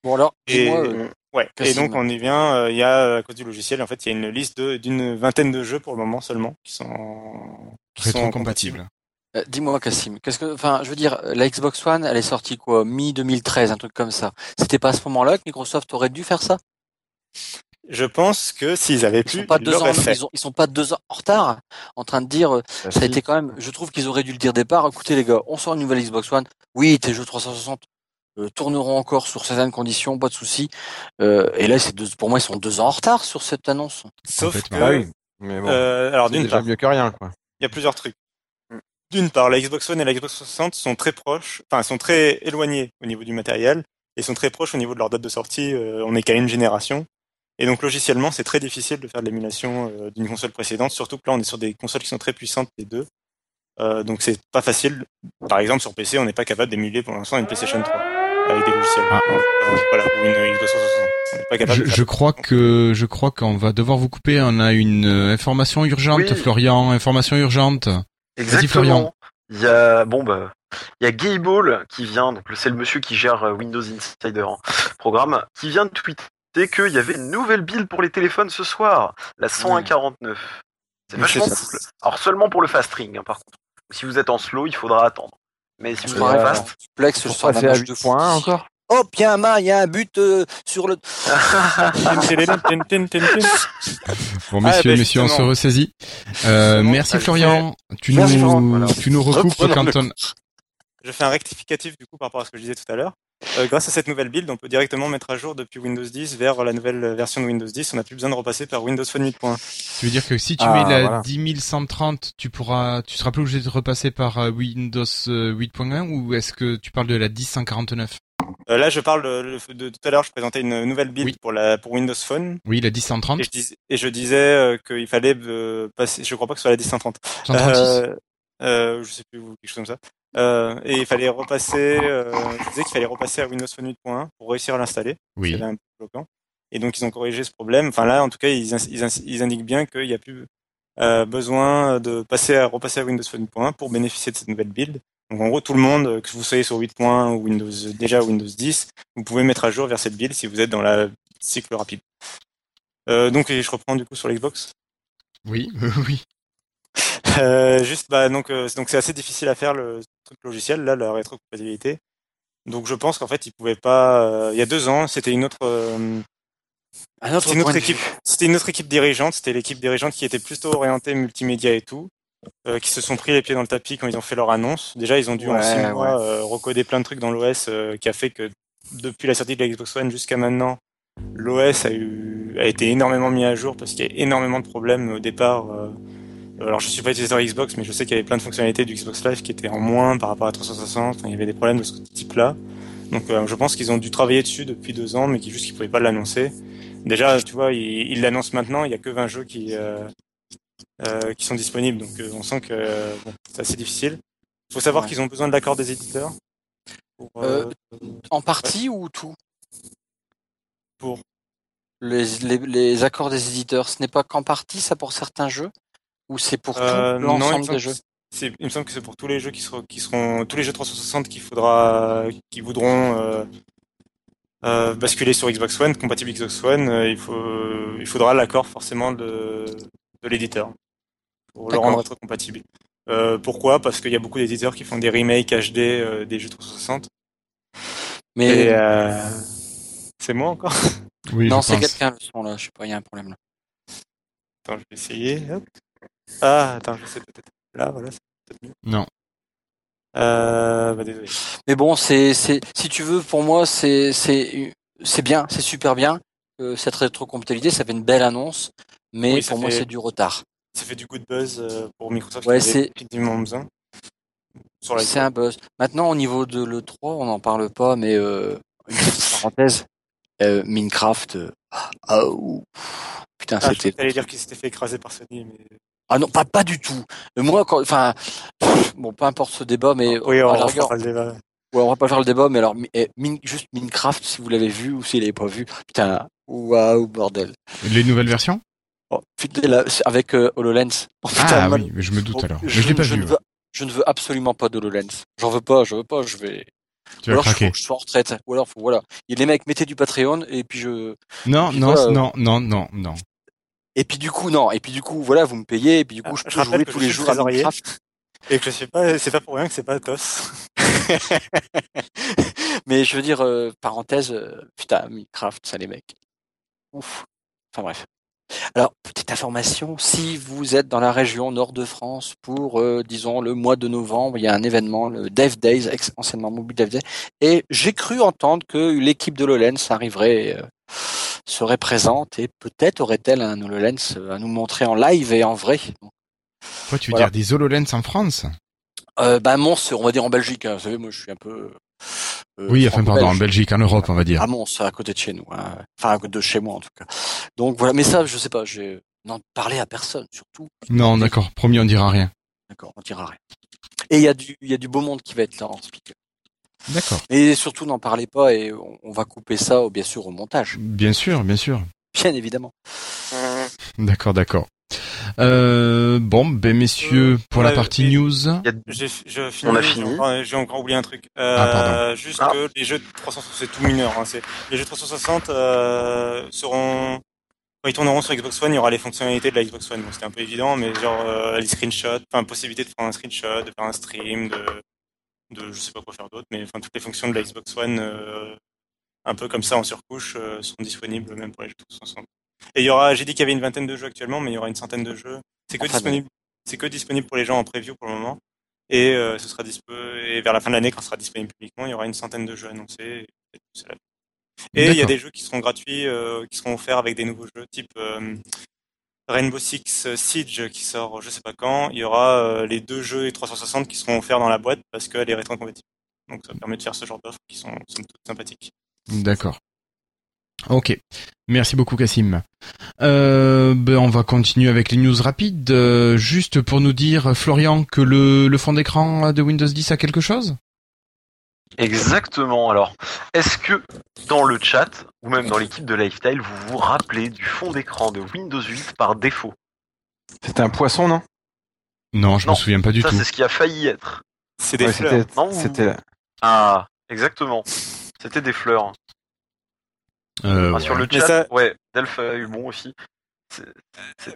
Bon alors, Et, dis-moi, euh, ouais. et Cassim. donc on y vient. euh, Il y a à cause du logiciel, en fait, il y a une liste de- d'une vingtaine de jeux pour le moment seulement qui sont qui sont Rétro-compatible. euh, dis-moi Cassim, qu'est-ce que, enfin, je veux dire, la Xbox One, elle est sortie quoi, mi 2013, un truc comme ça. C'était pas à ce moment-là que Microsoft aurait dû faire ça? Je pense que s'ils avaient Ils pu, sont pas ils deux ans, fait. ils, ont- ils sont pas deux ans en retard, en train de dire. euh, Bah, Ça a été quand même. Je trouve qu'ils auraient dû le dire départ. Écoutez les gars, on sort une nouvelle Xbox One. Oui, tes jeux 360 euh, tourneront encore sur certaines conditions, pas de souci. Euh, et là, c'est deux, pour moi, ils sont deux ans en retard sur cette annonce. Sauf que, Complètement. Oui. Mais bon, euh, alors d'une part, mieux que rien, quoi. il y a plusieurs trucs. D'une part, la Xbox One et la Xbox 360 sont très proches, enfin sont très éloignés au niveau du matériel et sont très proches au niveau de leur date de sortie. euh, on est qu'à une génération. Et donc logiciellement, c'est très difficile de faire de l'émulation euh, d'une console précédente, surtout que là, on est sur des consoles qui sont très puissantes les deux. Euh, donc c'est pas facile. Par exemple, sur PC, on n'est pas capable d'émuler pour l'instant une PlayStation 3 avec des logiciels. Ah. Euh, voilà, ou une Xbox 360. On n'est pas capable Je, crois que je crois qu'on va devoir vous couper. On a une euh, information urgente, Oui. Florian. Information urgente. Florian. Exactement. Il y a bon bah il y a Gayball qui vient, donc c'est le monsieur qui gère Windows Insider hein, programme, qui vient de tweeter qu'il y avait une nouvelle build pour les téléphones ce soir, la 10149. C'est vachement c'est- cool. Alors seulement pour le fast ring hein, par contre. Si vous êtes en slow, il faudra attendre. Mais si vous êtes en fast, Plex la passer à match 8 de points foot. encore. Oh, Piama, il y a un but euh, sur le. Bon, Ah, messieurs, bah, messieurs, on se ressaisit. Euh, merci allez, Florian. Tu Merci, nous, Florent, voilà. tu nous recoupes Hop, quand on. Je fais un rectificatif du coup par rapport à ce que je disais tout à l'heure. Euh, grâce à cette nouvelle build, on peut directement mettre à jour depuis Windows 10 vers la nouvelle version de Windows 10. On n'a plus besoin de repasser par Windows Phone 8.1. Tu veux dire que si tu Ah, mets la voilà. 10130, tu pourras, tu seras plus obligé de repasser par euh, Windows euh, 8.1 ou est-ce que tu parles de la 10149 Euh, là, je parle de, de- de- tout à l'heure, je présentais une nouvelle build Oui. pour la pour Windows Phone Oui, la 10130. et je, dis- et je disais euh, qu'il fallait euh, passer. Je crois pas que ce soit la 1030. 136. Euh, euh, je sais plus ou quelque chose comme ça. Euh, et il fallait repasser. Euh, je disais qu'il fallait repasser à Windows Phone 8.1 pour réussir à l'installer. oui. C'était un peu bloquant. Et donc ils ont corrigé ce problème. Enfin là, en tout cas, ils, indiquent bien qu'il n'y a plus euh, besoin de passer à repasser à Windows Phone 8.1 pour bénéficier de cette nouvelle build. Donc en gros, tout le monde, que vous soyez sur 8.1 ou Windows déjà Windows 10, vous pouvez mettre à jour vers cette build si vous êtes dans la cycle rapide. Euh, donc et je reprends du coup sur l'Xbox. Oui, [laughs] oui. Euh, juste bah donc euh, donc c'est assez difficile à faire le truc logiciel là la rétrocompatibilité. Donc je pense qu'en fait ils pouvaient pas. euh, il y a deux ans, c'était une autre. Un une équipe. C'était une autre équipe dirigeante. C'était l'équipe dirigeante qui était plutôt orientée multimédia et tout, qui se sont pris les pieds dans le tapis quand ils ont fait leur annonce. Déjà, ils ont dû en Ouais, six mois recoder plein de trucs dans l'OS, qui a fait que depuis la sortie de la Xbox One jusqu'à maintenant, l'OS a eu a été énormément mis à jour parce qu'il y a énormément de problèmes au départ. Euh, alors je suis pas utilisateur Xbox, mais je sais qu'il y avait plein de fonctionnalités du Xbox Live qui étaient en moins par rapport à 360. Enfin, il y avait des problèmes de ce type-là. Donc euh, je pense qu'ils ont dû travailler dessus depuis deux ans, mais qui juste qu'ils pouvaient pas l'annoncer. Déjà, tu vois, ils l'annoncent maintenant. Il y a que 20 jeux qui euh, euh, qui sont disponibles, donc on sent que bon, c'est assez difficile. Il faut savoir Ouais. qu'ils ont besoin de l'accord des éditeurs. Pour, En partie ou tout? Pour les, les, les accords des éditeurs, ce n'est pas qu'en partie ça pour certains jeux? Ou c'est pour euh, tout me l'ensemble semble des jeux il me semble que c'est pour tous les jeux qui seront, qui seront tous les jeux 360 qu'il faudra, qui voudront euh, euh, basculer sur Xbox One, compatible Xbox One. euh, il faut, il faudra l'accord forcément de, de l'éditeur pour le rendre rétrocompatible. Euh, pourquoi? Parce qu'il y a beaucoup d'éditeurs qui font des remakes HD euh, des jeux 360. Mais euh, c'est moi encore? Oui, non, c'est quelqu'un le son là. Je sais pas, il y a un problème là. Attends, je vais essayer. Hop. Ah, attends, je sais peut-être. Là, voilà, c'est peut-être mieux. Non. Euh, bah, désolé. Mais bon, c'est c'est si tu veux pour moi c'est c'est c'est bien, c'est super bien. Euh, cette rétrocompatibilité, ça fait une belle annonce, mais Oui, pour moi c'est du retard. Ça fait du good buzz euh, pour Microsoft Ouais, c'est- besoin. Sur la C'est un buzz. Maintenant, au niveau de l'E3, on n'en parle pas, mais euh, une petite parenthèse, euh, Minecraft, euh, ah, ouh, putain, Ah, je c'était. allais dire qu'il s'était fait écraser par Sony, mais Ah non, pas pas du tout. Moi, quand, enfin, bon, peu importe ce débat, mais Oui, on va rigueur, faire le débat. ouais, on va pas faire le débat, mais alors, eh, Min- juste Minecraft, si vous l'avez vu ou s'il l'avez pas vu, putain, waouh, bordel. Les nouvelles versions? Oh, putain, là, c'est avec euh, HoloLens. Oh, putain, Ah oui, mais je me doute alors. Mais je, je l'ai pas je vu. ne veux, je ne veux absolument pas d'HoloLens. J'en veux pas, je veux pas, je vais. Tu Ou alors, faut que je sois en retraite. Ou alors, faut, voilà. Et les mecs, mettez du Patreon, et puis je. Non, puis non, voilà, euh, non, non, non, non. Et puis du coup, non. Et puis du coup, voilà, vous me payez, et puis du coup, je Je peux jouer tous les suis jours à. Minecraft. Et que je sais pas, c'est pas pour rien que c'est pas Athos. [laughs] Mais je veux dire, euh, parenthèse, euh, putain, Minecraft, ça les mecs. Ouf. Enfin bref. Alors, petite information, si vous êtes dans la région nord de France pour, euh, disons, le mois de novembre, il y a un événement, le Dev Days, anciennement Mobile Dev Days, et j'ai cru entendre que l'équipe de HoloLens arriverait, euh, serait présente, et peut-être aurait-elle un HoloLens à nous montrer en live et en vrai. Quoi, tu veux Voilà. dire des HoloLens en France? Euh, bah, Mons, on va dire en Belgique, hein. vous savez, moi je suis un peu... euh, Oui, enfin, pardon, en. Belgique, en Europe, on va dire. À Mons, à côté de chez nous. hein. Enfin, à côté de chez moi, en tout cas. Donc voilà, mais ça, je sais pas, j'ai n'en parlé à personne, surtout. Non, d'accord, promis, on dira rien. D'accord, on dira rien. Et il y a du, il y a du beau monde qui va être là en speaker. D'accord. Et surtout, n'en parlez pas et on, on va couper ça, bien sûr, au montage. Bien sûr, bien sûr. Bien évidemment. D'accord, d'accord. Euh, bon, ben messieurs, pour la partie news. J'ai je finis, On a fini. J'ai encore oublié un truc. Euh, Ah, pardon. Juste Ah. que les jeux de 360, c'est tout mineur. Hein, c'est- les jeux de 360 euh, seront... Quand ils tourneront sur Xbox One, il y aura les fonctionnalités de la Xbox One. Bon, C'était un peu évident, mais genre euh, les screenshots, enfin possibilité de faire un screenshot, de faire un stream, de, de je sais pas quoi faire d'autre, mais enfin toutes les fonctions de la Xbox One, euh, un peu comme ça en surcouche, euh, sont disponibles même pour les jeux de 360. Et il y aura, j'ai dit qu'il y avait une vingtaine de jeux actuellement, mais il y aura une centaine de jeux. C'est que Enfin, disponible, c'est que disponible pour les gens en preview pour le moment. Et euh, ce sera dispo et vers la fin de l'année, quand ce sera disponible publiquement, il y aura une centaine de jeux annoncés. Et, et il y a des jeux qui seront gratuits, euh, qui seront offerts avec des nouveaux jeux, type euh, Rainbow Six Siege qui sort je sais pas quand. Il y aura euh, les deux jeux et 360 qui seront offerts dans la boîte parce qu'elle est rétro-compatible. Donc ça permet de faire ce genre d'offres qui sont, toutes sympathiques. D'accord. Ok. Merci beaucoup, Cassim. Euh, ben, on va continuer avec les news rapides. Euh, juste pour nous dire, Florian, que le fond d'écran de Windows 10 a quelque chose? Exactement. Alors, est-ce que dans le chat ou même dans l'équipe de Lifestyle, vous vous rappelez du fond d'écran de Windows 8 par défaut? C'était un poisson, non? Non, je Non, me souviens pas du Ça, tout. c'est ce qui a failli être. C'est des Ouais, fleurs. C'était. Ah, exactement. C'était des fleurs. Euh, Ah, Sur le chat, ça- ouais, Delph a eu bon aussi.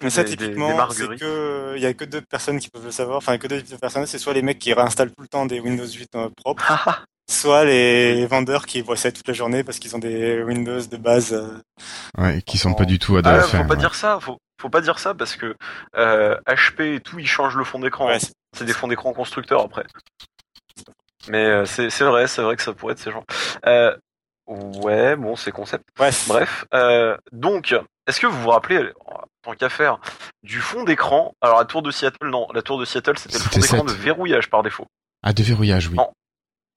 Mais ça, des, typiquement, c'est marguerites. que il y a que deux personnes qui peuvent le savoir. Enfin, que deux personnes. C'est soit les mecs qui réinstallent tout le temps des Windows 8 euh, propres, soit les vendeurs qui voient ça toute la journée parce qu'ils ont des Windows de base. euh, Ouais, qui sont pas du tout à Ah, faut pas ouais. dire ça, faut, faut pas dire ça parce que euh, HP et tout, ils changent le fond d'écran. ouais, hein. c'est- C'est des fonds d'écran constructeurs après. Mais euh, c'est c'est vrai, c'est vrai que ça pourrait être ces gens. Euh, ouais, bon, c'est concept. Bref. Bref, euh, donc, est-ce que vous vous rappelez, tant qu'à faire, du fond d'écran? Alors la tour de Seattle, non, la tour de Seattle, c'était le fond d'écran de verrouillage par défaut. Ah, de verrouillage, oui. Non.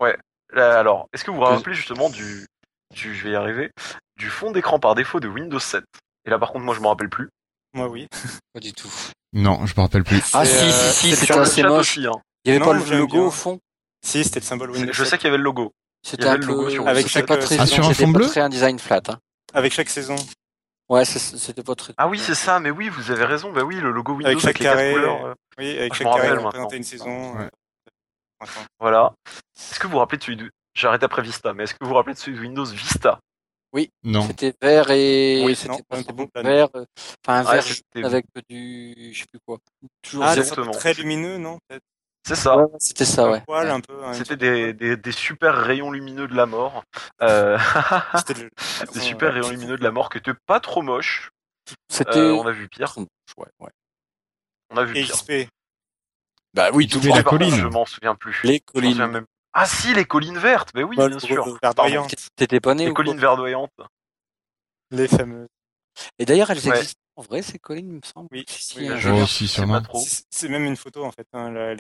Là, alors, est-ce que vous vous rappelez justement du, du, je vais y arriver, du fond d'écran par défaut de Windows 7 Et là, par contre, moi, je m'en rappelle plus. Moi, oui. [laughs] Pas du tout. Non, je me rappelle plus. Ah si, euh, si, si, c'est c'était Sur le assez moche. aussi, hein. Il y avait Non, pas le logo bien. au fond? Si, c'était le symbole Windows. Je sais 7. qu'il y avait le logo. C'était un le logo sur Avec chaque, pas euh, très... Ah, sur un fond bleu? très un design flat. Hein. Avec chaque saison. Ouais, c'est- c'était pas très... Ah oui, c'est ça, mais oui, vous avez raison. Bah oui, le logo Windows Avec chaque les quatre carré. couleurs, euh, Oui, avec Ah, chaque carré, représentait une saison. Ouais. Voilà. Est-ce que vous vous rappelez de celui de... J'arrête après Vista, mais est-ce que vous vous rappelez de celui de Windows Vista? Non. C'était vert et... Oui, c'était non, pas plan. Vert, euh, enfin un Ouais, vert avec du... je sais plus quoi. Toujours Ah, Exactement. très lumineux, non C'est ça. Ouais, c'était ça, ouais. Un poil, Ouais. un peu. hein, C'était des, sorte des, des super rayons lumineux de la mort. Euh, [laughs] le- [laughs] des super rayons lumineux de la mort qui étaient pas trop moches. C'était... Euh, on a vu pire. Ouais, ouais. On a vu Et pire. XP. Bah oui, tout le contre, colline. Je m'en souviens plus. Les collines. même- Ah si, les collines vertes. Mais oui, Bah, bien sûr. le verdoyant. T'étais pas né Les ou quoi collines verdoyantes. Les fameux. Et d'ailleurs, elles Ouais. existent en vrai, ces collines, il me semble? Oui, Si, si, oui. Oh, je- si, je sais pas sûrement. C'est c'est même une photo en fait, hein,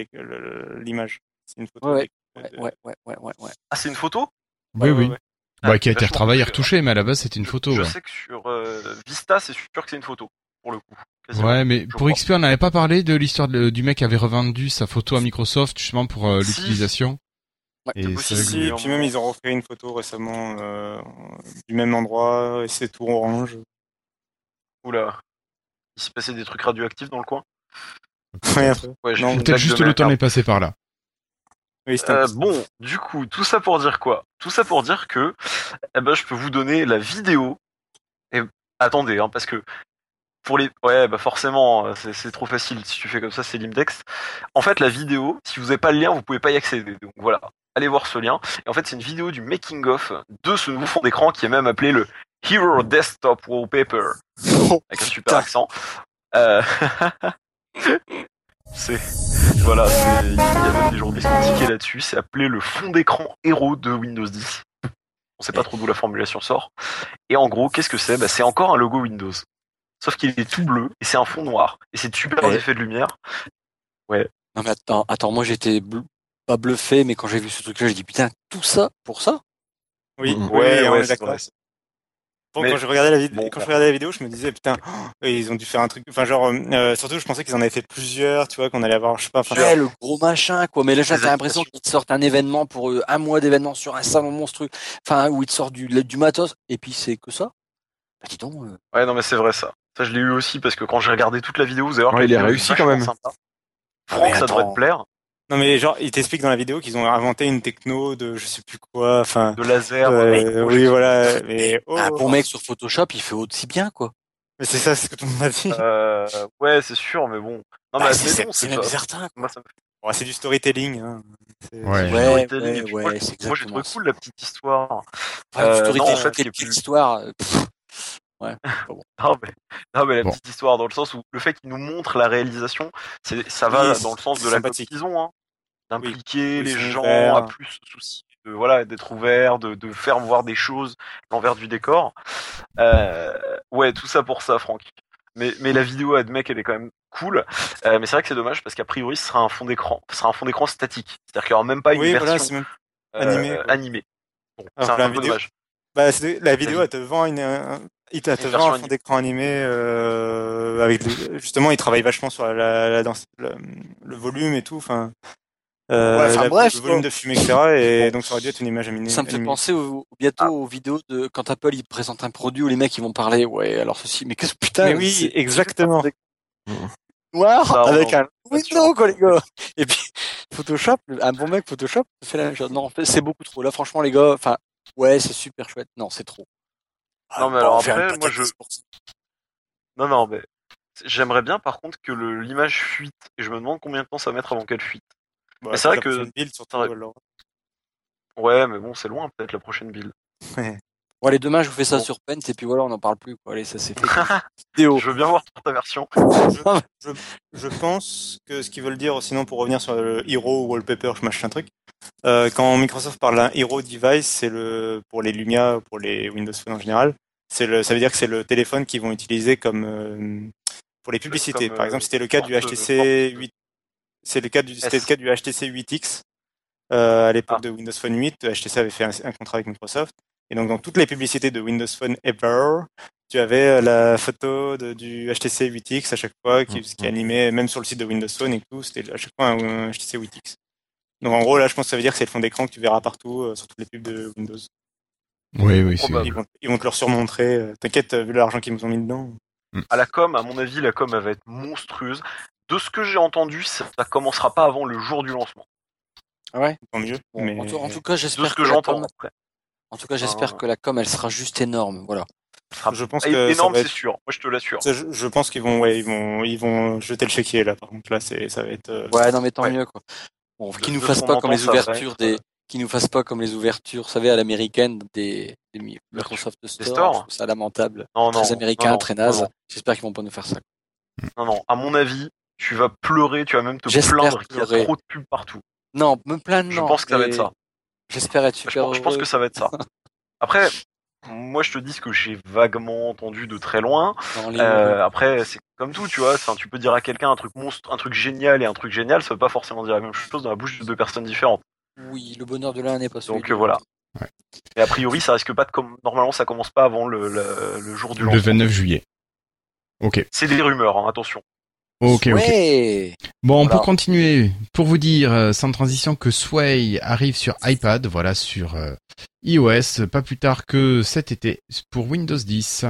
l'image. C'est une photo. Ouais, avec- Ouais, de- ouais, ouais, ouais, ouais, ouais. Ah, c'est une photo? Oui, Ouais, oui. Bah, qui a été vachement retravaillé, touché, retouché, mais à la base, c'était une photo. Je ouais. sais que sur euh, Vista, c'est sûr que c'est une photo. Pour le coup. Quasiment. Ouais, mais je pour crois. XP, on n'avait pas parlé de l'histoire du mec qui avait revendu sa photo à Microsoft justement pour euh, Si. l'utilisation. Ouais, Et. Si, et puis même ils ont refait une photo récemment euh, du même endroit et c'est tout orange. Oula. Il s'est passé des trucs radioactifs dans le coin. Ouais. Ouais, Peut-être juste le temps est passé par là. Oui, Euh, bon, du coup, tout ça pour dire quoi? Tout ça pour dire que, eh ben, je peux vous donner la vidéo. Et attendez, hein, parce que pour les, ouais, bah forcément, euh, c'est trop facile si tu fais comme ça, c'est l'Imdex. En fait, la vidéo, si vous n'avez pas le lien, vous pouvez pas y accéder. Donc voilà, allez voir ce lien. Et en fait, c'est une vidéo du making of de ce nouveau fond d'écran qui est même appelé le Hero Desktop Wallpaper avec un super accent. Euh... [laughs] c'est voilà, il y a même des journalistes qui là-dessus. C'est appelé le fond d'écran héros de Windows 10. On sait pas trop d'où la formulation sort. Et en gros, qu'est-ce que c'est? Bah, C'est encore un logo Windows. Sauf qu'il est tout bleu et c'est un fond noir. Et c'est de super Ouais. effets de lumière. Non mais attends, attends, moi j'étais bl- pas bluffé, mais quand j'ai vu ce truc-là, j'ai dit putain, tout ça pour ça? Oui, Mm. oui, Ouais, ouais, d'accord. Bon, Mais- quand je regardais la vidéo, bon, quand ouais. je regardais la vidéo, je me disais putain, oh, ils ont dû faire un truc. Enfin, genre, euh, surtout, je pensais qu'ils en avaient fait plusieurs, tu vois, qu'on allait avoir, je sais pas. Enfin, Ouais, le gros machin, quoi. Mais là, j'ai l'impression qu'ils te sortent un événement pour euh, un mois d'événement sur un salon monstrueux. Enfin, où ils te sortent du, du matos. Et puis, c'est que ça? Bah, dis donc. euh, Ouais, non, mais c'est vrai ça. Ça, je l'ai eu aussi parce que quand j'ai regardé toute la vidéo, vous allez voir Ouais, que il est la réussi quand même. sympa. Ah, Franck, ça devrait te plaire. Non, mais genre, ils t'expliquent dans la vidéo qu'ils ont inventé une techno de je sais plus quoi. Enfin, De laser. euh, oui, voilà. Mais oh, [laughs] Un bon mec sur Photoshop, il fait aussi bien, quoi. mais c'est ça, c'est ce que tout le monde a dit. Euh, ouais, c'est sûr, mais bon. Non, mais Bah, c'est même certain, quoi. Moi, ça me Bon, c'est du storytelling. Hein. Ouais. Ouais, storytelling, ouais, moi, j'ai trouvé cool la petite histoire. Enfin, Euh, du storytelling, non, en fait, quelle c'est petite plus- histoire. Euh, [laughs] pff. Non mais, non, mais la Bon. petite histoire dans le sens où le fait qu'ils nous montrent la réalisation, c'est, ça va Oui, dans le sens de la ont, hein, d'impliquer Oui, les gens à plus se soucier de voilà d'être ouverts, de, de faire voir des choses l'envers du décor. Euh, ouais, tout ça pour ça, Franck. Mais, mais la vidéo admet qu'elle est quand même cool. Euh, mais c'est vrai que c'est dommage parce qu'a priori ce sera un fond d'écran, ce sera un fond d'écran statique, c'est-à-dire qu'il y aura même pas une Oui, voilà, version c'est même. euh, animé, quoi. animée. Bon, c'est un peu vidéo- dommage. Bah, la vidéo, elle te vend une, il vend version un fond d'écran animé euh, avec les- justement, il travaille vachement sur la, la, danse- le, le volume et tout. Enfin, euh, Ouais, la- bref, le volume quoi. de fumée, etc. Et donc, ça aurait dû être une image animée. Ça me fait animée. penser au, bientôt aux vidéos de quand Apple il présente un produit où les mecs ils vont parler ouais alors ceci mais qu'est-ce putain Mais oui, exactement. noir Ça, avec non, un Windows quoi les gars et puis [laughs] Photoshop un bon mec Photoshop fait la même chose non en fait, c'est beaucoup trop là franchement les gars enfin ouais c'est super chouette non c'est trop Non, mais Ah, alors on va faire après, moi, je-. Non, non, mais j'aimerais bien par contre que le- l'image fuite. Et je me demande combien de temps ça va mettre avant qu'elle fuite. Bah, Mais c'est vrai que- build, alors. Ouais, mais bon, c'est loin peut-être la prochaine build. Bon allez demain je vous fais ça Bon. sur Paint et puis voilà on n'en parle plus quoi allez ça c'est fait [laughs] vidéo je veux bien voir ta version. [laughs] Je pense que ce qu'ils veulent dire, sinon pour revenir sur le Hero Wallpaper, je machin un truc. Euh, quand Microsoft parle d'un Hero Device, c'est le pour les Lumia, pour les Windows Phone en général. C'est le, ça veut dire que c'est le téléphone qu'ils vont utiliser comme euh, pour les publicités. Comme, Par euh, exemple, c'était le cas du HTC porte- 8. C'est le cas du, c'était le cas du HTC 8X. Euh, à l'époque Ah. de Windows Phone 8, HTC avait fait un, un contrat avec Microsoft. Et donc, dans toutes les publicités de Windows Phone ever, tu avais euh, la photo de, du HTC 8X à chaque fois, qui, qui animait, même sur le site de Windows Phone et tout, c'était à chaque fois un, un HTC 8X. Donc, en gros, là, je pense que ça veut dire que c'est le fond d'écran que tu verras partout, euh, sur toutes les pubs de Windows. Oui, oui, c'est. Probable. Ils vont, ils vont te le surmontrer. euh, T'inquiète, vu l'argent qu'ils nous ont mis dedans. À la com, à mon avis, la com elle va être monstrueuse. De ce que j'ai entendu, ça, ça commencera pas avant le jour du lancement. Ah ouais? Tant mieux. Bon, mais... en, tout, en tout cas j'espère ce que, la j'entends. En tout cas j'espère Ah. que la com elle sera juste énorme voilà sera je pense é- que énorme, c'est sûr. Moi, je te l'assure. Je, je pense qu'ils vont, ouais, ils vont, ils vont jeter le chéquier là. Par contre, là, c'est, ça va être. euh, Ouais, non, mais tant Ouais. mieux, quoi. Bon, qu'ils nous fassent pas comme les ouvertures être, des, euh, qu'ils nous fassent pas comme les ouvertures, vous savez, à l'américaine des, des Mi- Microsoft Store. stores. Je trouve ça lamentable. Non, non. très américain, non, très naze. J'espère qu'ils vont pas nous faire ça. Non, non, à mon avis, tu vas pleurer, tu vas même te J'espère plaindre qu'il y a trop de pubs partout. Non, me plaindre, Je pense que ça va être ça. J'espère être Je super pense, je pense que ça va être ça. [laughs] Après, moi, je te dis ce que j'ai vaguement entendu de très loin. Euh, après, c'est comme tout, tu vois. Enfin, tu peux dire à quelqu'un un truc monstre, un truc génial et un truc génial, ça veut pas forcément dire la même chose dans la bouche de deux personnes différentes. Oui, le bonheur de l'un n'est pas celui Donc de voilà. Ouais. Et a priori, ça risque pas de com- normalement, ça commence pas avant le, le, le jour du Le lancement. 29 juillet. Ok. C'est des rumeurs, hein, attention. Ok, ok. Bon, Voilà. pour continuer, pour vous dire euh, sans transition que Sway arrive sur iPad, voilà, sur euh, iOS, pas plus tard que cet été pour Windows 10.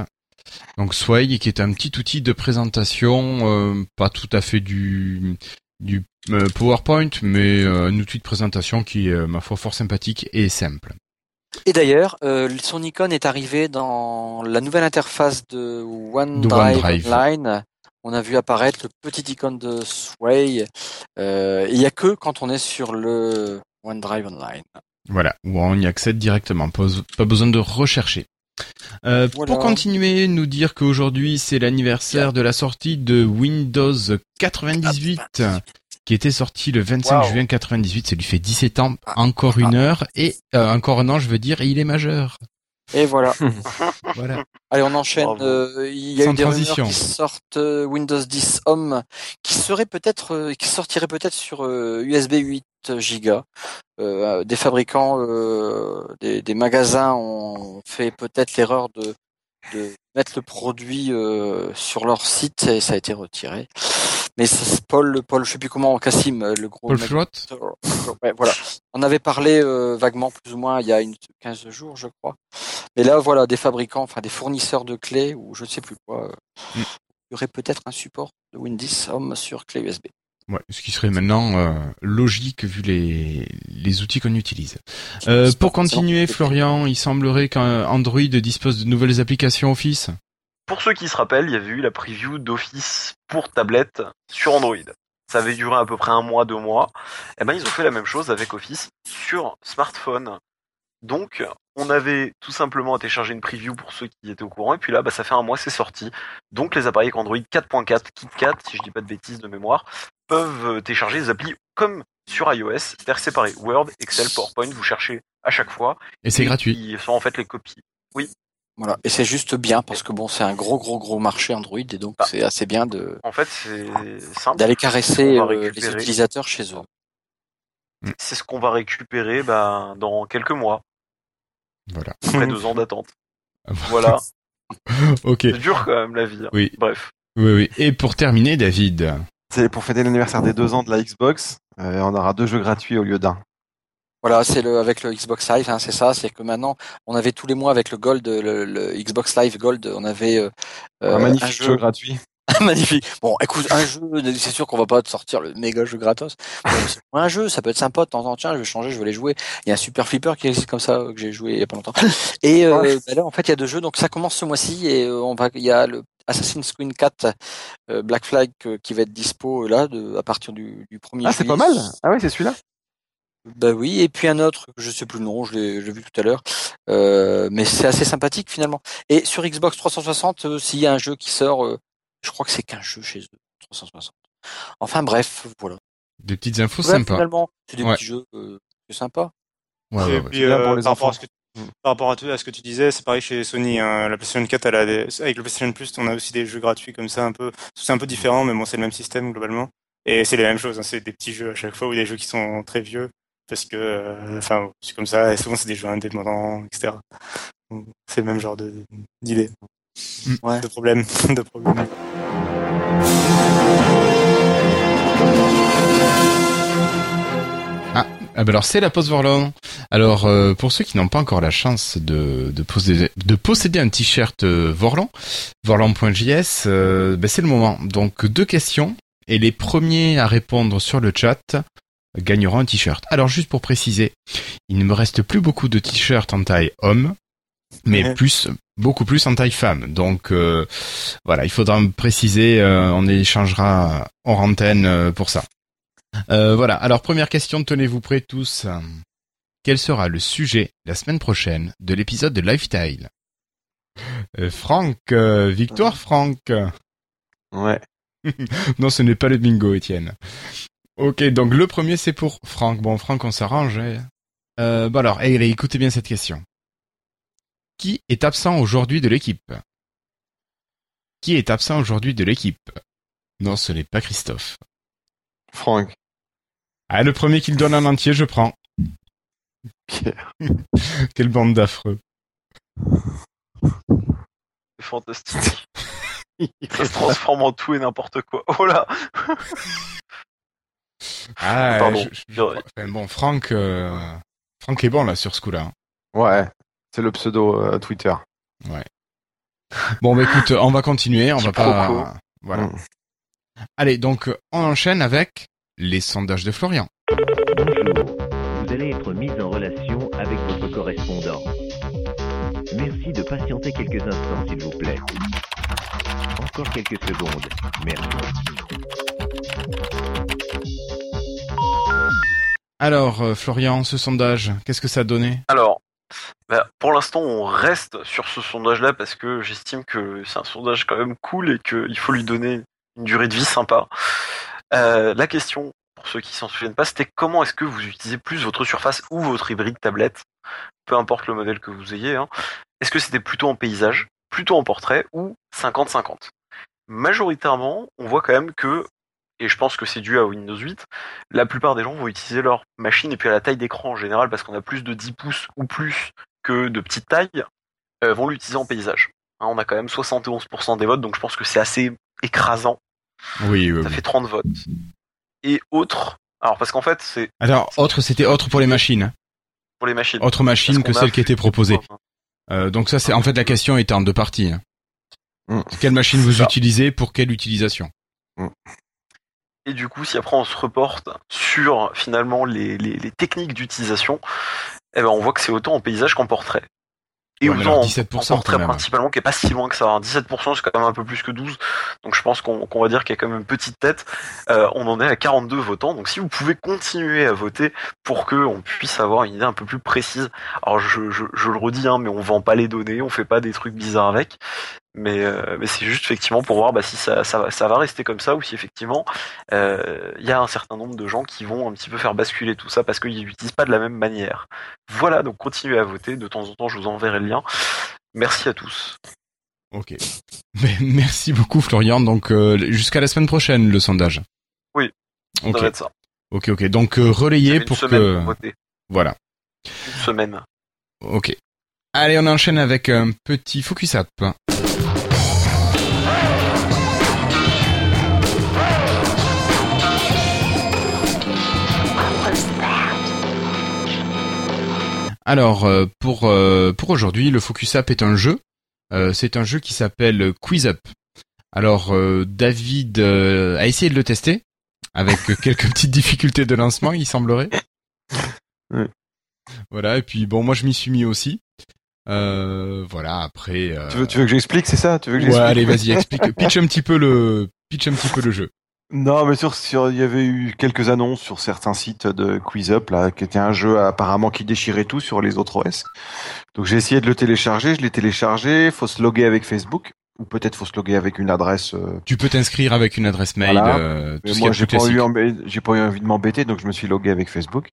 Donc Sway, qui est un petit outil de présentation, euh, pas tout à fait du du euh, PowerPoint, mais un outil de présentation qui est, ma foi, fort sympathique et simple. Et d'ailleurs, euh, son icône est arrivé dans la nouvelle interface de OneDrive, OneDrive. Online. On a vu apparaître le petit icône de Sway. Euh, Il y a que quand on est sur le OneDrive Online. Voilà, où on y accède directement, pas, besoin de rechercher. Euh, Voilà. Pour continuer, nous dire qu'aujourd'hui c'est l'anniversaire de la sortie de Windows 98, qui était sorti le 25 Wow. juin 98. Ça lui fait 17 ans, Ah. encore une heure et euh, encore un an, je veux dire, et il est majeur. Et voilà. [laughs] Voilà. Allez, on enchaîne. Euh, Il y a Sans eu des transition. rumeurs qui sortent euh, Windows 10 Home, qui serait peut-être, euh, qui sortirait peut-être sur euh, USB 8 Go. Euh, des fabricants, euh, des, des magasins ont fait peut-être l'erreur de, de mettre le produit euh, sur leur site et ça a été retiré. Mais c'est Paul, Paul, je sais plus comment, Cassim, le gros Paul Ouais, voilà. On avait parlé euh, vaguement, plus ou moins, il y a une 15 jours, je crois. Mais là, voilà, des fabricants, enfin des fournisseurs de clés ou je ne sais plus quoi. euh, Mm. Il y aurait peut-être un support de Windows Home sur clé USB. Ouais, ce qui serait maintenant euh, logique vu les, les outils qu'on utilise. Euh, pour continuer. Florian, il semblerait qu'Android dispose de nouvelles applications Office. Pour ceux qui se rappellent, il y avait eu la preview d'Office pour tablette sur Android. Ça avait duré à peu près un mois, deux mois. Et ben ils ont fait la même chose avec Office sur smartphone. Donc on avait tout simplement à télécharger une preview pour ceux qui étaient au courant. Et puis là, bah, ça fait un mois, c'est sorti. Donc les appareils avec Android 4.4, KitKat, si je dis pas de bêtises de mémoire, peuvent euh, télécharger des applis comme sur iOS, c'est-à-dire séparés. Word, Excel, PowerPoint, vous cherchez à chaque fois. Et c'est gratuit. Qui sont en fait les copies. Voilà. Et c'est juste bien parce que bon, c'est un gros, gros, gros marché Android et donc Ah. c'est assez bien de En fait, c'est simple. d'aller caresser euh, les utilisateurs chez eux. C'est ce qu'on va récupérer bah, dans quelques mois, Voilà. après deux ans d'attente. [laughs] Voilà, [laughs] ok. c'est dur quand même la vie. hein. Oui. Bref, Oui, oui. Et pour terminer, David. C'est pour fêter l'anniversaire des deux ans de la Xbox. euh, on aura deux jeux gratuits au lieu d'un. Voilà, c'est le avec le Xbox Live, hein, c'est ça. C'est que maintenant, on avait tous les mois avec le Gold, le, le Xbox Live Gold, on avait euh, euh, un magnifique jeu jeu gratuit. [laughs] Magnifique. Bon, écoute, un jeu, c'est sûr qu'on va pas te sortir le méga jeu gratos. Un jeu, ça peut être sympa de temps en temps. Tiens, je vais changer, je vais les jouer. Il y a un super flipper qui existe comme ça que j'ai joué il y a pas longtemps. Et euh, bah là, en fait, il y a deux jeux. Donc ça commence ce mois-ci et euh, on va, il y a le Assassin's Creed 4 euh, Black Flag euh, qui va être dispo là de, à partir du, du 1er Ah, c'est pas mal. Ah ouais, c'est celui-là. Bah oui, et puis un autre, je sais plus le nom, je l'ai je l'ai vu tout à l'heure, euh, mais c'est assez sympathique finalement. Et sur Xbox 360, euh, s'il y a un jeu qui sort, euh, je crois que c'est qu'un jeu chez eux, 360. Enfin bref, voilà. Des petites infos Ouais, sympas. finalement, c'est des Ouais. petits jeux, euh, c'est sympa. Ouais, ouais, Et ouais. puis, pour euh, les par, rapport enfants. à ce que, par rapport à, tout- à ce que tu disais, c'est pareil chez Sony. hein. La PlayStation 4, elle a des- avec le PlayStation Plus, on a aussi des jeux gratuits comme ça, un peu. C'est un peu différent, mais bon, c'est le même système globalement. Et c'est les mêmes choses. hein. C'est des petits jeux à chaque fois ou des jeux qui sont très vieux parce que, euh, enfin, c'est comme ça. Et souvent, c'est des jeux indépendants, etc. C'est le même genre de d'idée, Ouais. de problème, [laughs] de problème. Ah ben alors c'est la pause Vorlon. Alors euh, pour ceux qui n'ont pas encore la chance de, de, posséder, de posséder un t-shirt euh, Vorlon, vorlon.js, euh, ben, c'est le moment. Donc deux questions et les premiers à répondre sur le chat gagneront un t-shirt. Alors juste pour préciser, il ne me reste plus beaucoup de t-shirts en taille homme, mais Ouais. plus beaucoup plus en taille femme. Donc euh, voilà, il faudra me préciser, euh, on échangera hors antenne euh, pour ça. Euh, voilà, alors première question, tenez-vous prêts tous. Quel sera le sujet la semaine prochaine de l'épisode de Lifestyle euh, Franck, euh, victoire Franck. Ouais. [laughs] Non, ce n'est pas le bingo, Étienne. Ok, donc le premier c'est pour Franck. Bon, Franck, on s'arrange. hein. Euh, bon alors, allez, écoutez bien cette question. Qui est absent aujourd'hui de l'équipe? Qui est absent aujourd'hui de l'équipe? Non, ce n'est pas Christophe. Franck. Ah, le premier qui le donne en entier, je prends. Pierre. [laughs] Quelle bande d'affreux. c'est fantastique. Ça se transforme en tout et n'importe quoi. Oh là [laughs] Ah, Pardon. je- je- enfin, bon, Franck, euh, Franck est bon là sur ce coup-là. Ouais, c'est le pseudo euh, Twitter. [laughs] Bon, bah écoute, on va continuer, on va pas. Voilà. Mm. Allez, donc on enchaîne avec les sondages de Florian. Bonjour, vous allez être mis en relation avec votre correspondant. Merci de patienter quelques instants, s'il vous plaît. Encore quelques secondes. Merci. Alors, euh, Florian, ce sondage, qu'est-ce que ça a donné? Alors, bah, pour l'instant, on reste sur ce sondage-là parce que j'estime que c'est un sondage quand même cool et qu'il faut lui donner une durée de vie sympa. Euh, la question, pour ceux qui s'en souviennent pas, c'était comment est-ce que vous utilisez plus votre surface ou votre hybride tablette, peu importe le modèle que vous ayez. Hein. Est-ce que c'était plutôt en paysage, plutôt en portrait ou 50-50 Majoritairement, on voit quand même que, et je pense que c'est dû à Windows 8, la plupart des gens vont utiliser leur machine et puis à la taille d'écran en général parce qu'on a plus de 10 pouces ou plus que de petites tailles, euh, vont l'utiliser en paysage. Hein, on a quand même 71% des votes, donc je pense que c'est assez écrasant. Oui, oui, Ça oui. fait 30 votes. Et autres, alors parce qu'en fait c'est Alors, autre, c'était autre pour les machines. hein. pour les machines. Autre machine que celle qui était proposée. Euh, donc ça, c'est en fait la question était en deux parties. hein. Mm. Quelle machine vous ça. utilisez pour quelle utilisation? Et du coup, si après on se reporte sur finalement les, les, les techniques d'utilisation, eh ben on voit que c'est autant en paysage qu'en portrait. Et Ouais, autant en- 17% en portrait principalement, qui est pas si loin que ça. hein. 17%, c'est quand même un peu plus que 12. Donc je pense qu'on va dire qu'il y a quand même une petite tête. Euh, on en est à 42 votants. Donc si vous pouvez continuer à voter pour que on puisse avoir une idée un peu plus précise. Alors je, je, je le redis, hein, mais on vend pas les données, on fait pas des trucs bizarres avec. Mais, euh, mais c'est juste effectivement pour voir bah, si ça, ça, va- ça va rester comme ça ou si effectivement euh, il y a un certain nombre de gens qui vont un petit peu faire basculer tout ça parce qu'ils l'utilisent pas de la même manière. Voilà, donc continuez à voter. De temps en temps, je vous enverrai le lien. Merci à tous. Ok. [laughs] Mais merci beaucoup, Florian. Donc euh, jusqu'à la semaine prochaine, le sondage. Oui. Ça Ok. ça. Ok, ok. Donc euh, une pour semaine que pour voter. voilà. Une semaine. Ok. Allez, on enchaîne avec un petit focus app. Alors, euh, pour, euh, pour aujourd'hui, le Focus App est un jeu. Euh, c'est un jeu qui s'appelle Quiz Up. Alors, David a essayé de le tester, avec [laughs] quelques petites difficultés de lancement, il semblerait. [laughs] Voilà, et puis bon, moi je m'y suis mis aussi. Euh, voilà, après... euh, Tu veux, tu veux que j'explique, c'est ça? Tu veux que Ouais, allez, vas-y, explique. Pitch un petit peu le, pitch un petit peu le jeu. Non, mais sur, sur, il y avait eu quelques annonces sur certains sites de Quiz Up, là, qui était un jeu apparemment qui déchirait tout sur les autres OS. Donc j'ai essayé de le télécharger, je l'ai téléchargé, faut se loguer avec Facebook, ou peut-être faut se loguer avec une adresse. euh, Tu peux t'inscrire avec une adresse mail. Voilà. euh, tout mais ce moi j'ai pas eu pas eu envie de m'embêter, donc je me suis logué avec Facebook.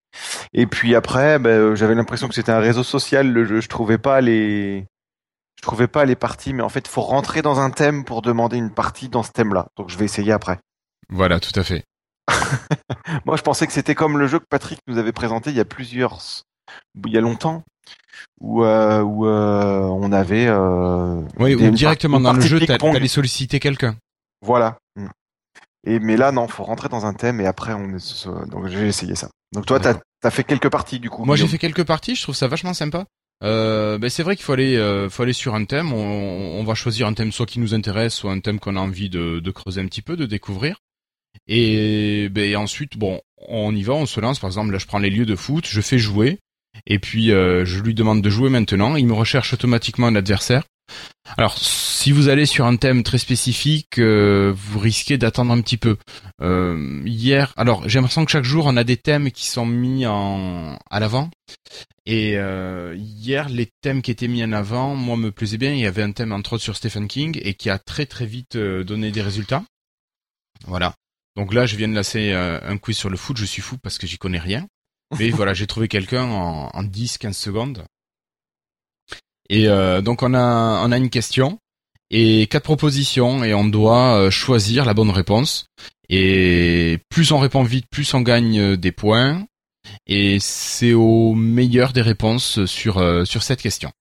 Et puis après, ben, euh, j'avais l'impression que c'était un réseau social le jeu. Je trouvais pas les, je trouvais pas les parties, mais en fait, faut rentrer dans un thème pour demander une partie dans ce thème-là. Donc je vais essayer après. Voilà, tout à fait. [laughs] Moi, je pensais que c'était comme le jeu que Patrick nous avait présenté il y a plusieurs, il y a longtemps, où, euh, où euh, on avait. Euh, Oui, ou directement dans le jeu, t'allais solliciter quelqu'un. Voilà. Mm. Et mais là, non, faut rentrer dans un thème et après on est. Donc j'ai essayé ça. Donc toi, t'as as fait quelques parties du coup. Moi, j'ai fait quelques parties, je trouve ça vachement sympa. Euh, ben c'est vrai qu'il faut aller, euh, faut aller sur un thème. On, on va choisir un thème soit qui nous intéresse, soit un thème qu'on a envie de, de creuser un petit peu, de découvrir. Et ben ensuite, bon, on y va, on se lance. Par exemple, là, je prends les lieux de foot, je fais jouer, et puis euh, je lui demande de jouer maintenant. Il me recherche automatiquement un adversaire. Alors, si vous allez sur un thème très spécifique, euh, vous risquez d'attendre un petit peu. Euh, hier, alors j'ai l'impression que chaque jour on a des thèmes qui sont mis en à l'avant. Et euh, hier, les thèmes qui étaient mis en avant, moi me plaisait bien. Il y avait un thème entre autres sur Stephen King et qui a très très vite euh, donné des résultats. Voilà. Donc là, je viens de lancer euh, un quiz sur le foot. Je suis fou parce que j'y connais rien. Mais voilà, j'ai trouvé quelqu'un en, en 10-15 secondes. Et euh, donc on a une question et quatre propositions et on doit euh, choisir la bonne réponse. Et plus on répond vite, plus on gagne des points. Et c'est au meilleur des réponses sur sur cette question.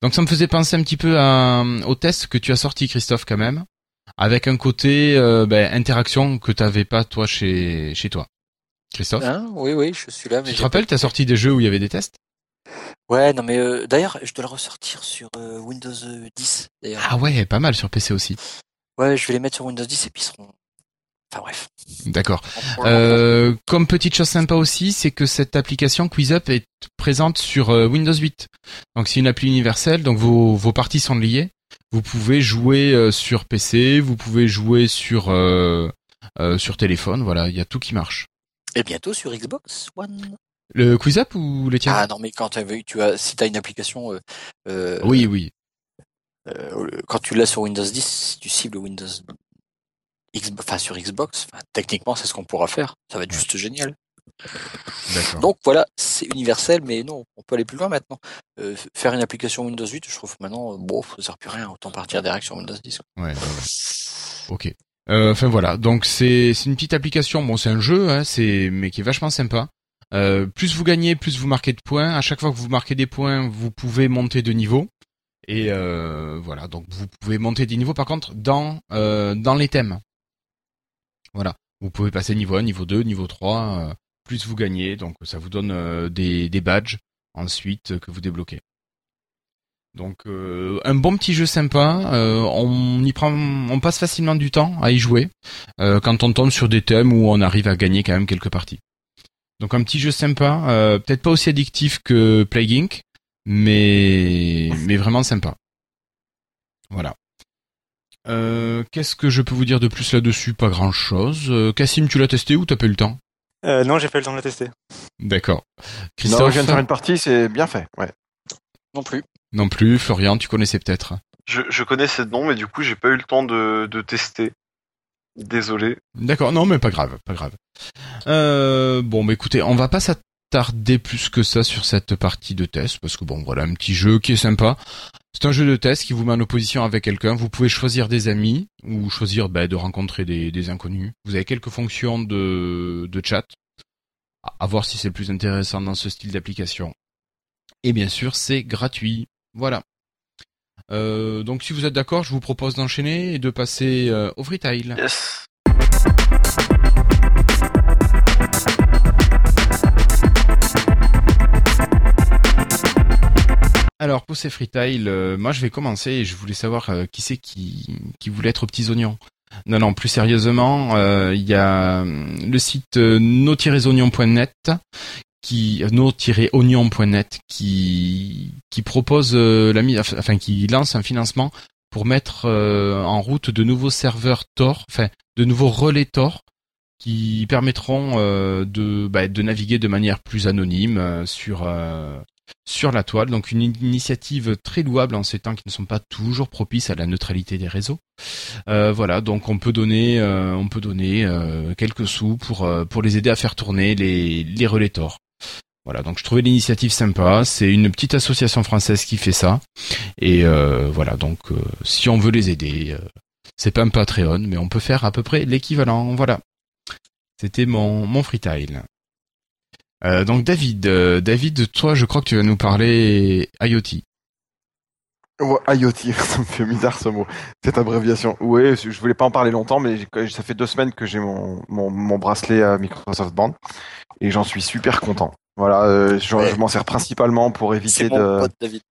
Donc ça me faisait penser un petit peu à, au test que tu as sorti, Christophe, quand même, avec un côté euh, ben, interaction que t'avais pas toi chez chez toi. Christophe, Hein? Oui, oui, je suis là. Mais tu te rappelles, t'as sorti des jeux où il y avait des tests? Ouais, non mais euh, d'ailleurs, je dois le ressortir sur euh, Windows 10. D'ailleurs. Ah ouais, pas mal sur PC aussi. Ouais, je vais les mettre sur Windows 10 et puis ils seront. Enfin bref. D'accord. Euh, comme petite chose sympa aussi, c'est que cette application QuizUp est présente sur euh, Windows 8. Donc c'est une appli universelle, donc vos, vos parties sont liées. Vous pouvez jouer euh, sur PC, vous pouvez jouer sur euh, euh, sur téléphone, voilà, il y a tout qui marche. Et bientôt sur Xbox One. Le QuizUp ou les tiens? Ah non mais quand t'as- tu as, si t'as une application, euh, euh, Oui, oui. euh, quand tu l'as sur Windows 10, si tu cibles Windows X, enfin sur Xbox, enfin, techniquement c'est ce qu'on pourra faire. Ça va être juste génial. Donc voilà, c'est universel, mais non, on peut aller plus loin maintenant. Euh, faire une application Windows 8, je trouve que maintenant, bon, ça sert plus rien, autant partir direct sur Windows 10. quoi. Ouais, ouais, ouais. Ok. Euh, Enfin voilà, donc c'est c'est une petite application. Bon, c'est un jeu, hein, c'est mais qui est vachement sympa. Euh, plus vous gagnez, plus vous marquez de points. À chaque fois que vous marquez des points, vous pouvez monter de niveau. Et euh, voilà, donc vous pouvez monter des niveaux. Par contre, dans euh, dans les thèmes, voilà, vous pouvez passer niveau 1, niveau 2, niveau 3. Plus vous gagnez, donc ça vous donne euh, des badges ensuite euh, que vous débloquez. Donc euh, un bon petit jeu sympa, on y prend, on passe facilement du temps à y jouer quand on tombe sur des thèmes où on arrive à gagner quand même quelques parties. Donc un petit jeu sympa, peut-être pas aussi addictif que Plague Inc, mais mais vraiment sympa. Voilà. Qu'est-ce que je peux vous dire de plus là-dessus? Pas grand-chose. Cassim, tu l'as testé ou t'as pas eu le temps? Euh, non, j'ai pas eu le temps de le tester. D'accord. Non, Christophe je viens de faire une partie, c'est bien fait. Ouais. Non plus. Non plus. Florian, tu connaissais peut-être. Je, je connais ces noms, mais du coup, j'ai pas eu le temps de, de tester. Désolé. D'accord, non mais pas grave, pas grave. Euh, bon, bah écoutez, on va pas s'attarder plus que ça sur cette partie de test parce que bon, voilà un petit jeu qui est sympa. C'est un jeu de test qui vous met en opposition avec quelqu'un. Vous pouvez choisir des amis ou choisir bah, de rencontrer des, inconnus. Vous avez quelques fonctions de, chat. À- voir si c'est le plus intéressant dans ce style d'application. Et bien sûr, c'est gratuit. Voilà. Euh, donc si vous êtes d'accord, je vous propose d'enchaîner et de passer euh, au freetail. Yes. Alors pour ces freetiles, euh, moi je vais commencer et je voulais savoir euh, qui c'est qui, qui voulait être aux petits oignons. Non, non, plus sérieusement, euh, il y a euh, le site no-oignon.net qui no-oignon.net qui qui propose la mise, enfin qui lance un financement pour mettre en route de nouveaux serveurs Tor, enfin de nouveaux relais Tor qui permettront de bah, de naviguer de manière plus anonyme sur sur la toile. Donc une initiative très louable en ces temps qui ne sont pas toujours propices à la neutralité des réseaux. Euh, voilà, donc on peut donner, euh, on peut donner euh, quelques sous pour euh, pour les aider à faire tourner les les relais Tor. Voilà, donc je trouvais l'initiative sympa. C'est une petite association française qui fait ça. Et euh, voilà, donc euh, si on veut les aider, c'est pas un Patreon, mais on peut faire à peu près l'équivalent. Voilà. C'était mon mon freetile. Euh, donc David, euh, David, toi, je crois que tu vas nous parler IoT. Ouais, IoT, [laughs] ça me fait bizarre ce mot, cette abréviation. Oui, je voulais pas en parler longtemps, mais j'ai- ça fait deux semaines que j'ai mon, mon, mon bracelet à Microsoft Band et j'en suis super content. Voilà, euh, je, Ouais. je m'en sers principalement pour C'est éviter mon de. pote David.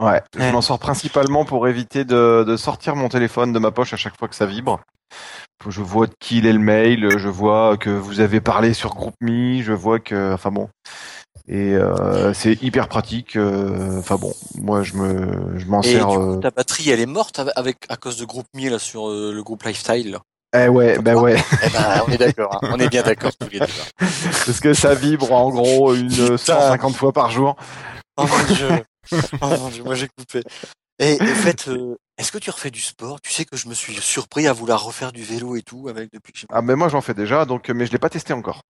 Ouais, je Ouais. m'en sors principalement pour éviter de, de sortir mon téléphone de ma poche à chaque fois que ça vibre. Je vois de qui il est le mail, je vois que vous avez parlé sur GroupMe, je vois que, enfin bon, et euh, c'est hyper pratique. euh, Enfin bon, moi je me, je m'en Et du sers. coup, euh, ta batterie, elle est morte avec, à cause de GroupMe là sur euh, le groupe Lifestyle. là? Eh ouais, bah ouais, Eh ben, on est d'accord. hein. On est bien d'accord tous les deux. là. [laughs] parce que ça vibre en gros une 150 fois par jour. Oh mon dieu. Oh mon dieu, moi j'ai coupé. Et en [laughs] fait, euh, est-ce que tu refais du sport? Tu sais que je me suis surpris à vouloir refaire du vélo et tout avec depuis que. Ah mais moi j'en fais déjà, donc mais je l'ai pas testé encore.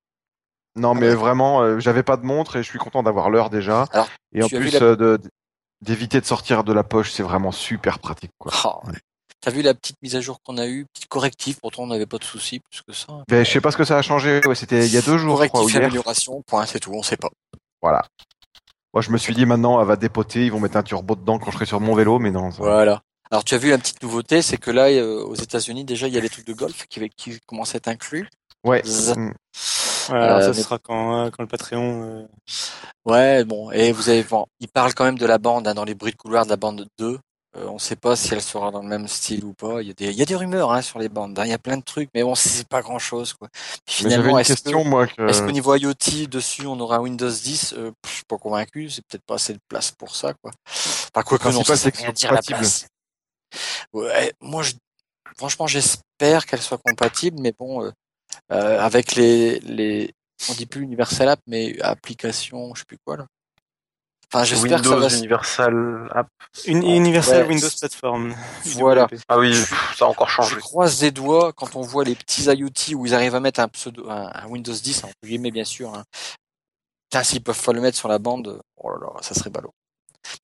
Non mais ouais? vraiment, euh, j'avais pas de montre et je suis content d'avoir l'heure déjà. Alors, et en plus la- euh, de d'éviter de sortir de la poche, c'est vraiment super pratique quoi. Oh, ouais. T'as vu la petite mise à jour qu'on a eue, petite correctif, pourtant on n'avait pas de soucis plus que ça. Ben, je sais pas ce que ça a changé. Ouais, c'était il y a deux jours, je crois, ou Correctif, hier. amélioration, point, c'est tout, on sait pas. Voilà. Moi, je me suis dit maintenant, elle va dépoter, ils vont mettre un turbo dedans quand je serai sur mon vélo, mais non. ça- Voilà. Alors tu as vu la petite nouveauté, c'est que là euh, aux États-Unis déjà il y a les trucs de golf qui, qui commencent à être inclus. Ouais. Zzz. Mm. Ouais, alors Euh, ça mais- sera quand, euh, quand le Patreon. euh, Ouais, bon, et vous avez, bon, il parle quand même de la bande, hein, dans les bruits de couloir de la bande 2. Euh, on sait pas si elle sera dans le même style ou pas. Il y a des, il y a des rumeurs hein, sur les bandes, hein, il y a plein de trucs, mais bon, c'est pas grand chose, quoi. Puis finalement, est-ce question, que, est-ce qu'au niveau IoT, dessus, on aura Windows 10 euh, Je suis pas convaincu, c'est peut-être pas assez de place pour ça, quoi. Enfin, quoi que non, ça c'est dire la place. Ouais, moi, je, franchement, j'espère qu'elle soit compatible, mais bon, euh, euh, avec les, les, on dit plus Universal App, mais application, je sais plus quoi là. Enfin, j'espère que ça Windows va. Universal App. Une Universal Ouais. Windows Platform. Voilà. Ah oui, ça a encore Je changé. croise des doigts quand on voit les petits IoT où ils arrivent à mettre un pseudo, un, un Windows 10, entre guillemets bien sûr. Hein. Putain, s'ils peuvent pas le mettre sur la bande, oh là là, ça serait ballot.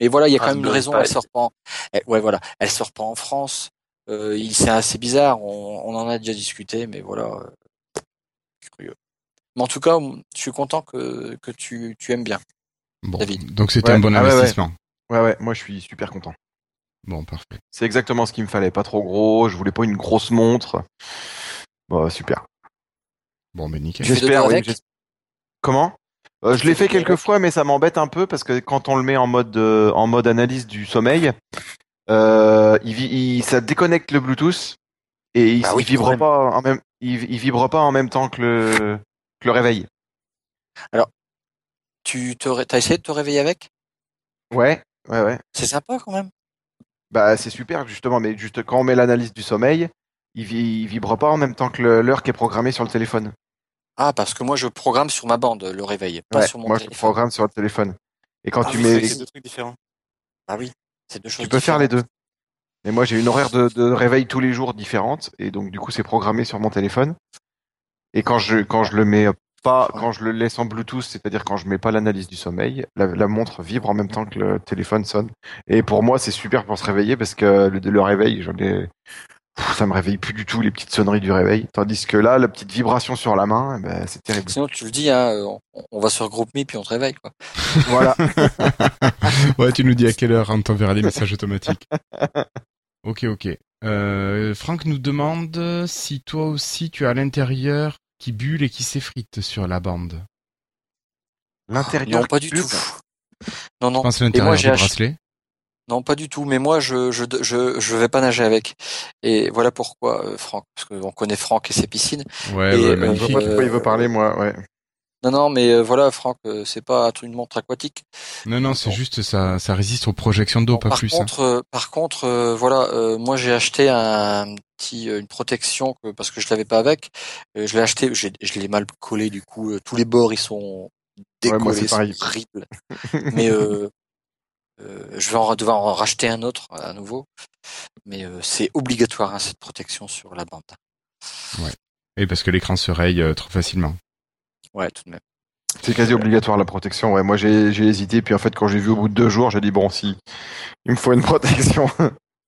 Mais voilà, il y a quand même une raison, elle sort pas. En... elle- ouais, voilà, elle sort pas en France. Euh, c'est assez bizarre. On, on en a déjà discuté, mais voilà, euh, curieux. Mais en tout cas, je suis content que que tu tu aimes bien. Bon, David. donc c'était Ouais. un bon Ah ouais, ouais. investissement. Ouais, ouais, moi, je suis super content. Bon, parfait. C'est exactement ce qu'il me fallait. Pas trop gros, je voulais pas une grosse montre. Bon, super. Bon, ben nickel. J'espère, oui. Comment? Euh, Je l'ai fait quelques fois, mais ça m'embête un peu parce que quand on le met en mode euh, en mode analyse du sommeil, euh, il, vi- il- ça déconnecte le Bluetooth et il, Bah il vibre pas en même il, il vibre pas en même temps que le que le réveil. Tu t'as essayé de te réveiller avec? Ouais, ouais, ouais. C'est sympa quand même. Bah c'est super justement, mais juste quand on met l'analyse du sommeil, il, vi- il vibre pas en même temps que l'heure qui est programmée sur le téléphone. Ah, parce que moi je programme sur ma bande le réveil, pas Ouais, sur mon moi je téléphone. programme sur le téléphone. Et quand Ah tu oui, mets, C'est deux trucs différents. Ah oui, c'est deux choses tu peux faire les deux. Et moi j'ai une horaire de, de réveil tous les jours différente, et donc du coup c'est programmé sur mon téléphone. Et quand je quand je le mets pas, Ouais. quand je le laisse en Bluetooth, c'est-à-dire quand je mets pas l'analyse du sommeil, la, la montre vibre en même temps que le téléphone sonne. Et pour moi c'est super pour se réveiller parce que le, le réveil, j'en ai, Pff, ça me réveille plus du tout les petites sonneries du réveil. Tandis que là, la petite vibration sur la main, eh ben, c'est terrible. Sinon, tu le dis, hein, on, on va sur GroupMe puis on te réveille. Quoi. [laughs] voilà. [laughs] ouais, tu nous dis à quelle heure on t'enverra des messages automatiques. [laughs] Ok, ok. Euh, Franck nous demande si toi aussi tu as à l'intérieur qui bulle et qui s'effrite sur la bande. L'intérieur. Non, pas du tout. Non, non. Pense l'intérieur moi, du ach- bracelet. Non, pas du tout. Mais moi, je je je je vais pas nager avec. Et voilà pourquoi, euh, Franck, parce qu'on connaît Franck et ses piscines. Ouais, Et, ouais, euh, Je vois magnifique. pas de quoi il veut parler, moi. Ouais. Non, non, mais euh, voilà, Franck, euh, c'est pas une montre aquatique. Non, non, c'est bon. juste ça, ça résiste aux projections d'eau, pas par plus. hein. contre, euh, par contre, euh, voilà, euh, moi j'ai acheté un petit, euh, une protection que, parce que je l'avais pas avec. Euh, je l'ai acheté, j'ai- je l'ai mal collé du coup. euh, tous les bords ils sont Ouais, décollés, c'est horrible. [laughs] Mais euh, euh, je vais en, devoir en racheter un autre à nouveau. Mais euh, c'est obligatoire hein, cette protection sur la bande. Et parce que l'écran se raye euh, trop facilement. Ouais, tout de même. C'est quasi obligatoire la protection. Ouais, moi j'ai j'ai hésité, puis en fait quand j'ai vu au bout de deux jours, j'ai dit bon si, il me faut une [laughs] protection.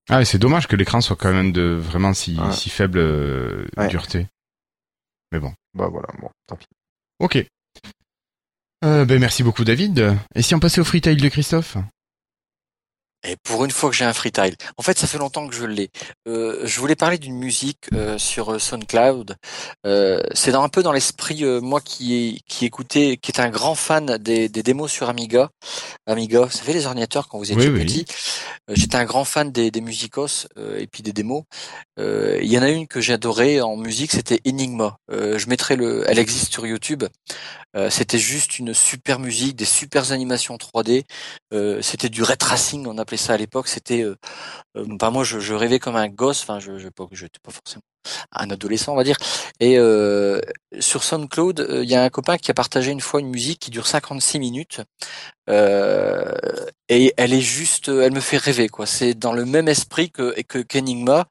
Ah, et c'est dommage que l'écran soit quand même de vraiment si, Ouais. si faible euh, Ouais. dureté. Mais bon. bah voilà, bon, tant pis. Ok. Euh, ben merci beaucoup David. Et si on passait au freetail de Christophe? Et pour une fois que j'ai un freetile. En fait, ça fait longtemps que je l'ai. Euh, je voulais parler d'une musique euh, sur euh, SoundCloud. Euh, c'est dans un peu dans l'esprit, euh, moi qui qui écoutais, qui est un grand fan des, des démos sur Amiga. Amiga, vous savez les ordinateurs quand vous étiez Oui, petit. Euh, J'étais un grand fan des, des musicos euh, et puis des démos. Euh, Il y en a une que adorée en musique, c'était Enigma. Euh, je mettrai le, elle existe sur YouTube. Euh, c'était juste une super musique, des super animations 3D. Euh, c'était du ray tracing, on appelait ça à l'époque. C'était, euh, euh, bah moi je, je rêvais comme un gosse. Enfin, je, je, pas- j'étais pas forcément un adolescent, on va dire. Et euh, sur SoundCloud, euh, il y a un copain qui a partagé une fois une musique qui dure 56 minutes. Euh, et elle est juste, elle me fait rêver quoi. C'est dans le même esprit que que qu'Enigma.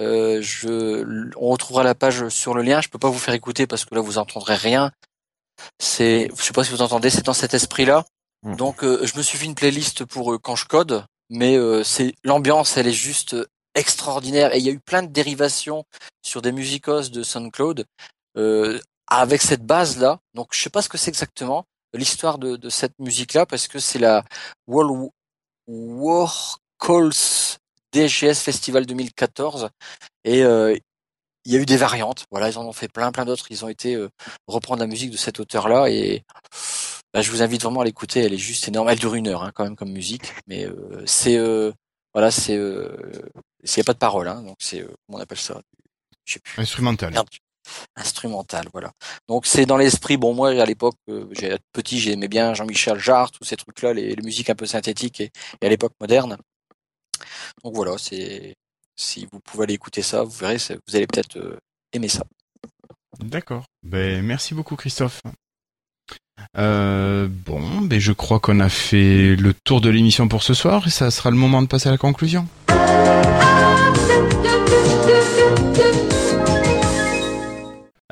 Euh, je, on retrouvera la page sur le lien. Je peux pas vous faire écouter parce que là vous entendrez rien. C'est, je sais pas si vous entendez, c'est dans cet esprit-là. Mhm. Donc euh, je me suis fait une playlist pour euh, quand je code, mais euh, c'est l'ambiance, elle est juste euh, extraordinaire. Et il y a eu plein de dérivations sur des musicos de SoundCloud euh, avec cette base-là. Donc je sais pas ce que c'est exactement. l'histoire de, de cette musique-là parce que c'est la World War Calls DGS Festival 2014 et euh, il y a eu des variantes. Voilà, ils en ont fait plein, plein d'autres. Ils ont été euh, reprendre la musique de cet auteur-là et bah, je vous invite vraiment à l'écouter. Elle est juste énorme. Elle dure une heure hein, quand même comme musique, mais euh, c'est euh, voilà, c'est euh, il n'y a pas de parole, hein, donc c'est comment on appelle ça? Je sais plus. Instrumental. Merde. Instrumental, voilà. Donc c'est dans l'esprit. Bon, moi à l'époque, j'ai petit, j'aimais bien Jean-Michel Jarre, tous ces trucs-là, les, les musiques un peu synthétiques et, et à l'époque moderne. Donc voilà, c'est si vous pouvez aller écouter ça, vous verrez, vous allez peut-être aimer ça. D'accord. Ben, merci beaucoup, Christophe. Euh, bon, ben, je crois qu'on a fait le tour de l'émission pour ce soir et ça sera le moment de passer à la conclusion.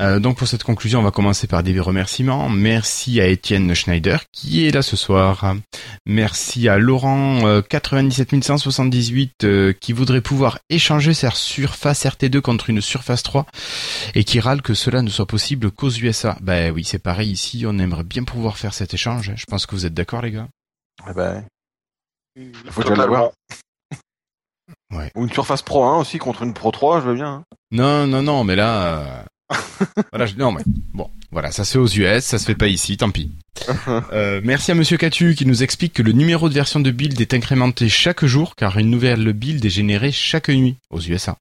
Euh, donc pour cette conclusion, on va commencer par des remerciements. Merci à Étienne Schneider qui est là ce soir. Merci à Laurent euh, 97178 euh, qui voudrait pouvoir échanger sa Surface RT2 contre une Surface 3 et qui râle que cela ne soit possible qu'aux USA. Ben oui, c'est pareil ici, on aimerait bien pouvoir faire cet échange. Je pense que vous êtes d'accord les gars. Eh ben, il faut déjà l'avoir. Totalement. Ou une Surface Pro 1 aussi contre une Pro 3, je veux bien. hein. Non, non, non, mais là... euh, voilà, je... non mais bon, voilà, ça se fait aux US, ça se fait pas ici, tant pis. [laughs] Euh, merci à Monsieur Catu qui nous explique que le numéro de version de build est incrémenté chaque jour car une nouvelle build est générée chaque nuit aux USA.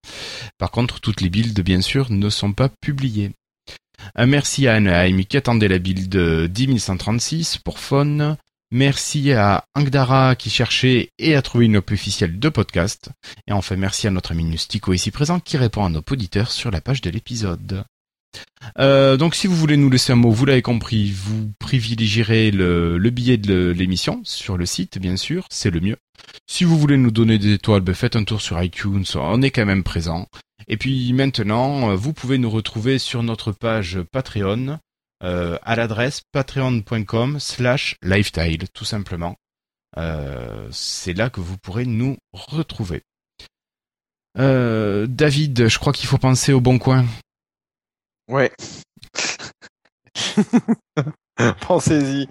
Par contre, toutes les builds, bien sûr, ne sont pas publiées. Un merci à Anaheim qui attendait la build euh, 10136 pour Phone. Merci à Angdara qui cherchait et a trouvé une op officielle de podcast. Et enfin, merci à notre ami Nustico ici présent qui répond à nos auditeurs sur la page de l'épisode. Euh, donc si vous voulez nous laisser un mot, vous l'avez compris, vous privilégierez le, le billet de l'émission sur le site, bien sûr, c'est le mieux. Si vous voulez nous donner des étoiles, ben faites un tour sur iTunes, on est quand même présent. Et puis maintenant, vous pouvez nous retrouver sur notre page Patreon euh, à l'adresse patreon.com slash lifestyle, tout simplement. Euh, c'est là que vous pourrez nous retrouver. David, je crois qu'il faut penser au bon coin. Ouais. [laughs] Pensez-y.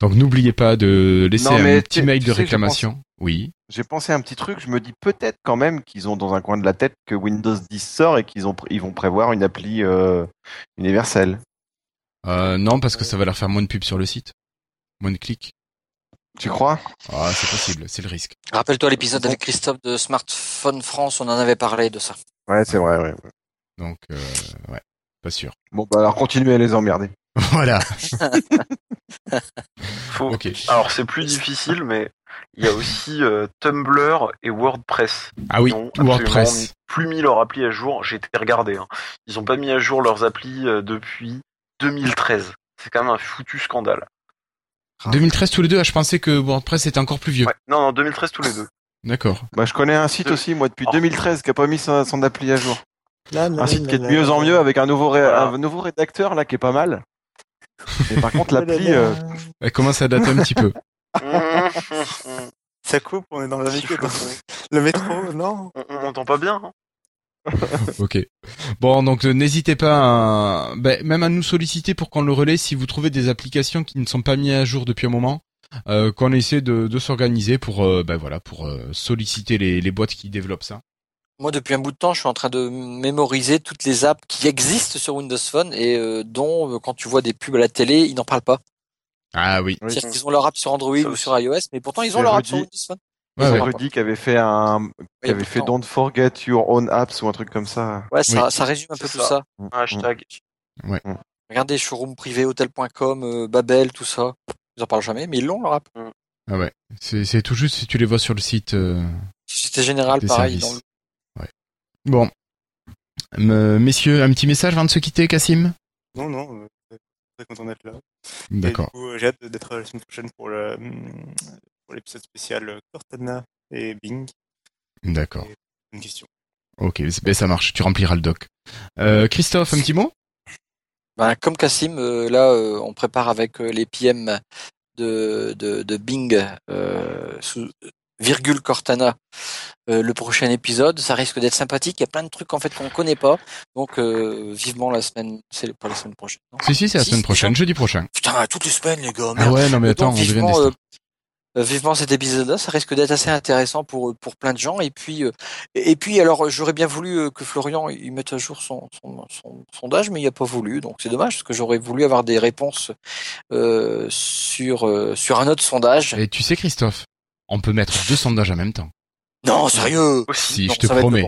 Donc n'oubliez pas de laisser Non, un petit mail de réclamation. Oui. J'ai pensé à un petit truc, je me dis peut-être quand même qu'ils ont dans un coin de la tête que Windows 10 sort et qu'ils ont ils vont prévoir une appli euh, universelle. Euh, non, parce que ça va leur faire moins de pubs sur le site. Moins de clics. Tu crois? Ah, c'est possible, c'est le risque. Rappelle-toi l'épisode avec Christophe de Smartphone France, on en avait parlé de ça. Ouais, c'est vrai, ouais. Donc, euh, ouais, pas sûr. [laughs] Bon, bah alors continuez à les emmerder. voilà. [laughs] Faut-. Alors c'est plus difficile, mais il y a aussi euh, Tumblr et WordPress. Ah oui, WordPress. plus mis leur appli à jour. J'ai été regardé. Hein. Ils ont pas mis à jour leurs applis euh, depuis 2013. C'est quand même un foutu scandale. 2013 tous les deux, ah, je pensais que WordPress était encore plus vieux. Ouais. Non, non, 2013 tous les deux. D'accord. Bah je connais un site De- aussi, moi, depuis Oh. 2013, qui a pas mis son, son appli à jour. Là, Un site qui est de mieux là, en mieux avec un nouveau, ré- Voilà. un nouveau rédacteur là qui est pas mal. Mais par contre [laughs] l'appli, euh, Elle commence à dater un petit peu. Ça coupe, on est dans la véhicule. Le métro, non? On on m'entend pas bien. hein [laughs] Ok. Bon, donc euh, n'hésitez pas, à, ben, même à nous solliciter pour qu'on le relaie si vous trouvez des applications qui ne sont pas mises à jour depuis un moment, euh, qu'on essaie de, de s'organiser pour, euh, ben voilà, pour euh, solliciter les, les boîtes qui développent ça. Moi, depuis un bout de temps, je suis en train de mémoriser toutes les apps qui existent sur Windows Phone et euh, dont, euh, quand tu vois des pubs à la télé, ils n'en parlent pas. Ah oui. Oui. C'est-à-dire qu'ils ont leur app sur Android ou sur iOS, mais pourtant ils ont leur app sur. Windows Phone. Ouais, ouais. Rudy qui avait fait un, qui avait fait Don't Forget Your Own Apps ou un truc comme ça. Ouais, ça, ça résume un peu tout ça. ça. Hashtag. Regardez, showroom privé, hôtel.com, euh, Babel, tout ça. Ils en parlent jamais, mais ils l'ont leur app. Ah ouais. C'est, c'est tout juste si tu les vois sur le site. euh, Société Générale, pareil. services. Dans le... Bon. Euh, messieurs, un petit message avant de se quitter, Cassim Non, non, euh, très content d'être là. D'accord. Du coup, euh, j'ai hâte d'être la semaine prochaine pour le pour l'épisode spécial euh, Cortana et Bing. D'accord. Une question. Ok, ben ça marche. Tu rempliras le doc. Euh, Christophe, un petit mot? Ben, comme Cassim, euh, là, euh, on prépare avec euh, les PM de, de, de Bing euh, sous, virgule Cortana euh, le prochain épisode. Ça risque d'être sympathique. Il y a plein de trucs en fait qu'on connaît pas. Donc euh, vivement la semaine. C'est pas la semaine prochaine. non? Si, si, c'est la Si, semaine prochaine, jeudi prochain. Putain, toutes les semaines les gars. Ah ouais, non mais Donc, attends, devient vivement, des euh, euh, vivement cet épisode-là, ça risque d'être assez intéressant pour pour plein de gens. Et puis euh, et puis alors j'aurais bien voulu euh, que Florian il mette à jour son son, son sondage, mais il a pas voulu. Donc c'est dommage parce que j'aurais voulu avoir des réponses euh, sur euh, sur un autre sondage. Et tu sais, Christophe, on peut mettre deux sondages en même temps. Non, sérieux. Aussi. Si, Non, je te promets.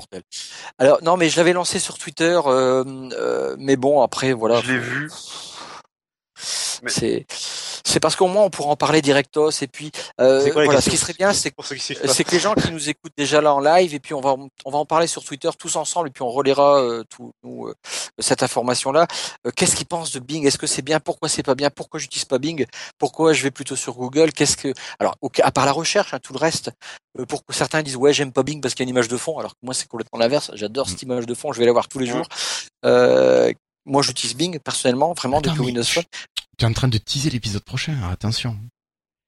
Alors non, mais je l'avais lancé sur Twitter, euh, euh, mais bon après voilà. Je l'ai vu. Mais- C'est c'est parce qu'au moins on pourra en parler directos et puis euh, quoi voilà ce qui serait bien c'est pas. c'est que les gens qui nous écoutent déjà là en live et puis on va on va en parler sur Twitter tous ensemble et puis on relaiera euh, tout nous, euh, cette information là. Qu'est-ce qu'ils pensent de Bing? Est-ce que c'est bien? Pourquoi c'est pas bien? Pourquoi j'utilise pas Bing? Pourquoi je vais plutôt sur Google? Qu'est-ce que alors à part la recherche, hein, tout le reste. Euh, pour que certains disent ouais j'aime pas Bing parce qu'il y a une image de fond alors que moi c'est complètement l'inverse. J'adore cette image de fond. Je vais la voir tous les Mm. jours. Euh, moi j'utilise Bing personnellement vraiment Attends, depuis Windows Phone. Tu es en train de teaser l'épisode prochain, attention.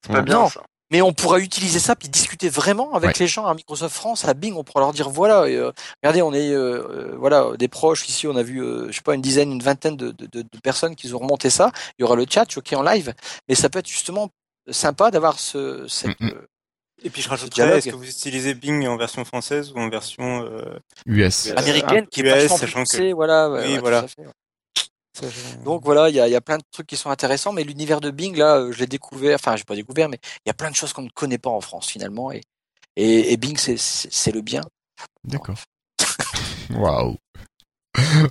C'est pas bien ça. Mais on pourra utiliser ça puis discuter vraiment avec Ouais. les gens à Microsoft France, à Bing. On pourra leur dire voilà, euh, regardez, on est euh, euh, voilà des proches ici. On a vu, euh, je sais pas, une dizaine, une vingtaine de, de, de- de personnes qui ont remonté ça. Il y aura le chat, choqué en live. Mais ça peut être justement sympa d'avoir ce cette, Mm, mm. euh, Et puis je rajouterais, dialogue. est-ce que vous utilisez Bing en version française ou en version euh, US. Américaine qui est US, vachement plus sachant que- voilà. ouais, Oui, ouais, voilà. à fait, ouais. Donc voilà, il y a, il y a plein de trucs qui sont intéressants, mais l'univers de Bing là, euh, je l'ai découvert. Enfin, j'ai pas découvert, mais il y a plein de choses qu'on ne connaît pas en France finalement, et et, et Bing c'est le bien. D'accord. [laughs] Waouh.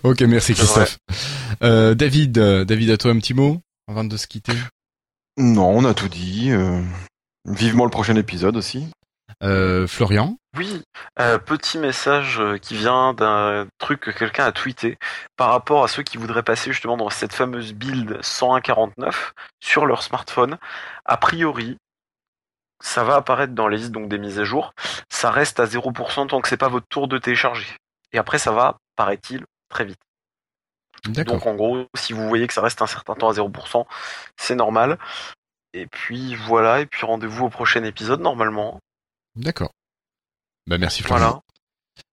ok, merci. Christophe. Euh, David, euh, David, à toi un petit mot avant de se quitter? Non, on a tout dit. euh, Vivement le prochain épisode aussi. Euh, Florian? Oui, euh, petit message euh, qui vient d'un truc que quelqu'un a tweeté par rapport à ceux qui voudraient passer justement dans cette fameuse build 101.49 sur leur smartphone. A priori, ça va apparaître dans les listes donc des mises à jour. Ça reste à 0% tant que c'est pas votre tour de télécharger. Et après, ça va, paraît-il, très vite. Donc en gros, si vous voyez que ça reste un certain temps à 0%, c'est normal. Et puis voilà, et puis rendez-vous au prochain épisode normalement. D'accord. Bah merci Florian. Voilà.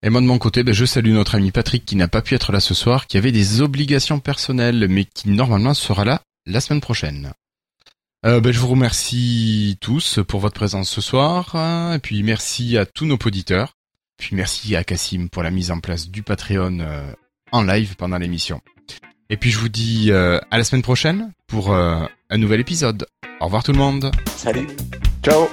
Et moi de mon côté, ben, je salue notre ami Patrick qui n'a pas pu être là ce soir, qui avait des obligations personnelles, mais qui normalement sera là la semaine prochaine. Euh, ben, je vous remercie tous pour votre présence ce soir, hein, et puis merci à tous nos auditeurs, puis merci à Cassim pour la mise en place du Patreon euh, en live pendant l'émission. Et puis je vous dis euh, à la semaine prochaine pour euh, un nouvel épisode. Au revoir tout le monde. Salut. Ciao